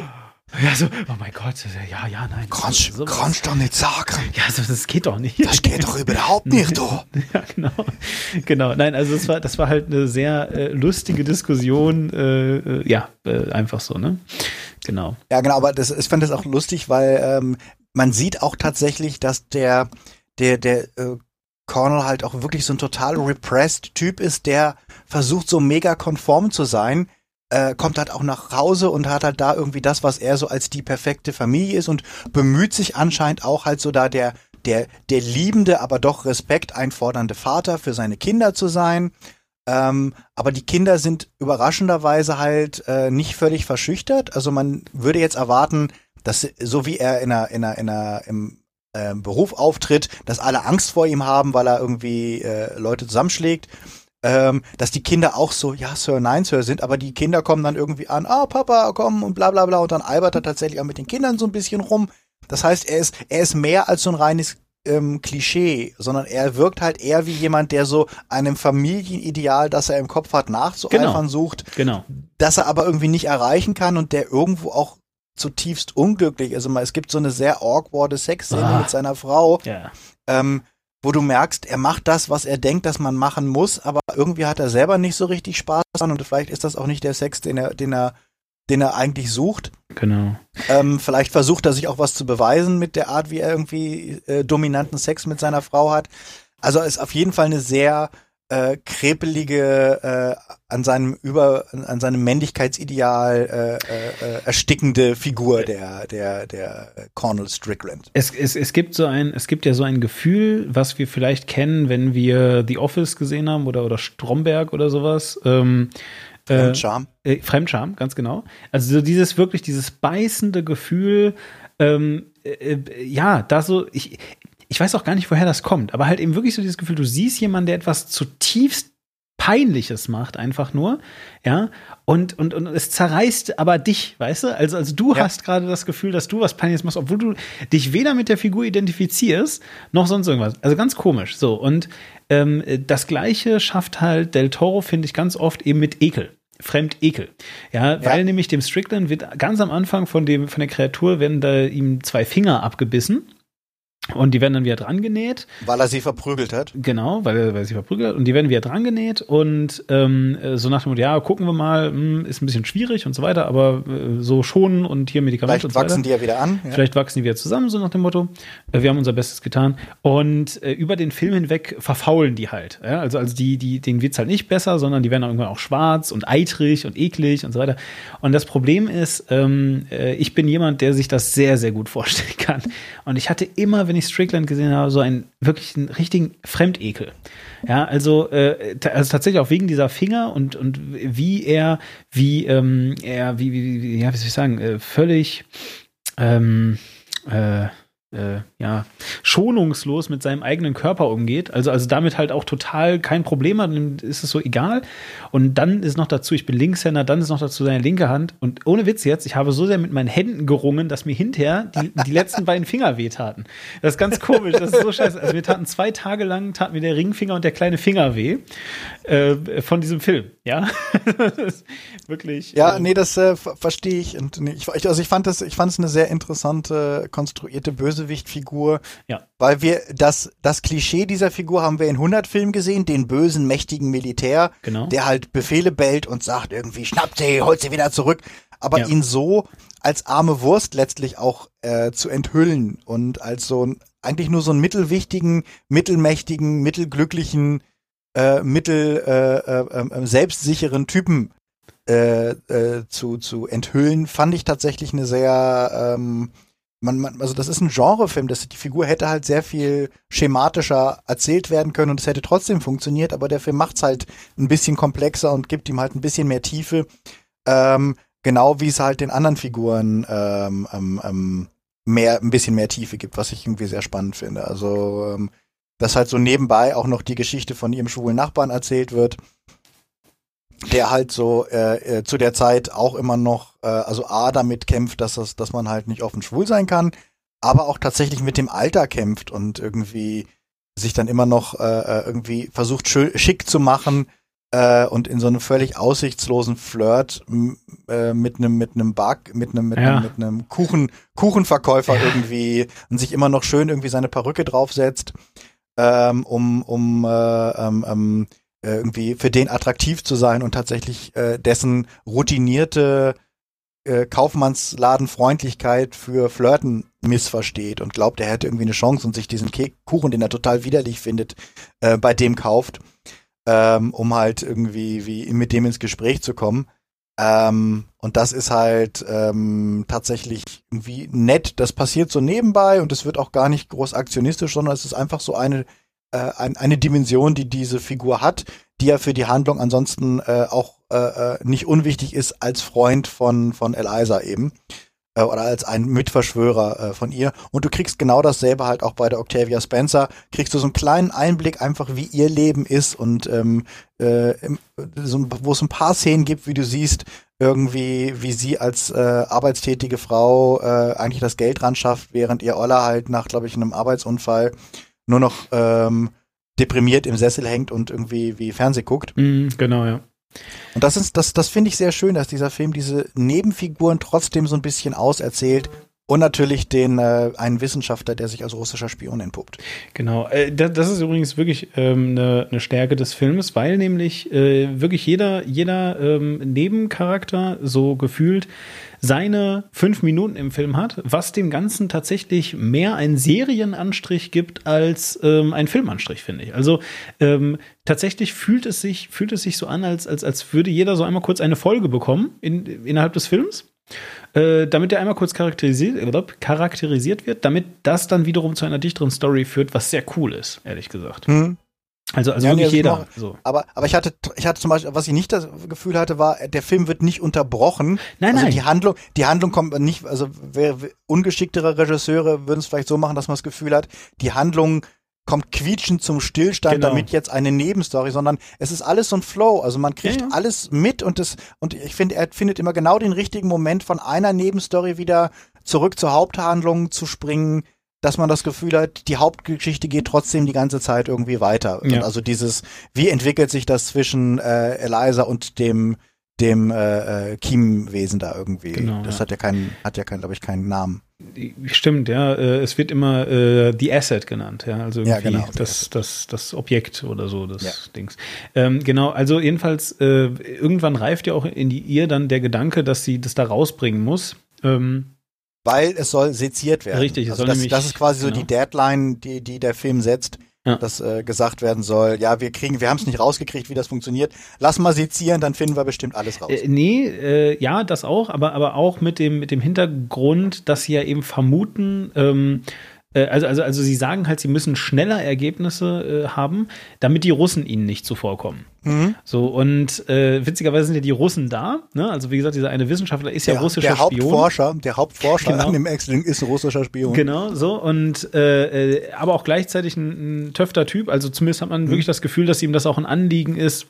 A: (laughs) ja, so, oh mein Gott, ja, ja, nein.
B: Kannst, kannst doch nicht sagen.
A: Ja, so, das geht doch nicht.
B: Das geht doch überhaupt nicht, du. (laughs)
A: Ja, genau. Genau. Nein, also das war, das war halt eine sehr äh, lustige Diskussion. Äh, äh, ja, äh, einfach so, ne? Genau.
B: Ja, genau, aber das, ich fand das auch lustig, weil ähm, man sieht auch tatsächlich, dass der, der, der äh, Cornell halt auch wirklich so ein total repressed Typ ist, der versucht so mega konform zu sein, äh, kommt halt auch nach Hause und hat halt da irgendwie das, was er so als die perfekte Familie ist und bemüht sich anscheinend auch halt so da der, der, der liebende, aber doch Respekt einfordernde Vater für seine Kinder zu sein. Ähm, aber die Kinder sind überraschenderweise halt äh, nicht völlig verschüchtert. Also man würde jetzt erwarten, dass so wie er in einer, in einer, in einer, im äh, Beruf auftritt, dass alle Angst vor ihm haben, weil er irgendwie äh, Leute zusammenschlägt. Ähm, dass die Kinder auch so, ja, Sir, nein, Sir sind, aber die Kinder kommen dann irgendwie an, ah, Papa, komm und bla bla bla und dann albert er tatsächlich auch mit den Kindern so ein bisschen rum. Das heißt, er ist, er ist mehr als so ein reines ähm, Klischee, sondern er wirkt halt eher wie jemand, der so einem Familienideal, das er im Kopf hat, nachzueifern
A: Genau.
B: sucht,
A: Genau.
B: das er aber irgendwie nicht erreichen kann und der irgendwo auch zutiefst unglücklich ist. Also es gibt so eine sehr awkwarde Sexszene
A: Ah.
B: mit seiner Frau,
A: Ja.
B: ähm, wo du merkst, er macht das, was er denkt, dass man machen muss, aber irgendwie hat er selber nicht so richtig Spaß dran und vielleicht ist das auch nicht der Sex, den er, den er, den er eigentlich sucht.
A: Genau.
B: Ähm, vielleicht versucht er sich auch was zu beweisen mit der Art, wie er irgendwie äh, dominanten Sex mit seiner Frau hat. Also ist auf jeden Fall eine sehr äh, krepelige, äh, an seinem über, an seinem Männlichkeitsideal äh, äh, äh, erstickende Figur der der der Cornel Strickland.
A: Es, es, es gibt so ein, es gibt ja so ein Gefühl, was wir vielleicht kennen, wenn wir The Office gesehen haben oder, oder Stromberg oder sowas. Ähm, äh,
B: Charme.
A: Äh, Fremdscham, ganz genau. Also so dieses wirklich, dieses beißende Gefühl, ähm, äh, äh, ja, da so, ich, ich weiß auch gar nicht, woher das kommt, aber halt eben wirklich so dieses Gefühl, du siehst jemanden, der etwas zutiefst Peinliches macht, einfach nur, ja, und, und, und es zerreißt aber dich, weißt du? Also, also du
B: Ja.
A: hast gerade das Gefühl, dass du was Peinliches machst, obwohl du dich weder mit der Figur identifizierst, noch sonst irgendwas. Also ganz komisch. So, und ähm, das Gleiche schafft halt Del Toro, finde ich, ganz oft eben mit Ekel. Fremdekel. Ja, weil nämlich dem Strickland wird ganz am Anfang von dem, von der Kreatur werden da ihm zwei Finger abgebissen. Und die werden dann wieder dran genäht.
B: Weil er sie verprügelt hat.
A: Genau, weil er, weil er sie verprügelt hat. Und die werden wieder dran genäht. Und ähm, äh, so nach dem Motto, ja, gucken wir mal, hm, ist ein bisschen schwierig und so weiter, aber äh, so schonen und hier Medikamente
B: Vielleicht
A: und so weiter.
B: wachsen die ja wieder an. Ja.
A: Vielleicht wachsen die wieder zusammen, so nach dem Motto. Äh, Wir haben unser Bestes getan. Und äh, über den Film hinweg verfaulen die halt. Ja? Also, also die, die, denen wird's halt nicht besser, sondern die werden auch irgendwann auch schwarz und eitrig und eklig und so weiter. Und das Problem ist, ähm, äh, ich bin jemand, der sich das sehr, sehr gut vorstellen kann. Und ich hatte immer, wenn ich Strickland gesehen habe, so einen wirklich einen richtigen Fremdekel. Ja, also, äh, also tatsächlich auch wegen dieser Finger und, und wie er, wie ähm, er, wie, wie, wie, ja, wie soll ich sagen, äh, völlig ähm, äh, äh, ja, schonungslos mit seinem eigenen Körper umgeht. Also, also damit halt auch total kein Problem hat, dann ist es so egal. Und dann ist noch dazu, ich bin Linkshänder, dann ist noch dazu seine linke Hand. Und ohne Witz jetzt, ich habe so sehr mit meinen Händen gerungen, dass mir hinterher die, die letzten beiden Finger wehtaten. Das ist ganz komisch, das ist so scheiße. Also mir taten zwei Tage lang, taten mir der Ringfinger und der kleine Finger weh äh, von diesem Film. Ja, (laughs) wirklich.
B: Ja,
A: äh,
B: nee, das äh, ver- verstehe ich. Und nee, ich, also ich fand das, ich fand es eine sehr interessante, konstruierte Bösewichtfigur.
A: Ja.
B: Weil wir das, das Klischee dieser Figur haben wir in 100 Filmen gesehen, den bösen, mächtigen Militär,
A: Genau.
B: der halt Befehle bellt und sagt irgendwie, schnappt sie, holt sie wieder zurück. Aber
A: Ja.
B: ihn so als arme Wurst letztlich auch äh, zu enthüllen und als so ein, eigentlich nur so einen mittelwichtigen, mittelmächtigen, mittelglücklichen, äh, mittel äh, äh, äh, selbstsicheren Typen äh, äh, zu, zu enthüllen, fand ich tatsächlich eine sehr, ähm, man, man, also das ist ein Genrefilm, das, die Figur hätte halt sehr viel schematischer erzählt werden können und es hätte trotzdem funktioniert, aber der Film macht's halt ein bisschen komplexer und gibt ihm halt ein bisschen mehr Tiefe, ähm, genau wie es halt den anderen Figuren ähm, ähm, ähm, mehr, ein bisschen mehr Tiefe gibt, was ich irgendwie sehr spannend finde. Also, ähm, dass halt so nebenbei auch noch die Geschichte von ihrem schwulen Nachbarn erzählt wird, der halt so äh, äh, zu der Zeit auch immer noch, äh, also A, damit kämpft, dass, das, dass man halt nicht offen schwul sein kann, aber auch tatsächlich mit dem Alter kämpft und irgendwie sich dann immer noch äh, äh, irgendwie versucht, schön, schick zu machen äh, und in so einem völlig aussichtslosen Flirt äh, mit einem mit einem Bug, mit einem mit
A: Ja.
B: einem mit einem Kuchen Kuchenverkäufer irgendwie und sich immer noch schön irgendwie seine Perücke draufsetzt, ähm, um um äh, ähm, ähm, äh, irgendwie für den attraktiv zu sein und tatsächlich äh, dessen routinierte äh, Kaufmannsladenfreundlichkeit für Flirten missversteht und glaubt, er hätte irgendwie eine Chance und sich diesen Ke Kuchen, den er total widerlich findet, äh, bei dem kauft, ähm, um halt irgendwie wie mit dem ins Gespräch zu kommen. Ähm, und das ist halt ähm, tatsächlich irgendwie nett. Das passiert so nebenbei und es wird auch gar nicht groß aktionistisch, sondern es ist einfach so eine äh, ein, eine Dimension, die diese Figur hat, die ja für die Handlung ansonsten äh, auch äh, äh, nicht unwichtig ist als Freund von von Eliza eben. äh, oder als ein Mitverschwörer äh, von ihr. Und du kriegst genau dasselbe halt auch bei der Octavia Spencer. Kriegst du so einen kleinen Einblick einfach, wie ihr Leben ist und ähm, äh, so, wo es ein paar Szenen gibt, wie du siehst, irgendwie, wie sie als äh, arbeitstätige Frau äh, eigentlich das Geld ran schafft, während ihr Oller halt nach, glaube ich, einem Arbeitsunfall nur noch ähm, deprimiert im Sessel hängt und irgendwie wie Fernseh guckt.
A: Mhm, genau, ja.
B: Und das ist, das, das finde ich sehr schön, dass dieser Film diese Nebenfiguren trotzdem so ein bisschen auserzählt. Und natürlich den äh, einen Wissenschaftler, der sich als russischer Spion entpuppt.
A: Genau, äh, das, das ist übrigens wirklich ähm, eine, eine Stärke des Films, weil nämlich äh, wirklich jeder, jeder ähm, Nebencharakter so gefühlt seine fünf Minuten im Film hat, was dem Ganzen tatsächlich mehr einen Serienanstrich gibt als ähm, ein Filmanstrich, finde ich. Also ähm, tatsächlich fühlt es sich, fühlt es sich so an, als, als, als würde jeder so einmal kurz eine Folge bekommen in, innerhalb des Films. Äh, damit er einmal kurz charakterisiert, charakterisiert wird, damit das dann wiederum zu einer dichteren Story führt, was sehr cool ist, ehrlich gesagt.
B: Hm.
A: Also, also
B: Ja,
A: wirklich
B: nee,
A: jeder.
B: also
A: so.
B: Aber, aber ich hatte, ich hatte zum Beispiel, was ich nicht das Gefühl hatte, war, der Film wird nicht unterbrochen.
A: Nein,
B: also
A: nein.
B: die Handlung, die Handlung kommt nicht, also wer, wer- ungeschicktere Regisseure würden es vielleicht so machen, dass man das Gefühl hat, die Handlung kommt quietschend zum Stillstand,
A: Genau.
B: damit jetzt eine Nebenstory, sondern es ist alles so ein Flow. Also man kriegt
A: Ja, ja.
B: alles mit und das, und ich finde, er findet immer genau den richtigen Moment von einer Nebenstory wieder zurück zur Haupthandlung zu springen, dass man das Gefühl hat, die Hauptgeschichte geht trotzdem die ganze Zeit irgendwie weiter.
A: Ja.
B: Und also dieses, wie entwickelt sich das zwischen äh, Eliza und dem dem äh, äh, Chiemwesen da irgendwie.
A: Genau,
B: das
A: ja.
B: hat ja keinen, hat ja keinen, glaube ich, keinen Namen.
A: Stimmt, ja. Äh, es wird immer äh, The Asset genannt, ja. Also
B: Ja,
A: irgendwie
B: genau, The
A: das, das, das Objekt oder so des
B: Ja.
A: Dings. Ähm, genau, also jedenfalls, äh, irgendwann reift ja auch in die, ihr dann der Gedanke, dass sie das da rausbringen muss. Ähm,
B: Weil es soll seziert werden.
A: Richtig, es
B: also
A: soll
B: das, das ist quasi so
A: genau.
B: die Deadline, die, die der Film setzt,
A: Ja.
B: dass äh, gesagt werden soll, ja, wir kriegen, wir haben es nicht rausgekriegt, wie das funktioniert. Lass mal sezieren, dann finden wir bestimmt alles raus.
A: Äh, nee, äh, ja, das auch, aber, aber auch mit dem, mit dem Hintergrund, dass sie ja eben vermuten, ähm, äh, also, also, also sie sagen halt, sie müssen schneller Ergebnisse äh, haben, damit die Russen ihnen nicht zuvorkommen.
B: Mhm.
A: So, und äh, witzigerweise sind ja die Russen da, ne? Also wie gesagt, dieser eine Wissenschaftler ist ja
B: der,
A: russischer
B: der
A: Spion.
B: Hauptforscher, der Hauptforscher
A: Genau.
B: an dem Accident ist ein russischer Spion.
A: Genau, so und äh, äh, aber auch gleichzeitig ein, ein töfter Typ. Also zumindest hat man
B: Mhm.
A: wirklich das Gefühl, dass ihm das auch ein Anliegen ist.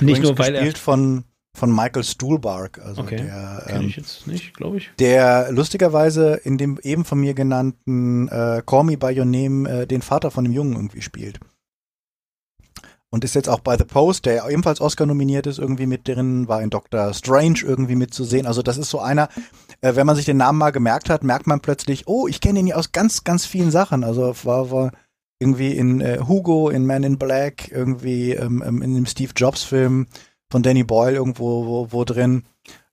A: Nicht
B: Übrigens
A: nur, weil er.
B: gespielt von von Michael Stuhlbarg, also
A: Okay,
B: der
A: Kenn
B: ähm,
A: ich jetzt nicht, glaube ich.
B: der lustigerweise in dem eben von mir genannten äh, Call Me By Your Name äh, den Vater von dem Jungen irgendwie spielt. Und ist jetzt auch bei The Post, der ebenfalls Oscar nominiert ist, irgendwie mit drin, war in Doctor Strange irgendwie mitzusehen. Also das ist so einer, äh, wenn man sich den Namen mal gemerkt hat, merkt man plötzlich, oh, ich kenne ihn ja aus ganz, ganz vielen Sachen. Also war, war irgendwie in äh, Hugo, in Man in Black, irgendwie ähm, ähm, in dem Steve Jobs Film von Danny Boyle irgendwo wo, wo drin.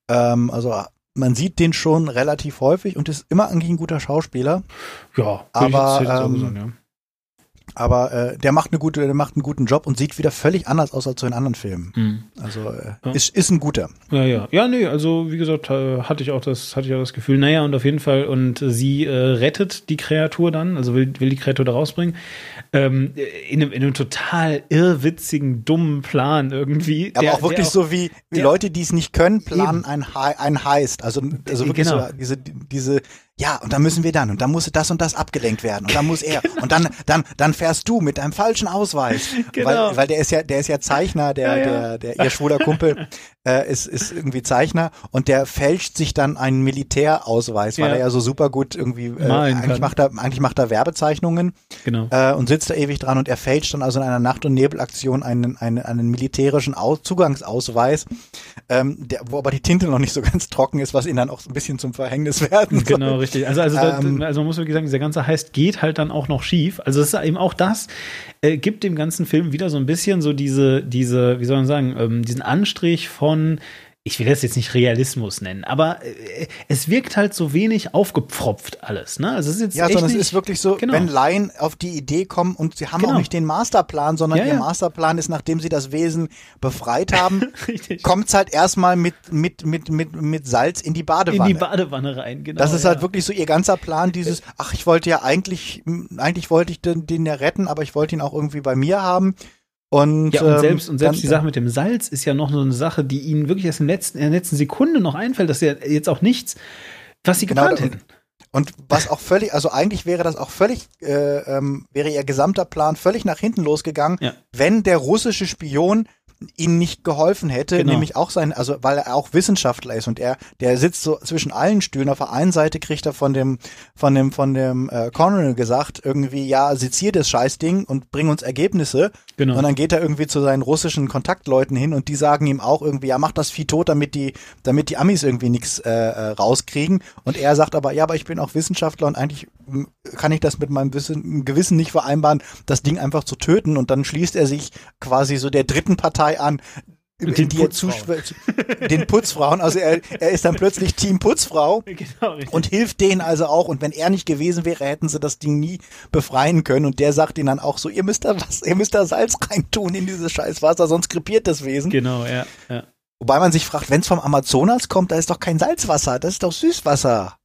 B: Ähm, also man sieht den schon relativ häufig und ist immer eigentlich ein guter Schauspieler.
A: Ja,
B: Aber,
A: ich jetzt- ich
B: ähm,
A: gesagt, ja.
B: Aber äh, der macht eine gute, der macht einen guten Job und sieht wieder völlig anders aus als so in anderen Filmen.
A: Mhm.
B: Also äh,
A: Ja.
B: ist, ist ein guter.
A: Ja, ja. Ja, nee, also wie gesagt, äh, hatte ich auch das, hatte ich auch das Gefühl, naja, und auf jeden Fall, und äh, sie äh, rettet die Kreatur dann, also will, will die Kreatur da rausbringen. Ähm, in, einem, in einem total irrwitzigen, dummen Plan irgendwie.
B: Aber
A: der-
B: auch wirklich
A: der
B: so wie,
A: der-
B: Leute, die es nicht können, planen ein, ein Heist. Also, also wirklich
A: Genau.
B: so diese, diese, ja, und dann müssen wir dann, und dann muss das und das abgelenkt werden, und dann muss er, und dann, dann, dann fährst du mit deinem falschen Ausweis. (laughs)
A: Genau.
B: Weil, weil der ist ja, der ist ja Zeichner, der,
A: Ja, ja.
B: der, der, ihr schwuler Kumpel, (laughs) äh, ist, ist irgendwie Zeichner, und der fälscht sich dann einen Militärausweis, weil
A: Ja.
B: er ja so super gut irgendwie, äh, eigentlich
A: kann.
B: macht er, eigentlich macht er Werbezeichnungen,
A: Genau.
B: äh, und sitzt da ewig dran und er fälscht dann also in einer Nacht- und Nebelaktion einen, einen, einen militärischen Aus Zugangsausweis, ähm, der, wo aber die Tinte noch nicht so ganz trocken ist, was ihn dann auch so ein bisschen zum Verhängnis werden soll.
A: Genau, richtig. Also, also, da-
B: Ähm,
A: also man muss wirklich sagen, dieser ganze Heist geht halt dann auch noch schief. Also es ist eben auch das, äh, gibt dem ganzen Film wieder so ein bisschen so diese, diese, wie soll man sagen, ähm, diesen Anstrich von ich will das jetzt nicht Realismus nennen, aber äh, es wirkt halt so wenig aufgepfropft alles. Ne? Also es ist jetzt
B: Ja, sondern es ist wirklich so,
A: Genau.
B: wenn Laien auf die Idee kommen und sie haben
A: Genau.
B: auch nicht den Masterplan, sondern
A: Ja,
B: ihr
A: ja.
B: Masterplan ist, nachdem sie das Wesen befreit haben, (laughs) kommt's halt erstmal mit, mit, mit, mit, mit Salz in die Badewanne.
A: in die Badewanne rein. Genau,
B: Das ist
A: ja.
B: halt wirklich so ihr ganzer Plan, dieses, ach, ich wollte ja eigentlich, eigentlich wollte ich den, den ja retten, aber ich wollte ihn auch irgendwie bei mir haben. Und,
A: Ja, und
B: ähm,
A: selbst, und selbst
B: dann-
A: die Sache mit dem Salz ist ja noch so eine Sache, die ihnen wirklich erst im letzten, in der letzten Sekunde noch einfällt, dass er jetzt auch nichts was sie
B: Genau,
A: geplant hätten.
B: Und was auch völlig, also eigentlich wäre das auch völlig, äh, ähm, wäre ihr gesamter Plan völlig nach hinten losgegangen,
A: Ja.
B: wenn der russische Spion ihnen nicht geholfen hätte,
A: Genau.
B: nämlich auch sein, also weil er auch Wissenschaftler ist und er, der sitzt so zwischen allen Stühlen. Auf der einen Seite kriegt er von dem, von dem, von dem äh, Colonel gesagt, irgendwie, ja, sezier das Scheißding und bring uns Ergebnisse.
A: Genau.
B: Und dann geht er irgendwie zu seinen russischen Kontaktleuten hin und die sagen ihm auch irgendwie, ja, mach das Vieh tot, damit die, damit die Amis irgendwie nichts äh, äh, rauskriegen. Und er sagt aber, ja, aber ich bin auch Wissenschaftler und eigentlich kann ich das mit meinem Wissen, Gewissen nicht vereinbaren, das Ding einfach zu töten. Und dann schließt er sich quasi so der dritten Partei an,
A: Den
B: die er
A: Putzfrauen.
B: zuschw- den Putzfrauen. Also er, er ist dann plötzlich Team Putzfrau (laughs)
A: Genau,
B: und hilft denen also auch. Und wenn er nicht gewesen wäre, hätten sie das Ding nie befreien können. Und der sagt ihnen dann auch so, ihr müsst da was, ihr müsst da Salz reintun in dieses scheiß Wasser, sonst krepiert das Wesen.
A: genau, ja, ja.
B: Wobei man sich fragt, wenn es vom Amazonas kommt, da ist doch kein Salzwasser, das ist doch Süßwasser.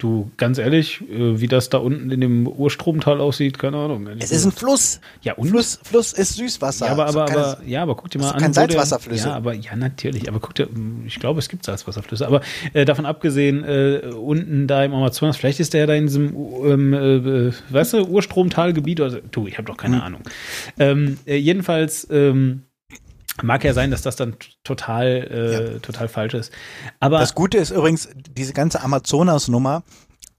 A: Du, ganz ehrlich, äh, wie das da unten in dem Urstromtal aussieht, keine Ahnung. ehrlich
B: Es ist ein. Fluss.
A: ja, und
B: Fluss, Fluss ist Süßwasser.
A: Ja, aber,
B: Also
A: aber,
B: keine-
A: aber, ja, aber guck dir mal an.
B: sind kein
A: wo der-
B: Salzwasserflüsse.
A: Ja, aber, ja, natürlich. Aber guck dir, ich glaube, es gibt Salzwasserflüsse. Aber äh, davon abgesehen, äh, unten da im Amazonas, vielleicht ist der da in diesem, ähm, äh, weißt du, Urstromtalgebiet oder, du, ich habe doch keine
B: Hm.
A: Ahnung. Ähm, äh, jedenfalls, ähm, mag ja sein, dass das dann total, äh, total falsch ist. Aber,
B: Das Gute ist übrigens, diese ganze Amazonas-Nummer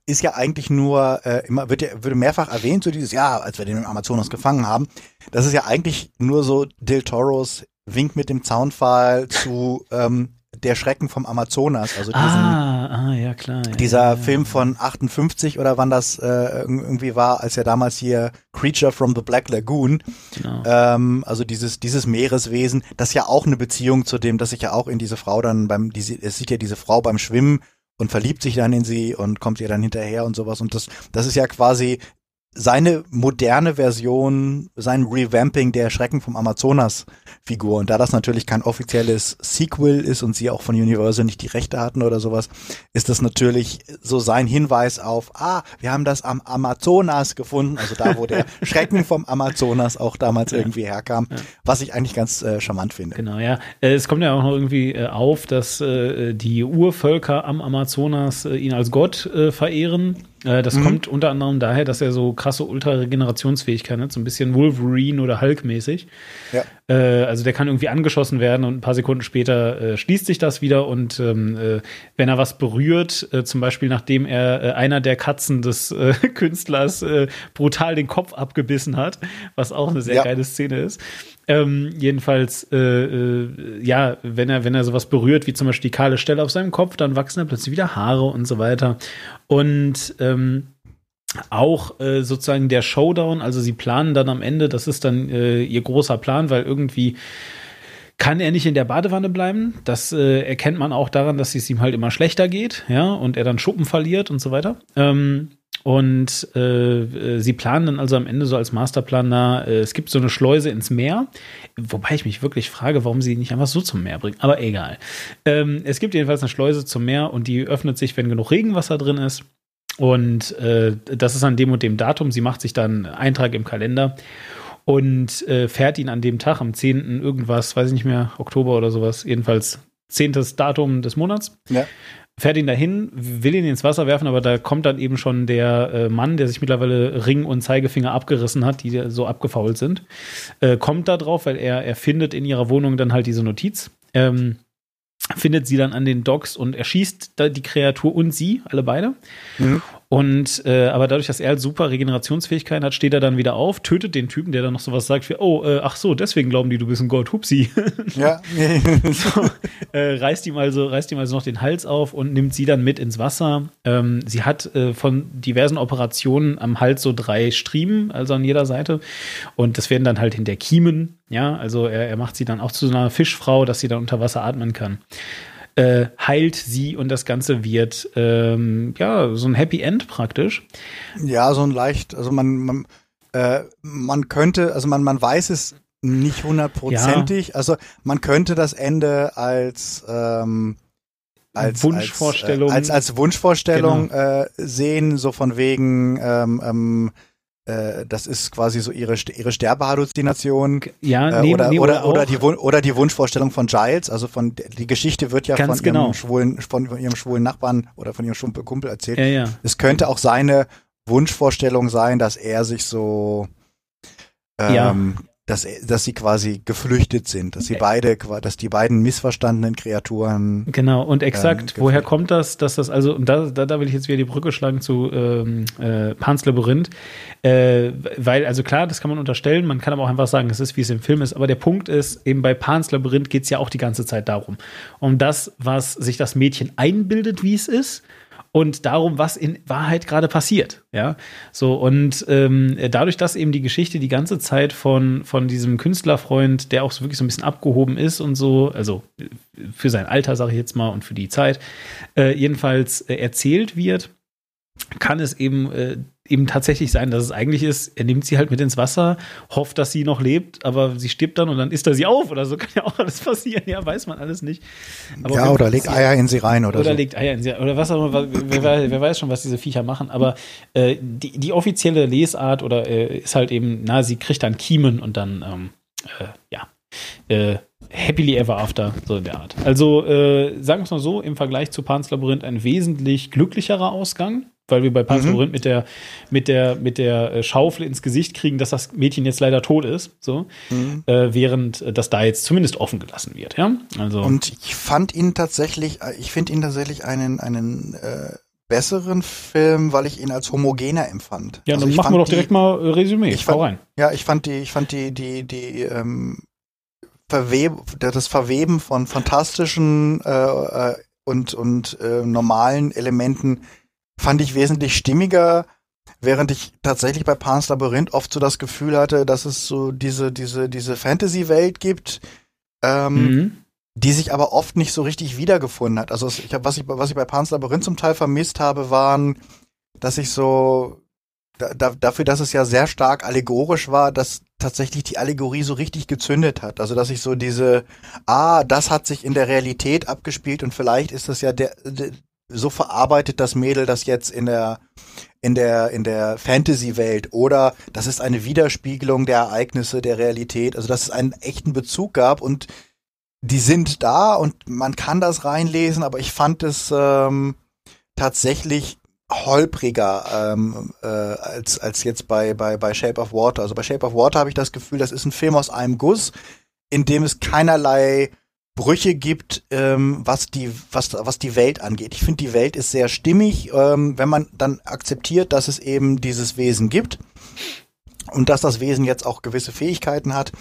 B: ist ja eigentlich nur, äh, immer, wird ja, wird mehrfach erwähnt, so dieses, ja, als wir den im Amazonas gefangen haben. Das ist ja eigentlich nur so Del Toros Wink mit dem Zaunpfahl zu ähm, Der Schrecken vom Amazonas, also diesen,
A: ah, ah, ja, klar. Ja,
B: dieser
A: ja, ja.
B: Film von 58 oder wann das äh, irg- irgendwie war, als er damals hier Creature from the Black Lagoon,
A: Genau.
B: ähm, also dieses, dieses Meereswesen, das ja auch eine Beziehung zu dem, dass sich ja auch in diese Frau dann beim, die, es sieht ja diese Frau beim Schwimmen und verliebt sich dann in sie und kommt ihr dann hinterher und sowas. Und das, das ist ja quasi seine moderne Version, sein Revamping der Schrecken vom Amazonas Figur. Und da das natürlich kein offizielles Sequel ist und sie auch von Universal nicht die Rechte hatten oder sowas, ist das natürlich so sein Hinweis auf, ah, wir haben das am Amazonas gefunden, also da, wo der (laughs) Schrecken vom Amazonas auch damals irgendwie herkam, was ich eigentlich ganz äh, charmant finde.
A: Genau, ja. Äh, Es kommt ja auch noch irgendwie äh, auf, dass äh, die Urvölker am Amazonas äh, ihn als Gott äh, verehren. Äh, das kommt unter anderem daher, dass er so krasse Ultra-Regenerationsfähigkeit hat, so ein bisschen Wolverine oder Hulk-mäßig.
B: Ja.
A: Äh, also der kann irgendwie angeschossen werden und ein paar Sekunden später äh, schließt sich das wieder und ähm, äh, wenn er was berührt, zum Beispiel nachdem er einer der Katzen des (laughs) Künstlers brutal den Kopf abgebissen hat, was auch eine sehr
B: Ja.
A: geile Szene ist. Ähm, jedenfalls, äh, äh, ja, wenn er, wenn er sowas berührt, wie zum Beispiel die kahle Stelle auf seinem Kopf, dann wachsen da plötzlich wieder Haare und so weiter. Und ähm, auch äh, sozusagen der Showdown, also sie planen dann am Ende, das ist dann äh, ihr großer Plan, weil irgendwie kann er nicht in der Badewanne bleiben. Das äh, erkennt man auch daran, dass es ihm halt immer schlechter geht, ja, und er dann Schuppen verliert und so weiter. Ähm, und äh, äh, sie planen dann also am Ende so als Masterplan da, äh, es gibt so eine Schleuse ins Meer, wobei ich mich wirklich frage, warum sie nicht einfach so zum Meer bringen, aber egal. Ähm, es gibt jedenfalls eine Schleuse zum Meer und die öffnet sich, wenn genug Regenwasser drin ist. Und äh, das ist an dem und dem Datum. Sie macht sich dann einen Eintrag im Kalender und äh, fährt ihn an dem Tag, am 10. irgendwas, weiß ich nicht mehr, Oktober oder sowas, jedenfalls 10. Datum des Monats.
B: Ja.
A: Fährt ihn dahin, will ihn ins Wasser werfen, aber da kommt dann eben schon der äh, Mann, der sich mittlerweile Ring und Zeigefinger abgerissen hat, die so abgefault sind, äh, kommt da drauf, weil er, er findet in ihrer Wohnung dann halt diese Notiz. Ähm, findet sie dann an den Docks und erschießt da die Kreatur und sie, alle beide. Und äh, aber dadurch, dass er halt super Regenerationsfähigkeiten hat, steht er dann wieder auf, tötet den Typen, der dann noch sowas sagt wie, oh, äh, ach so, deswegen glauben die, du bist ein Gott, hupsi. (laughs)
B: Ja,
A: so, äh, reißt ihm also, reißt ihm also noch den Hals auf und nimmt sie dann mit ins Wasser. Ähm, sie hat äh, von diversen Operationen am Hals so drei Striemen, also an jeder Seite. Und das werden dann halt hinter Kiemen. Ja, also er, er macht sie dann auch zu so einer Fischfrau, dass sie dann unter Wasser atmen kann. Äh, heilt sie und das Ganze wird ähm, ja so ein Happy End praktisch.
B: Ja, so ein leicht, also man, man, äh, man könnte, also man, man weiß es nicht hundertprozentig. Also man könnte das Ende als ähm, als
A: Wunschvorstellung.
B: als, äh, als, als Wunschvorstellung äh, sehen, so von wegen ähm, ähm, äh, das ist quasi so ihre, ihre Sterbehalluzination.
A: Ja,
B: Äh,
A: nee,
B: oder,
A: nee,
B: oder, oder, die, oder die Wunschvorstellung von Giles, also von die Geschichte wird ja von,
A: genau.
B: ihrem schwulen, von ihrem schwulen Nachbarn oder von ihrem schwulen Kumpel erzählt.
A: Ja, ja.
B: Es könnte auch seine Wunschvorstellung sein, dass er sich so, ähm,
A: Ja.
B: Dass, dass sie quasi geflüchtet sind, dass sie beide, qua- dass die beiden missverstandenen Kreaturen.
A: Genau, und exakt,
B: Ähm,
A: woher kommt das, dass das, also, und da, da, da will ich jetzt wieder die Brücke schlagen zu ähm, äh, Pans Labyrinth, äh, weil, also klar, das kann man unterstellen, man kann aber auch einfach sagen, es ist, wie es im Film ist, aber der Punkt ist, eben bei Pans Labyrinth geht es ja auch die ganze Zeit darum, um das, was sich das Mädchen einbildet, wie es ist, und darum, was in Wahrheit gerade passiert. Ja, so und ähm, dadurch, dass eben die Geschichte die ganze Zeit von, von diesem Künstlerfreund, der auch so wirklich so ein bisschen abgehoben ist und so, also für sein Alter, sage ich jetzt mal, und für die Zeit, äh, jedenfalls äh, erzählt wird, kann es eben, äh, eben tatsächlich sein, dass es eigentlich ist, er nimmt sie halt mit ins Wasser, hofft, dass sie noch lebt, aber sie stirbt dann und dann isst er sie auf oder so, (laughs) kann ja auch alles passieren, ja, weiß man alles nicht. Aber
B: ja, oder legt Eier in sie rein oder,
A: oder
B: so.
A: legt Eier in sie, oder was auch immer, wer, wer, wer weiß schon, was diese Viecher machen, aber äh, die, die offizielle Lesart oder äh, ist halt eben, na, sie kriegt dann Kiemen und dann, ähm, äh, ja, äh, happily ever after, so in der Art. Also, äh, sagen wir es mal so, im Vergleich zu Pans Labyrinth ein wesentlich glücklicherer Ausgang, weil wir bei Pans
B: Mhm.
A: Mit der, mit der, mit der äh, Schaufel ins Gesicht kriegen, dass das Mädchen jetzt leider tot ist, so,
B: Mhm.
A: äh, während äh, das da jetzt zumindest offen gelassen wird, ja. Also,
B: Und ich fand ihn tatsächlich, äh, ich finde ihn tatsächlich einen, einen äh, besseren Film, weil ich ihn als homogener empfand.
A: ja,
B: Also
A: dann machen wir doch
B: die-
A: direkt mal äh, Resümee.
B: ich fand-
A: rein.
B: Ja, ich fand die, ich fand die, die, die, ähm, Verweb, das Verweben von fantastischen äh, und, und äh, normalen Elementen fand ich wesentlich stimmiger, während ich tatsächlich bei Pan's Labyrinth oft so das Gefühl hatte, dass es so diese, diese, diese Fantasy-Welt gibt, ähm,
A: Mhm.
B: die sich aber oft nicht so richtig wiedergefunden hat. Also ich hab, was ich was ich bei Pan's Labyrinth zum Teil vermisst habe, waren, dass ich so da, da, dafür, dass es ja sehr stark allegorisch war, dass tatsächlich die Allegorie so richtig gezündet hat. Also dass ich so diese, ah, das hat sich in der Realität abgespielt und vielleicht ist das ja der so verarbeitet das Mädel das jetzt in der in der in der Fantasy-Welt oder das ist eine Widerspiegelung der Ereignisse der Realität. Also dass es einen echten Bezug gab und die sind da und man kann das reinlesen, aber ich fand es ähm, tatsächlich holpriger ähm, äh, als als jetzt bei bei bei Shape of Water. Also bei Shape of Water habe ich das Gefühl, das ist ein Film aus einem Guss, in dem es keinerlei Brüche gibt, ähm, was die was was die Welt angeht. Ich finde die Welt ist sehr stimmig, ähm, wenn man dann akzeptiert, dass es eben dieses Wesen gibt und dass das Wesen jetzt auch gewisse Fähigkeiten hat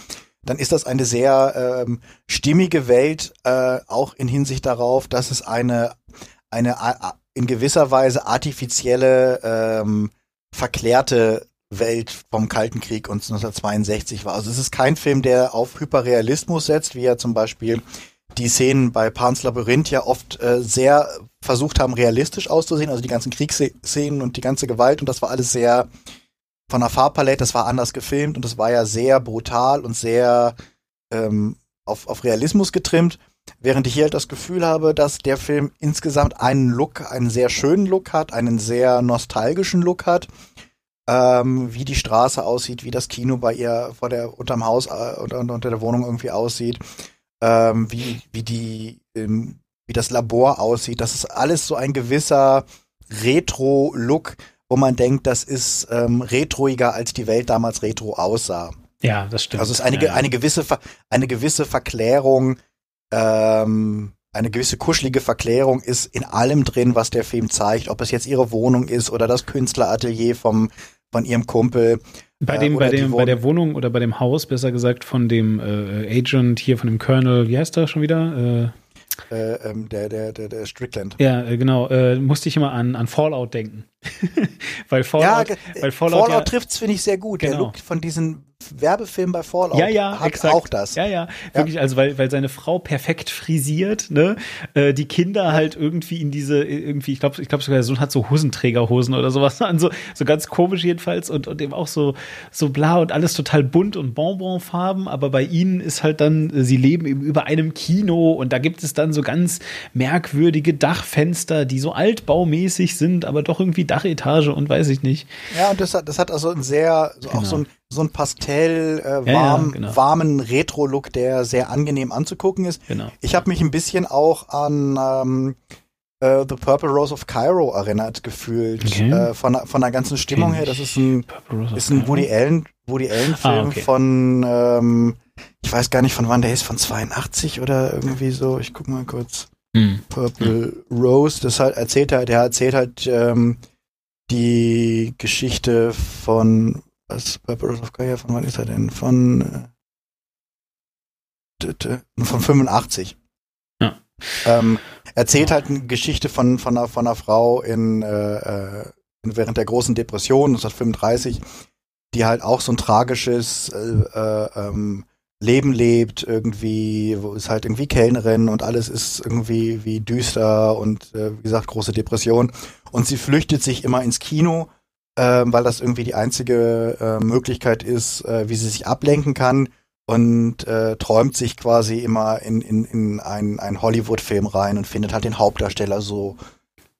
B: dann ist das eine sehr ähm, stimmige Welt, äh, auch in Hinsicht darauf, dass es eine, eine in gewisser Weise artifizielle, ähm, verklärte Welt vom Kalten Krieg und 1962 war. Also es ist kein Film, der auf Hyperrealismus setzt, wie ja zum Beispiel die Szenen bei Pan's Labyrinth ja oft äh, sehr versucht haben, realistisch auszusehen, also die ganzen Kriegsszenen und die ganze Gewalt. Und das war alles sehr von der Farbpalette, das war anders gefilmt und das war ja sehr brutal und sehr ähm, auf, auf Realismus getrimmt, während ich hier halt das Gefühl habe, dass der Film insgesamt einen Look, einen sehr schönen Look hat, einen sehr nostalgischen Look hat, ähm, wie die Straße aussieht, wie das Kino bei ihr vor der unterm Haus äh, unter, unter der Wohnung irgendwie aussieht, ähm, wie wie die ähm, wie das Labor aussieht. Das ist alles so ein gewisser Retro-Look, wo man denkt, das ist ähm, retroiger, als die Welt damals retro aussah.
A: Ja, das stimmt.
B: Also es ist eine,
A: ja.
B: eine gewisse Ver eine gewisse Verklärung, ähm, eine gewisse kuschelige Verklärung ist in allem drin, was der Film zeigt, ob es jetzt ihre Wohnung ist oder das Künstleratelier vom von ihrem Kumpel.
A: Bei
B: äh,
A: dem,
B: oder
A: bei dem, bei der Wohnung oder bei dem Haus, besser gesagt, von dem äh, Agent hier, von dem Colonel, wie heißt der schon wieder? Äh,
B: äh, ähm, der, der, der, der Strickland.
A: ja, äh, genau, äh, musste ich immer an, an Fallout denken. (laughs) weil Fallout,
B: ge-
A: weil Fallout,
B: Fallout,
A: ja,
B: trifft's finde ich sehr gut. Der
A: Genau.
B: Look von diesen Werbefilm bei Fallout
A: Ja, ja,
B: hat
A: exakt.
B: auch das.
A: Ja, ja, wirklich, also weil, weil seine Frau perfekt frisiert, ne? Äh, die Kinder halt irgendwie in diese, irgendwie, ich glaube, ich glaube sogar der Sohn hat so Hosenträgerhosen oder sowas (laughs) an, so, so ganz komisch jedenfalls und, und eben auch so, so bla und alles total bunt und Bonbonfarben, aber bei ihnen ist halt dann, äh, sie leben eben über einem Kino und da gibt es dann so ganz merkwürdige Dachfenster, die so altbaumäßig sind, aber doch irgendwie Dachetage und weiß ich nicht.
B: Ja, und das hat, das hat also ein sehr, so auch so ein, so ein Pastell, äh,
A: ja,
B: warm,
A: genau.
B: warmen Retro-Look, der sehr angenehm anzugucken ist.
A: Genau.
B: Ich habe mich ein bisschen auch an ähm, äh, The Purple Rose of Cairo erinnert gefühlt.
A: Okay.
B: Äh, von, der- von der ganzen Stimmung her. Das ist ein, ist ein? Woody Allen, Woody Allen Film
A: Ah, okay.
B: von, ähm, ich weiß gar nicht von wann der ist, von 82 oder irgendwie so. Ich guck mal kurz.
A: Hm.
B: Purple Rose, das halt erzählt halt, der erzählt halt ähm, die Geschichte von was Purple Rose of Gaia, von wann ist er denn? Von äh, von 85.
A: Ja.
B: Ähm, erzählt halt eine Geschichte von von einer, von einer Frau in, äh, äh, während der großen Depression 1935, die halt auch so ein tragisches äh, äh, ähm, Leben lebt, irgendwie, wo ist halt irgendwie Kellnerin und alles ist irgendwie wie düster und äh, wie gesagt, große Depression. Und sie flüchtet sich immer ins Kino, ähm, weil das irgendwie die einzige äh, Möglichkeit ist, äh, wie sie sich ablenken kann und äh, träumt sich quasi immer in, in, in einen, einen Hollywood-Film rein und findet halt den Hauptdarsteller so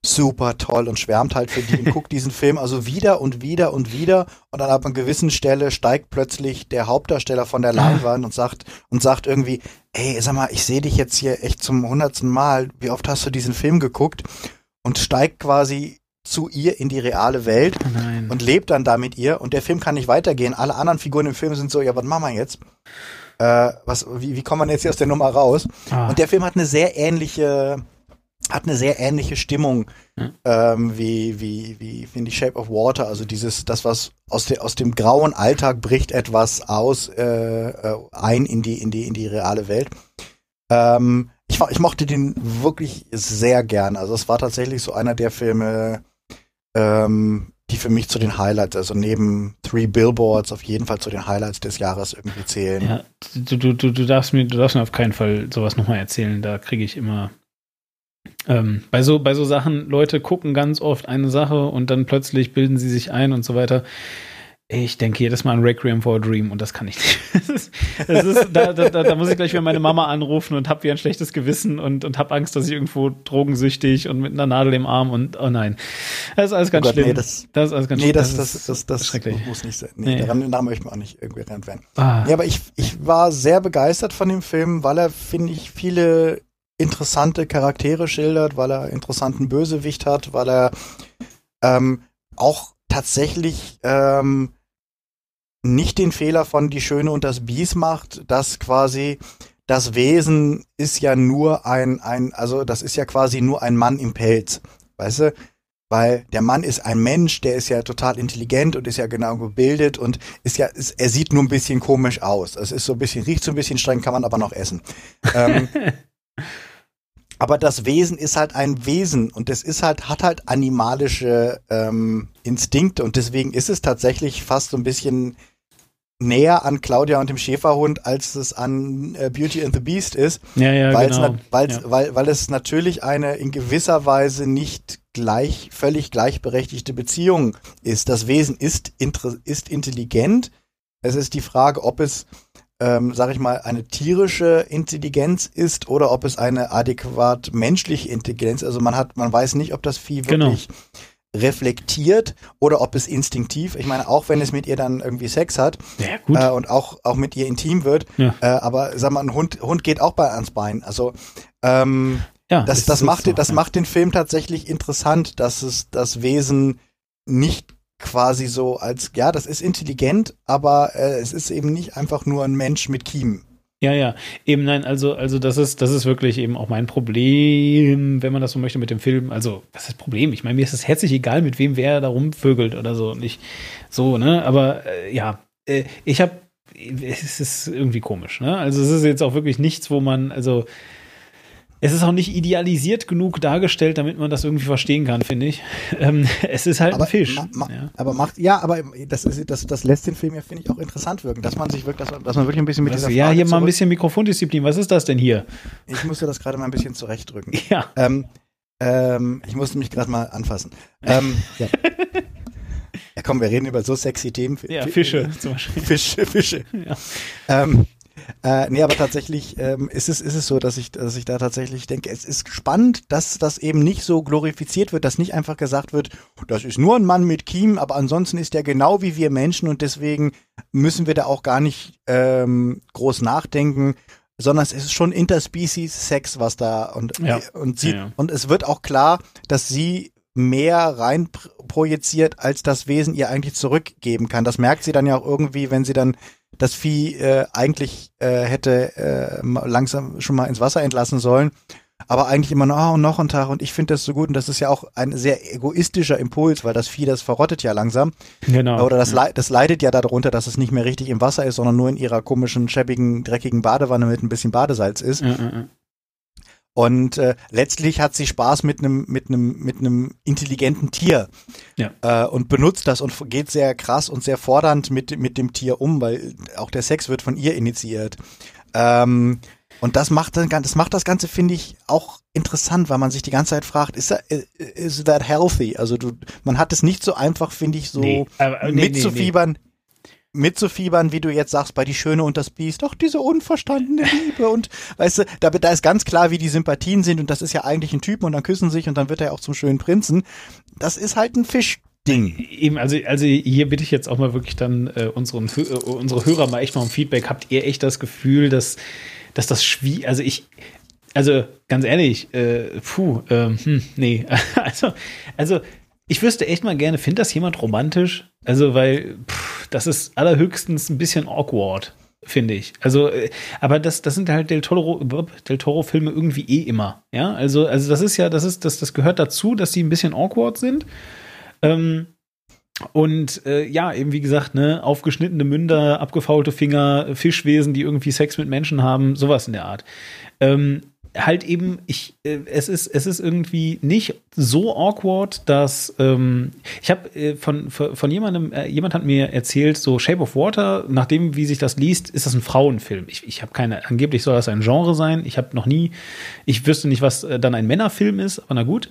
B: super toll und schwärmt halt für die und (laughs) guckt diesen Film also wieder und wieder und wieder und dann ab einer gewissen Stelle steigt plötzlich der Hauptdarsteller von der Leinwand und sagt und sagt irgendwie, ey, sag mal, ich sehe dich jetzt hier echt zum hundertsten Mal, wie oft hast du diesen Film geguckt? Und steigt quasi zu ihr in die reale Welt
A: Oh
B: und lebt dann da mit ihr und der Film kann nicht weitergehen. Alle anderen Figuren im Film sind so, ja, was machen wir jetzt? Äh, was, wie, wie kommen wir jetzt hier aus der Nummer raus?
A: Ah.
B: Und der Film hat eine sehr ähnliche, hat eine sehr ähnliche Stimmung
A: Ja.
B: ähm, wie, wie, wie, wie in die Shape of Water. Also dieses, das, was aus, der, aus dem grauen Alltag bricht etwas aus, äh, äh, ein in die, in die, in die reale Welt. Ähm, ich, ich mochte den wirklich sehr gern. Also es war tatsächlich so einer der Filme, ähm, die für mich zu den Highlights, also neben Three Billboards auf jeden Fall zu den Highlights des Jahres irgendwie zählen.
A: Ja, du, du, du, du darfst mir, du darfst mir auf keinen Fall sowas nochmal erzählen. Da kriege ich immer ähm, bei so bei so Sachen. Leute gucken ganz oft eine Sache und dann plötzlich bilden sie sich ein und so weiter. Ich denke jedes Mal an Requiem for a Dream und das kann ich nicht. (laughs) Das ist, das ist, da, da, da, muss ich gleich wieder meine Mama anrufen und habe wieder ein schlechtes Gewissen und, und habe Angst, dass ich irgendwo drogensüchtig und mit einer Nadel im Arm und oh nein. Das ist alles ganz
B: Gott,
A: schlimm.
B: nee, das-
A: das ist alles ganz
B: Nee,
A: schlimm.
B: das, das, das, das,
A: schrecklich.
B: muss nicht sein. Nee,
A: Nee.
B: Daran, daran möchte man auch nicht irgendwie rennt werden.
A: Ah.
B: Ja, aber ich, ich war sehr begeistert von dem Film, weil er, finde ich, viele interessante Charaktere schildert, weil er interessanten Bösewicht hat, weil er ähm, auch tatsächlich ähm, nicht den Fehler von Die Schöne und das Biest macht, dass quasi das Wesen ist ja nur ein, ein, also das ist ja quasi nur ein Mann im Pelz, weißt du? Weil der Mann ist ein Mensch, der ist ja total intelligent und ist ja genau gebildet und ist ja, ist, er sieht nur ein bisschen komisch aus. Es ist so ein bisschen, riecht so ein bisschen streng, kann man aber noch essen. ähm, (laughs) aber das Wesen ist halt ein Wesen und es ist halt, hat halt animalische ähm, Instinkte und deswegen ist es tatsächlich fast so ein bisschen näher an Claudia und dem Schäferhund, als es an äh, Beauty and the Beast ist.
A: Ja, ja,
B: weil,
A: genau.
B: es,
A: Ja.
B: weil, weil es natürlich eine in gewisser Weise nicht gleich, völlig gleichberechtigte Beziehung ist. Das Wesen ist, ist intelligent. Es ist die Frage, ob es, ähm, sag ich mal, eine tierische Intelligenz ist oder ob es eine adäquat menschliche Intelligenz. Also man hat, man weiß nicht, ob das Vieh
A: Genau.
B: Reflektiert oder ob es instinktiv. Ich meine, auch wenn es mit ihr dann irgendwie Sex hat,
A: Ja,
B: äh, und auch, auch mit ihr intim wird.
A: Ja.
B: Äh, aber sag mal, ein Hund, Hund geht auch bei ans Bein. Also ähm,
A: ja,
B: das, das, macht,
A: so,
B: das macht den Film tatsächlich interessant, dass es das Wesen nicht quasi so als, ja, das ist intelligent, aber äh, es ist eben nicht einfach nur ein Mensch mit Kiemen.
A: Ja, ja, eben nein, also, also das ist, das ist wirklich eben auch mein Problem, wenn man das so möchte mit dem Film. Also, was ist das Problem? Ich meine, mir ist es herzlich egal, mit wem wer da rumvögelt oder so. Nicht so, ne? Aber äh, ja, äh, ich habe, es ist irgendwie komisch, ne? Also es ist jetzt auch wirklich nichts, wo man, also Es ist auch nicht idealisiert genug dargestellt, damit man das irgendwie verstehen kann, finde ich. (laughs) Ähm, es ist halt
B: aber,
A: ein Fisch.
B: Ma, ma,
A: ja.
B: Aber macht, ja, aber das, ist, das, das lässt den Film ja, finde ich, auch interessant wirken, dass man sich wirklich, dass man, dass man wirklich ein bisschen mit
A: Was,
B: dieser
A: ja,
B: Frage
A: hier mal ein bisschen Mikrofondisziplin. Was ist das denn hier?
B: Ich musste das gerade mal ein bisschen zurechtdrücken. (laughs)
A: Ja.
B: Ähm, ähm, ich musste mich gerade mal anfassen. Ähm, ja. (laughs) ja, komm, wir reden über so sexy Themen.
A: Ja, Fische zum Beispiel.
B: Fische, Fische.
A: Ja.
B: Äh, nee, aber tatsächlich ähm, ist, es, ist es so, dass ich, dass ich da tatsächlich denke, es ist spannend, dass das eben nicht so glorifiziert wird, dass nicht einfach gesagt wird, das ist nur ein Mann mit Kiem, aber ansonsten ist der genau wie wir Menschen und deswegen müssen wir da auch gar nicht ähm, groß nachdenken, sondern es ist schon Interspecies-Sex, was da und,
A: Ja.
B: und sie
A: Ja, ja.
B: und es wird auch klar, dass sie mehr rein pr- projiziert, als das Wesen ihr eigentlich zurückgeben kann. Das merkt sie dann ja auch irgendwie, wenn sie dann das Vieh äh, eigentlich äh, hätte äh, langsam schon mal ins Wasser entlassen sollen. Aber eigentlich immer noch, oh, noch ein Tag und ich finde das so gut und das ist ja auch ein sehr egoistischer Impuls, weil das Vieh, das verrottet ja langsam.
A: Genau.
B: Oder das, lei- das leidet ja darunter, dass es nicht mehr richtig im Wasser ist, sondern nur in ihrer komischen, schäbigen, dreckigen Badewanne mit ein bisschen Badesalz ist.
A: Ja.
B: Und äh, letztlich hat sie Spaß mit einem mit einem mit einem intelligenten Tier
A: Ja.
B: äh, und benutzt das und geht sehr krass und sehr fordernd mit mit dem Tier um, weil auch der Sex wird von ihr initiiert. Ähm, und das macht dann das macht das Ganze finde ich auch interessant, weil man sich die ganze Zeit fragt, ist that, is that healthy? Also du, man hat es nicht so einfach, finde ich, so
A: Nee, aber- nee, nee,
B: mitzufiebern. Wie du jetzt sagst, bei Die Schöne und das Biest, doch diese unverstandene Liebe und weißt du, da, da ist ganz klar, wie die Sympathien sind und das ist ja eigentlich ein Typen und dann küssen sich und dann wird er auch zum schönen Prinzen. Das ist halt ein Fischding.
A: Eben, also, also hier bitte ich jetzt auch mal wirklich dann äh, unseren, äh, unsere Hörer mal echt mal um Feedback. Habt ihr echt das Gefühl, dass, dass das schwierig, also ich, also ganz ehrlich, äh, puh, ähm, hm, nee, (laughs) also, also ich wüsste echt mal gerne, findet das jemand romantisch? Also, weil, pff, das ist allerhöchstens ein bisschen awkward, finde ich. Also, äh, aber das, das sind halt Del Toro, Del Toro-Filme irgendwie eh immer. Ja, also, also das ist ja, das ist, das, das gehört dazu, dass die ein bisschen awkward sind. Ähm, und äh, ja, eben wie gesagt, ne, aufgeschnittene Münder, abgefaulte Finger, Fischwesen, die irgendwie Sex mit Menschen haben, sowas in der Art. Ähm, halt eben, ich, äh, es ist, es ist irgendwie nicht so awkward, dass ähm, ich habe äh, von, von jemandem, äh, jemand hat mir erzählt, so Shape of Water, nachdem wie sich das liest, ist das ein Frauenfilm. Ich, ich habe keine, angeblich soll das ein Genre sein. Ich habe noch nie, ich wüsste nicht, was äh, dann ein Männerfilm ist, aber na gut.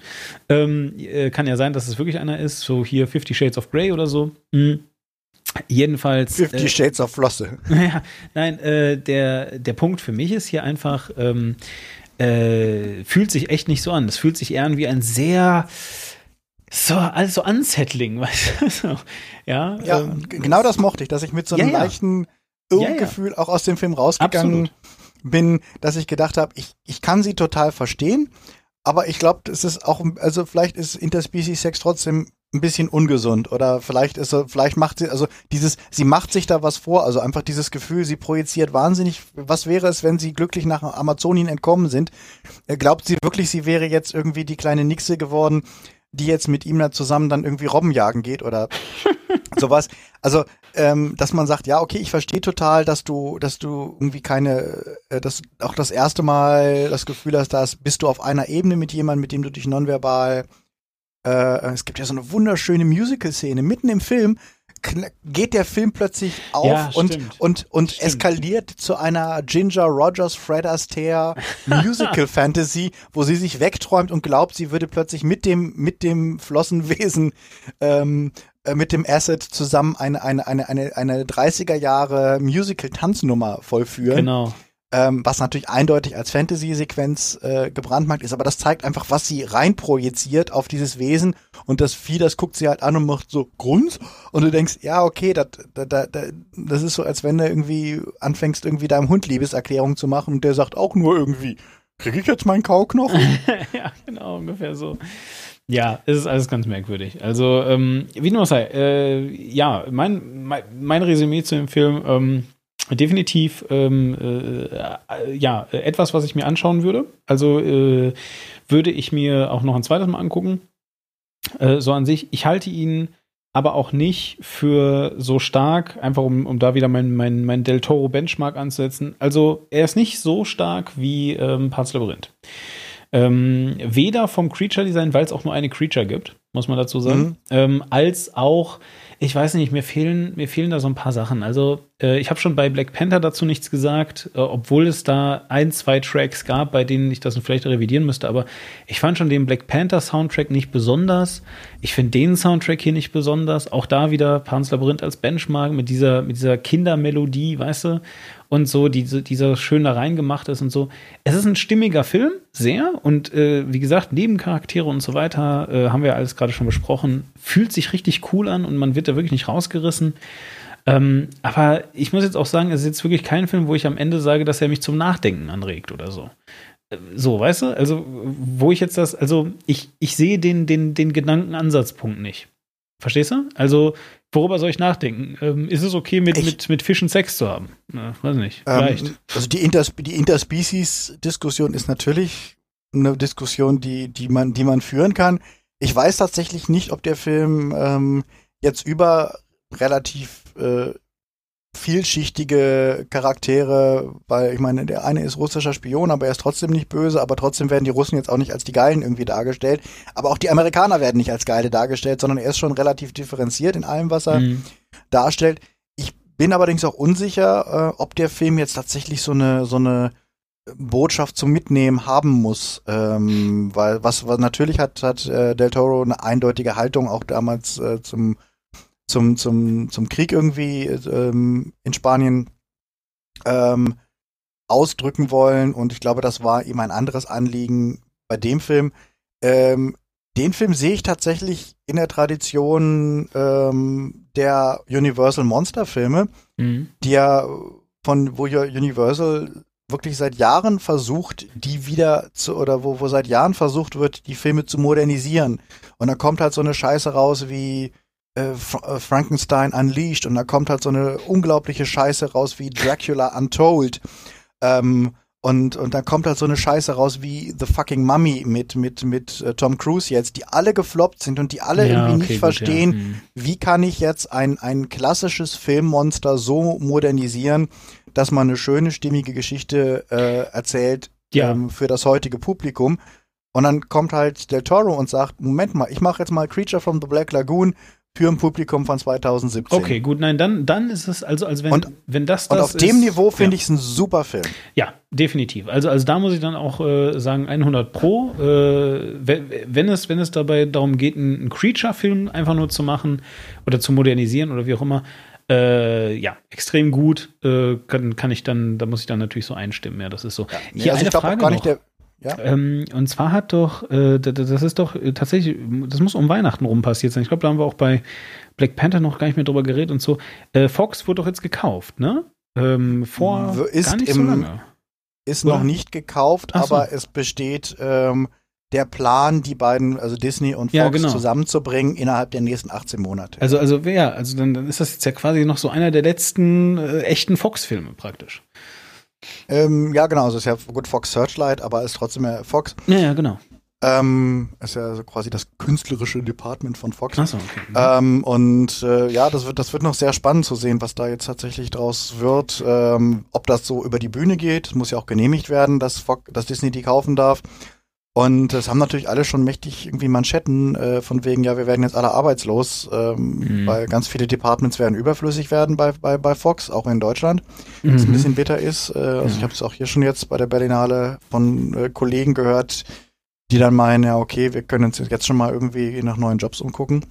A: Ähm, äh, kann ja sein, dass es wirklich einer ist, so hier Fifty Shades of Grey oder so. Mhm. Jedenfalls.
B: Fifty
A: äh,
B: Shades of Flosse. (laughs)
A: ja, nein, äh, der, der Punkt für mich ist hier einfach, ähm, äh, fühlt sich echt nicht so an. Es fühlt sich eher an wie ein sehr, so, alles so unsettling, (laughs) weißt du? Ja,
B: Ja,
A: ähm,
B: genau das mochte ich, dass ich mit so einem
A: Ja, ja.
B: leichten
A: Ja, ja.
B: Irrgefühl auch aus dem Film rausgegangen bin, dass ich gedacht habe, ich, ich kann sie total verstehen, aber ich glaube, es ist auch, also vielleicht ist Interspecies Sex trotzdem ein bisschen ungesund oder vielleicht ist er, vielleicht macht sie, also dieses, sie macht sich da was vor, also einfach dieses Gefühl, sie projiziert wahnsinnig, was wäre es, wenn sie glücklich nach Amazonien entkommen sind? Äh, Glaubt sie wirklich, sie wäre jetzt irgendwie die kleine Nixe geworden, die jetzt mit ihm da zusammen dann irgendwie Robben jagen geht oder (laughs) sowas. Also, ähm, dass man sagt, ja, okay, ich verstehe total, dass du, dass du irgendwie keine, äh, dass auch das erste Mal das Gefühl hast, dass bist du auf einer Ebene mit jemandem, mit dem du dich nonverbal äh, es gibt ja so eine wunderschöne Musical-Szene. Mitten im Film geht der Film plötzlich auf
A: Ja,
B: und, und, und eskaliert zu einer Ginger Rogers, Fred Astaire Musical-Fantasy, (laughs) wo sie sich wegträumt und glaubt, sie würde plötzlich mit dem, mit dem Flossenwesen, ähm, äh, mit dem Asset zusammen eine, eine, eine, eine, eine 30er Jahre Musical-Tanznummer vollführen
A: genau.
B: Ähm, was natürlich eindeutig als Fantasy-Sequenz äh, gebrandmarkt ist, aber das zeigt einfach, was sie reinprojiziert auf dieses Wesen und das Vieh, das guckt sie halt an und macht so Grunz und du denkst, ja, okay, das, da, da, da, das ist so, als wenn du irgendwie anfängst, irgendwie deinem Hund Liebeserklärung zu machen und der sagt auch nur irgendwie, kriege ich jetzt meinen Kauknochen? (laughs)
A: ja, genau, ungefähr so. Ja, es ist alles ganz merkwürdig. Also, ähm, wie nur sei, äh, ja, mein, mein, mein Resümee zu dem Film, ähm, definitiv, ähm, äh, ja, etwas, was ich mir anschauen würde. Also, äh, würde ich mir auch noch ein zweites Mal angucken. Äh, so an sich, ich halte ihn aber auch nicht für so stark, einfach um, um da wieder mein, mein, mein Del Toro Benchmark anzusetzen. Also er ist nicht so stark wie ähm, Parts Labyrinth. Ähm, weder vom Creature Design, weil es auch nur eine Creature gibt, muss man dazu sagen,
B: Mhm.
A: ähm, als auch, ich weiß nicht, mir fehlen, mir fehlen da so ein paar Sachen. Also äh, ich habe schon bei Black Panther dazu nichts gesagt, äh, obwohl es da ein, zwei Tracks gab, bei denen ich das vielleicht revidieren müsste, aber ich fand schon den Black Panther Soundtrack nicht besonders. Ich finde den Soundtrack hier nicht besonders. Auch da wieder Pans Labyrinth als Benchmark mit dieser, mit dieser Kindermelodie, weißt du? Und so, diese, dieser schön da reingemacht ist und so. Es ist ein stimmiger Film, sehr. Und äh, wie gesagt, Nebencharaktere und so weiter, äh, haben wir alles gerade schon besprochen. Fühlt sich richtig cool an und man wird da wirklich nicht rausgerissen. Ähm, aber ich muss jetzt auch sagen, es ist jetzt wirklich kein Film, wo ich am Ende sage, dass er mich zum Nachdenken anregt oder so. Äh, So, weißt du? Also, wo ich jetzt das, also ich, ich sehe den, den, den Gedankenansatzpunkt nicht. Verstehst du? Also, worüber soll ich nachdenken? Ähm, ist es okay, mit,
B: Ich-
A: mit, mit Fischen Sex zu haben? Na, weiß nicht. Vielleicht.
B: Ähm, also die, Inters die Interspecies-Diskussion ist natürlich eine Diskussion, die, die, man, die man führen kann. Ich weiß tatsächlich nicht, ob der Film ähm, jetzt über relativ äh, vielschichtige Charaktere, weil ich meine, der eine ist russischer Spion, aber er ist trotzdem nicht böse, aber trotzdem werden die Russen jetzt auch nicht als die Geilen irgendwie dargestellt. Aber auch die Amerikaner werden nicht als Geile dargestellt, sondern er ist schon relativ differenziert in allem, was er
A: Mhm.
B: darstellt. Ich bin allerdings auch unsicher, äh, ob der Film jetzt tatsächlich so eine so eine Botschaft zum Mitnehmen haben muss, ähm, weil was, was natürlich hat hat äh, Del Toro eine eindeutige Haltung auch damals äh, zum zum zum zum Krieg irgendwie ähm, in Spanien ähm, ausdrücken wollen und ich glaube, das war ihm ein anderes Anliegen bei dem Film. Ähm, den Film sehe ich tatsächlich in der Tradition ähm, der Universal Monster Filme,
A: Mhm.
B: die ja von wo ja Universal wirklich seit Jahren versucht, die wieder zu oder wo, wo seit Jahren versucht wird, die Filme zu modernisieren. Und da kommt halt so eine Scheiße raus wie äh, Fra äh, Frankenstein Unleashed und da kommt halt so eine unglaubliche Scheiße raus wie Dracula Untold. Ähm, und, und dann kommt halt so eine Scheiße raus wie The Fucking Mummy mit, mit, mit äh, Tom Cruise jetzt, die alle gefloppt sind und die alle
A: Ja,
B: irgendwie
A: okay,
B: nicht
A: gut,
B: verstehen,
A: ja. Mhm.
B: wie kann ich jetzt ein, ein klassisches Filmmonster so modernisieren, dass man eine schöne, stimmige Geschichte äh, erzählt
A: Ja.
B: ähm, für das heutige Publikum. Und dann kommt halt Del Toro und sagt, Moment mal, ich mache jetzt mal Creature from the Black Lagoon für ein Publikum von 2017.
A: Okay, gut, nein, dann, dann ist es, also, als wenn,
B: Und-
A: wenn das
B: Und
A: das
B: auf dem
A: ist,
B: Niveau finde
A: ja.
B: ich es ein super Film.
A: Ja, definitiv. Also, also da muss ich dann auch äh, sagen, 100 Pro. Äh, wenn, es, wenn es dabei darum geht, einen, Creature-Film einfach nur zu machen oder zu modernisieren oder wie auch immer, äh, ja, extrem gut. Äh, kann, kann ich dann, da muss ich dann natürlich so einstimmen. Ja, das ist so.
B: Nee,
A: Hier
B: also
A: eine
B: ich glaube auch
A: Frage noch.
B: der. Ja?
A: Ähm, und zwar hat doch, äh, das ist doch äh, tatsächlich, das muss um Weihnachten rum passiert sein. Ich glaube, da haben wir auch bei Black Panther noch gar nicht mehr drüber geredet und so. Äh, Fox wurde doch jetzt gekauft, ne? Ähm, vor
B: ist
A: gar nicht so
B: im-
A: lange.
B: Ist
A: Ja.
B: noch nicht gekauft,
A: so.
B: aber es besteht ähm, der Plan, die beiden, also Disney und Fox,
A: Ja, genau.
B: zusammenzubringen innerhalb der nächsten 18 Monate.
A: Also, also wer? Also dann, dann ist das jetzt ja quasi noch so einer der letzten äh, echten Fox-Filme praktisch.
B: Ähm, ja, genau, also ist ja gut Fox Searchlight, aber ist trotzdem ja Fox.
A: Ja, ja, genau.
B: Ähm, ist ja so quasi das künstlerische Department von Fox.
A: Achso, okay.
B: Ähm, und äh, ja, das wird, das wird noch sehr spannend zu sehen, was da jetzt tatsächlich draus wird. Ähm, ob das so über die Bühne geht, muss ja auch genehmigt werden, dass, Fox, dass Disney die kaufen darf. Und es haben natürlich alle schon mächtig irgendwie Manschetten äh, von wegen, ja, wir werden jetzt alle arbeitslos, ähm,
A: Mhm.
B: weil ganz viele Departments werden überflüssig werden bei, bei, bei Fox, auch in Deutschland, was ein
A: Mhm.
B: bisschen bitter ist. Äh, also ich habe es auch hier schon jetzt bei der Berlinale von äh, Kollegen gehört, die dann meinen, ja, okay, wir können uns jetzt schon mal irgendwie nach neuen Jobs umgucken.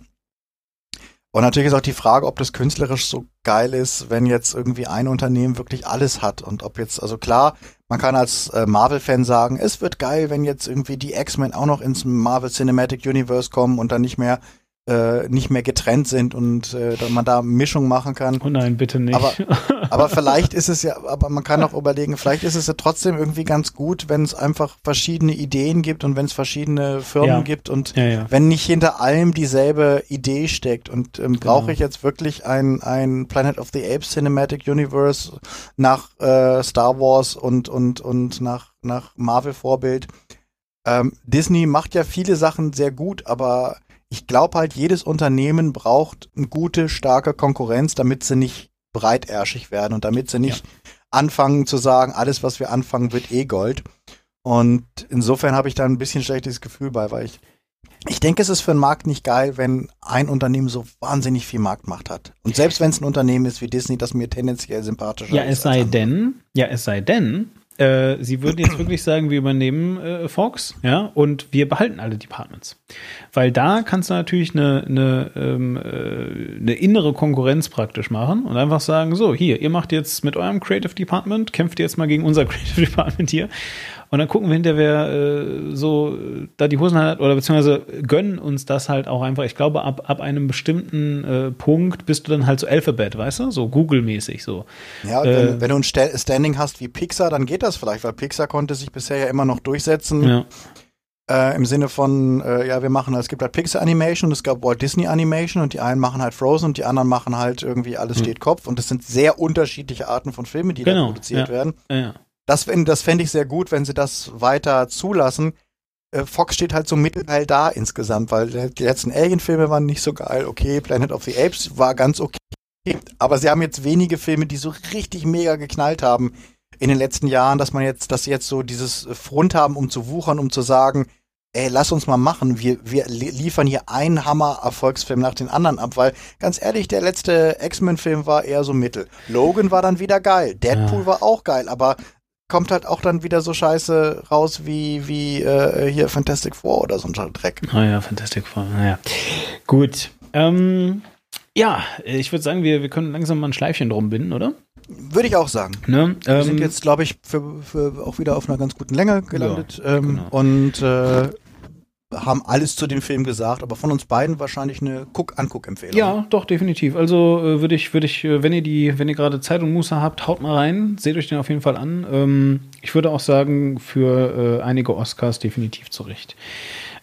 B: Und natürlich ist auch die Frage, ob das künstlerisch so geil ist, wenn jetzt irgendwie ein Unternehmen wirklich alles hat und ob jetzt, also klar, man kann als äh, Marvel-Fan sagen, es wird geil, wenn jetzt irgendwie die X-Men auch noch ins Marvel Cinematic Universe kommen und dann nicht mehr äh, nicht mehr getrennt sind und äh, man da Mischung machen kann.
A: Oh nein, bitte nicht.
B: Aber- (laughs) Aber vielleicht ist es ja, aber man kann auch überlegen, vielleicht ist es ja trotzdem irgendwie ganz gut, wenn es einfach verschiedene Ideen gibt und wenn es verschiedene Firmen
A: Ja.
B: gibt und
A: ja, ja.
B: wenn nicht hinter allem dieselbe Idee steckt. Und ähm, brauche
A: Genau.
B: ich jetzt wirklich ein, ein Planet of the Apes Cinematic Universe nach äh, Star Wars und, und, und nach, nach Marvel-Vorbild? Ähm, Disney macht ja viele Sachen sehr gut, aber ich glaube halt, jedes Unternehmen braucht eine gute, starke Konkurrenz, damit sie nicht breitärschig werden und damit sie nicht anfangen zu sagen, alles, was wir anfangen, wird eh Gold. Und insofern habe ich da ein bisschen schlechtes Gefühl bei, weil ich ich denke, es ist für den Markt nicht geil, wenn ein Unternehmen so wahnsinnig viel Marktmacht hat. Und selbst wenn es ein Unternehmen ist wie Disney, das mir tendenziell sympathischer
A: Ja,
B: ist.
A: es sei denn, ja, es sei denn, äh, sie würden jetzt wirklich sagen, wir übernehmen äh, Fox, ja, und wir behalten alle Departments. Weil da kannst du natürlich eine, eine, ähm, äh, eine innere Konkurrenz praktisch machen und einfach sagen, so, hier, ihr macht jetzt mit eurem Creative Department, kämpft jetzt mal gegen unser (laughs) Creative Department hier. Und dann gucken wir hinter, wer äh, so da die Hosen hat, oder beziehungsweise gönnen uns das halt auch einfach. Ich glaube, ab, ab einem bestimmten äh, Punkt bist du dann halt so Alphabet, weißt du? So Google-mäßig so.
B: Ja,
A: Äh,
B: wenn, wenn du ein Sta- Standing hast wie Pixar, dann geht das vielleicht, weil Pixar konnte sich bisher ja immer noch durchsetzen.
A: Ja.
B: Äh, Im Sinne von, äh, ja, wir machen, es gibt halt Pixar Animation und es gab Walt Disney Animation und die einen machen halt Frozen und die anderen machen halt irgendwie alles steht Kopf und das sind sehr unterschiedliche Arten von Filmen, die da
A: Genau,
B: produziert
A: ja.
B: werden.
A: Ja.
B: Das, das fände ich sehr gut, wenn sie das weiter zulassen. Äh, Fox steht halt so mittelteil da insgesamt, weil die letzten Alien-Filme waren nicht so geil. Okay, Planet of the Apes war ganz okay. Aber sie haben jetzt wenige Filme, die so richtig mega geknallt haben in den letzten Jahren, dass man jetzt, dass sie jetzt so dieses Front haben, um zu wuchern, um zu sagen, ey, lass uns mal machen. Wir, wir li- liefern hier einen Hammer-Erfolgsfilm nach den anderen ab, weil ganz ehrlich, der letzte X-Men-Film war eher so mittel. Logan war dann wieder geil. Deadpool
A: Ja.
B: war auch geil, aber kommt halt auch dann wieder so scheiße raus wie, wie äh, hier Fantastic Four oder so ein Dreck.
A: Ah ja, Fantastic Four. Naja. Gut. Ähm, ja, ich würde sagen, wir, wir können langsam mal ein Schleifchen drum binden, oder?
B: Würde ich auch sagen.
A: Ne?
B: Wir
A: Ähm,
B: sind jetzt, glaube ich, für, für auch wieder auf einer ganz guten Länge gelandet
A: Ja,
B: ähm,
A: genau.
B: und äh, haben alles zu dem Film gesagt, aber von uns beiden wahrscheinlich eine Guck-Anguck-Empfehlung.
A: Ja, doch, definitiv. Also äh, würde ich, würde ich, äh, wenn ihr die, wenn ihr gerade Zeit und Muße habt, haut mal rein, seht euch den auf jeden Fall an. Ähm, ich würde auch sagen, für äh, einige Oscars definitiv zu Recht.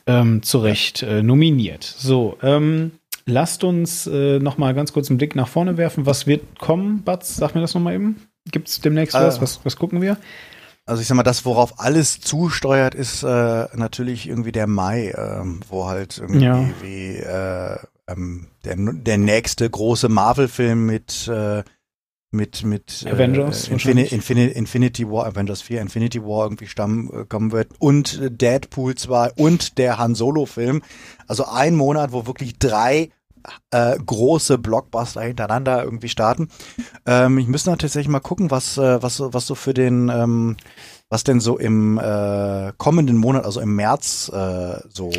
A: Ähm, zu Recht äh, nominiert. So, ähm, lasst uns äh, noch mal ganz kurz einen Blick nach vorne werfen. Was wird kommen, Batz? Sag mir das noch mal eben. Gibt es demnächst
B: Äh.
A: was? was? Was gucken wir?
B: Also ich sag mal, das, worauf alles zusteuert, ist äh, natürlich irgendwie der Mai, ähm, wo halt irgendwie
A: Ja.
B: wie, äh, ähm, der, der nächste große Marvel-Film mit äh, mit mit
A: Avengers
B: äh,
A: wahrscheinlich.
B: Infini Infinity War, Avengers 4, Infinity War irgendwie stamm, äh, kommen wird und äh, Deadpool 2 und der Han Solo-Film. Also ein Monat, wo wirklich drei äh, große Blockbuster hintereinander irgendwie starten. Ähm, ich müsste tatsächlich mal gucken, was, äh, was, so- was so für den, ähm, was denn so im äh, kommenden Monat, also im März, äh, so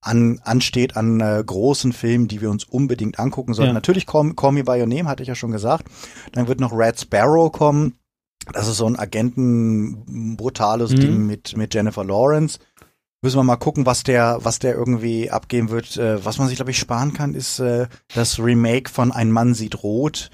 B: an, ansteht an äh, großen Filmen, die wir uns unbedingt angucken sollten.
A: Ja.
B: Natürlich Call, Call Me By Your Name, hatte ich ja schon gesagt. Dann wird noch Red Sparrow kommen. Das ist so ein Agenten brutales
A: Mhm.
B: Ding mit, mit Jennifer Lawrence. Müssen wir mal gucken, was der, was der irgendwie abgeben wird. Äh, was man sich, glaube ich, sparen kann, ist äh, das Remake von Ein Mann sieht rot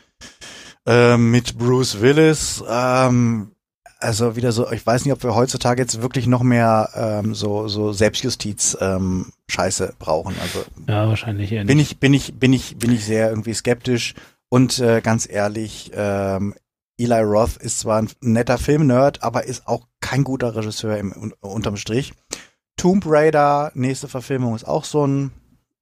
B: äh, mit Bruce Willis. Ähm, also wieder so, ich weiß nicht, ob wir heutzutage jetzt wirklich noch mehr ähm, so, so Selbstjustiz ähm, Scheiße brauchen. Also
A: Ja, wahrscheinlich eher
B: bin
A: nicht.
B: ich, bin ich, bin ich, bin ich sehr irgendwie skeptisch und äh, ganz ehrlich, ähm, Eli Roth ist zwar ein netter Filmnerd, aber ist auch kein guter Regisseur im, un, unterm Strich. Tomb Raider, nächste Verfilmung ist auch so ein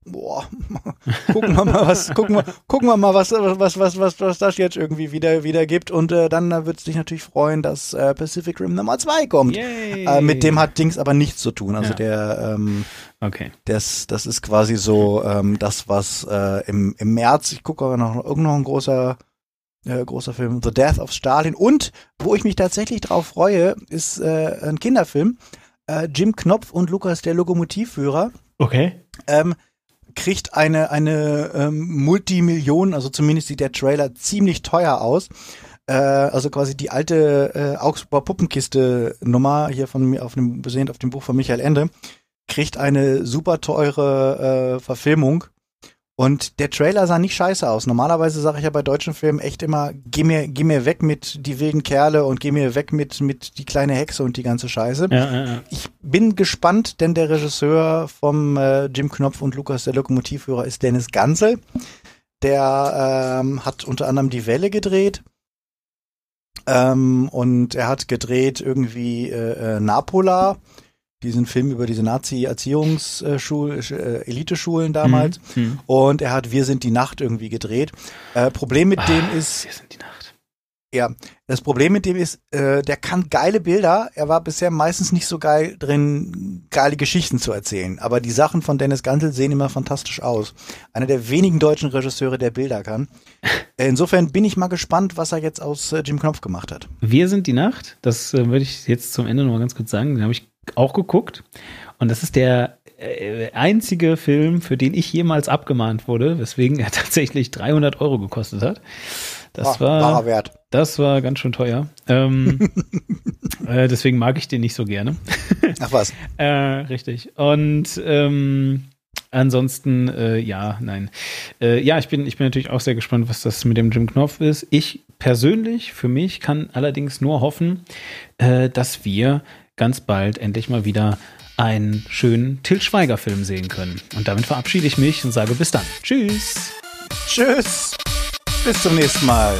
B: Boah, (laughs) gucken wir mal, was, gucken wir, gucken wir mal, was, was, was, was, was das jetzt irgendwie wieder, wieder gibt. Und äh, dann äh, wird es dich natürlich freuen, dass äh, Pacific Rim Nummer 2 kommt. Äh, mit dem hat Dings aber nichts zu tun. Also
A: Ja.
B: der, ähm,
A: Okay.
B: das, das ist quasi so ähm, das, was äh, im, im März, ich gucke aber noch irgend noch ein großer, äh, großer Film, The Death of Stalin. Und wo ich mich tatsächlich drauf freue, ist äh, ein Kinderfilm. Äh, Jim Knopf und Lukas der Lokomotivführer
A: Okay.
B: ähm, kriegt eine, eine ähm, Multimillion, also zumindest sieht der Trailer ziemlich teuer aus. Äh, also quasi die alte äh, Augsburger Puppenkiste Nummer hier von mir auf dem basierend auf dem Buch von Michael Ende kriegt eine super teure äh, Verfilmung und der Trailer sah nicht scheiße aus. Normalerweise sage ich ja bei deutschen Filmen echt immer, geh mir, geh mir weg mit die wilden Kerle und geh mir weg mit, mit die kleine Hexe und die ganze Scheiße.
A: Ja, ja, ja.
B: Ich bin gespannt, denn der Regisseur vom äh, Jim Knopf und Lukas der Lokomotivführer ist Dennis Gansel. Der ähm, hat unter anderem die Welle gedreht. Ähm, und er hat gedreht irgendwie äh, äh, Napola. Diesen Film über diese Nazi-Erziehungs-Eliteschulen damals.
A: Mhm.
B: Und er hat Wir sind die Nacht irgendwie gedreht. Äh, Problem mit dem ist,
A: Wir sind die Nacht.
B: ja, das Problem mit dem ist, äh, der kann geile Bilder. Er war bisher meistens nicht so geil drin, geile Geschichten zu erzählen. Aber die Sachen von Dennis Gansel sehen immer fantastisch aus. Einer der wenigen deutschen Regisseure, der Bilder kann. Äh, (laughs) Insofern bin ich mal gespannt, was er jetzt aus äh, Jim Knopf gemacht hat.
A: Wir sind die Nacht. Das äh, würde ich jetzt zum Ende noch mal ganz kurz sagen. Den habe ich auch geguckt. Und das ist der äh, einzige Film, für den ich jemals abgemahnt wurde, weswegen er (laughs) tatsächlich 300 Euro gekostet hat. Das
B: Ah,
A: war,
B: Wert.
A: das war ganz schön teuer. Ähm, (laughs) äh, deswegen mag ich den nicht so gerne.
B: Ach was. (laughs)
A: Äh, richtig. Und ähm, ansonsten, äh, ja, nein. Äh, ja, ich bin, ich bin natürlich auch sehr gespannt, was das mit dem Jim Knopf ist. Ich persönlich, für mich, kann allerdings nur hoffen, äh, dass wir ganz bald endlich mal wieder einen schönen Till Schweiger-Film sehen können. Und damit verabschiede ich mich und sage bis dann. Tschüss.
B: Tschüss. Bis zum nächsten Mal.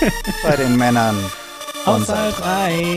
B: (laughs) Bei den Männern.
A: Außer drei.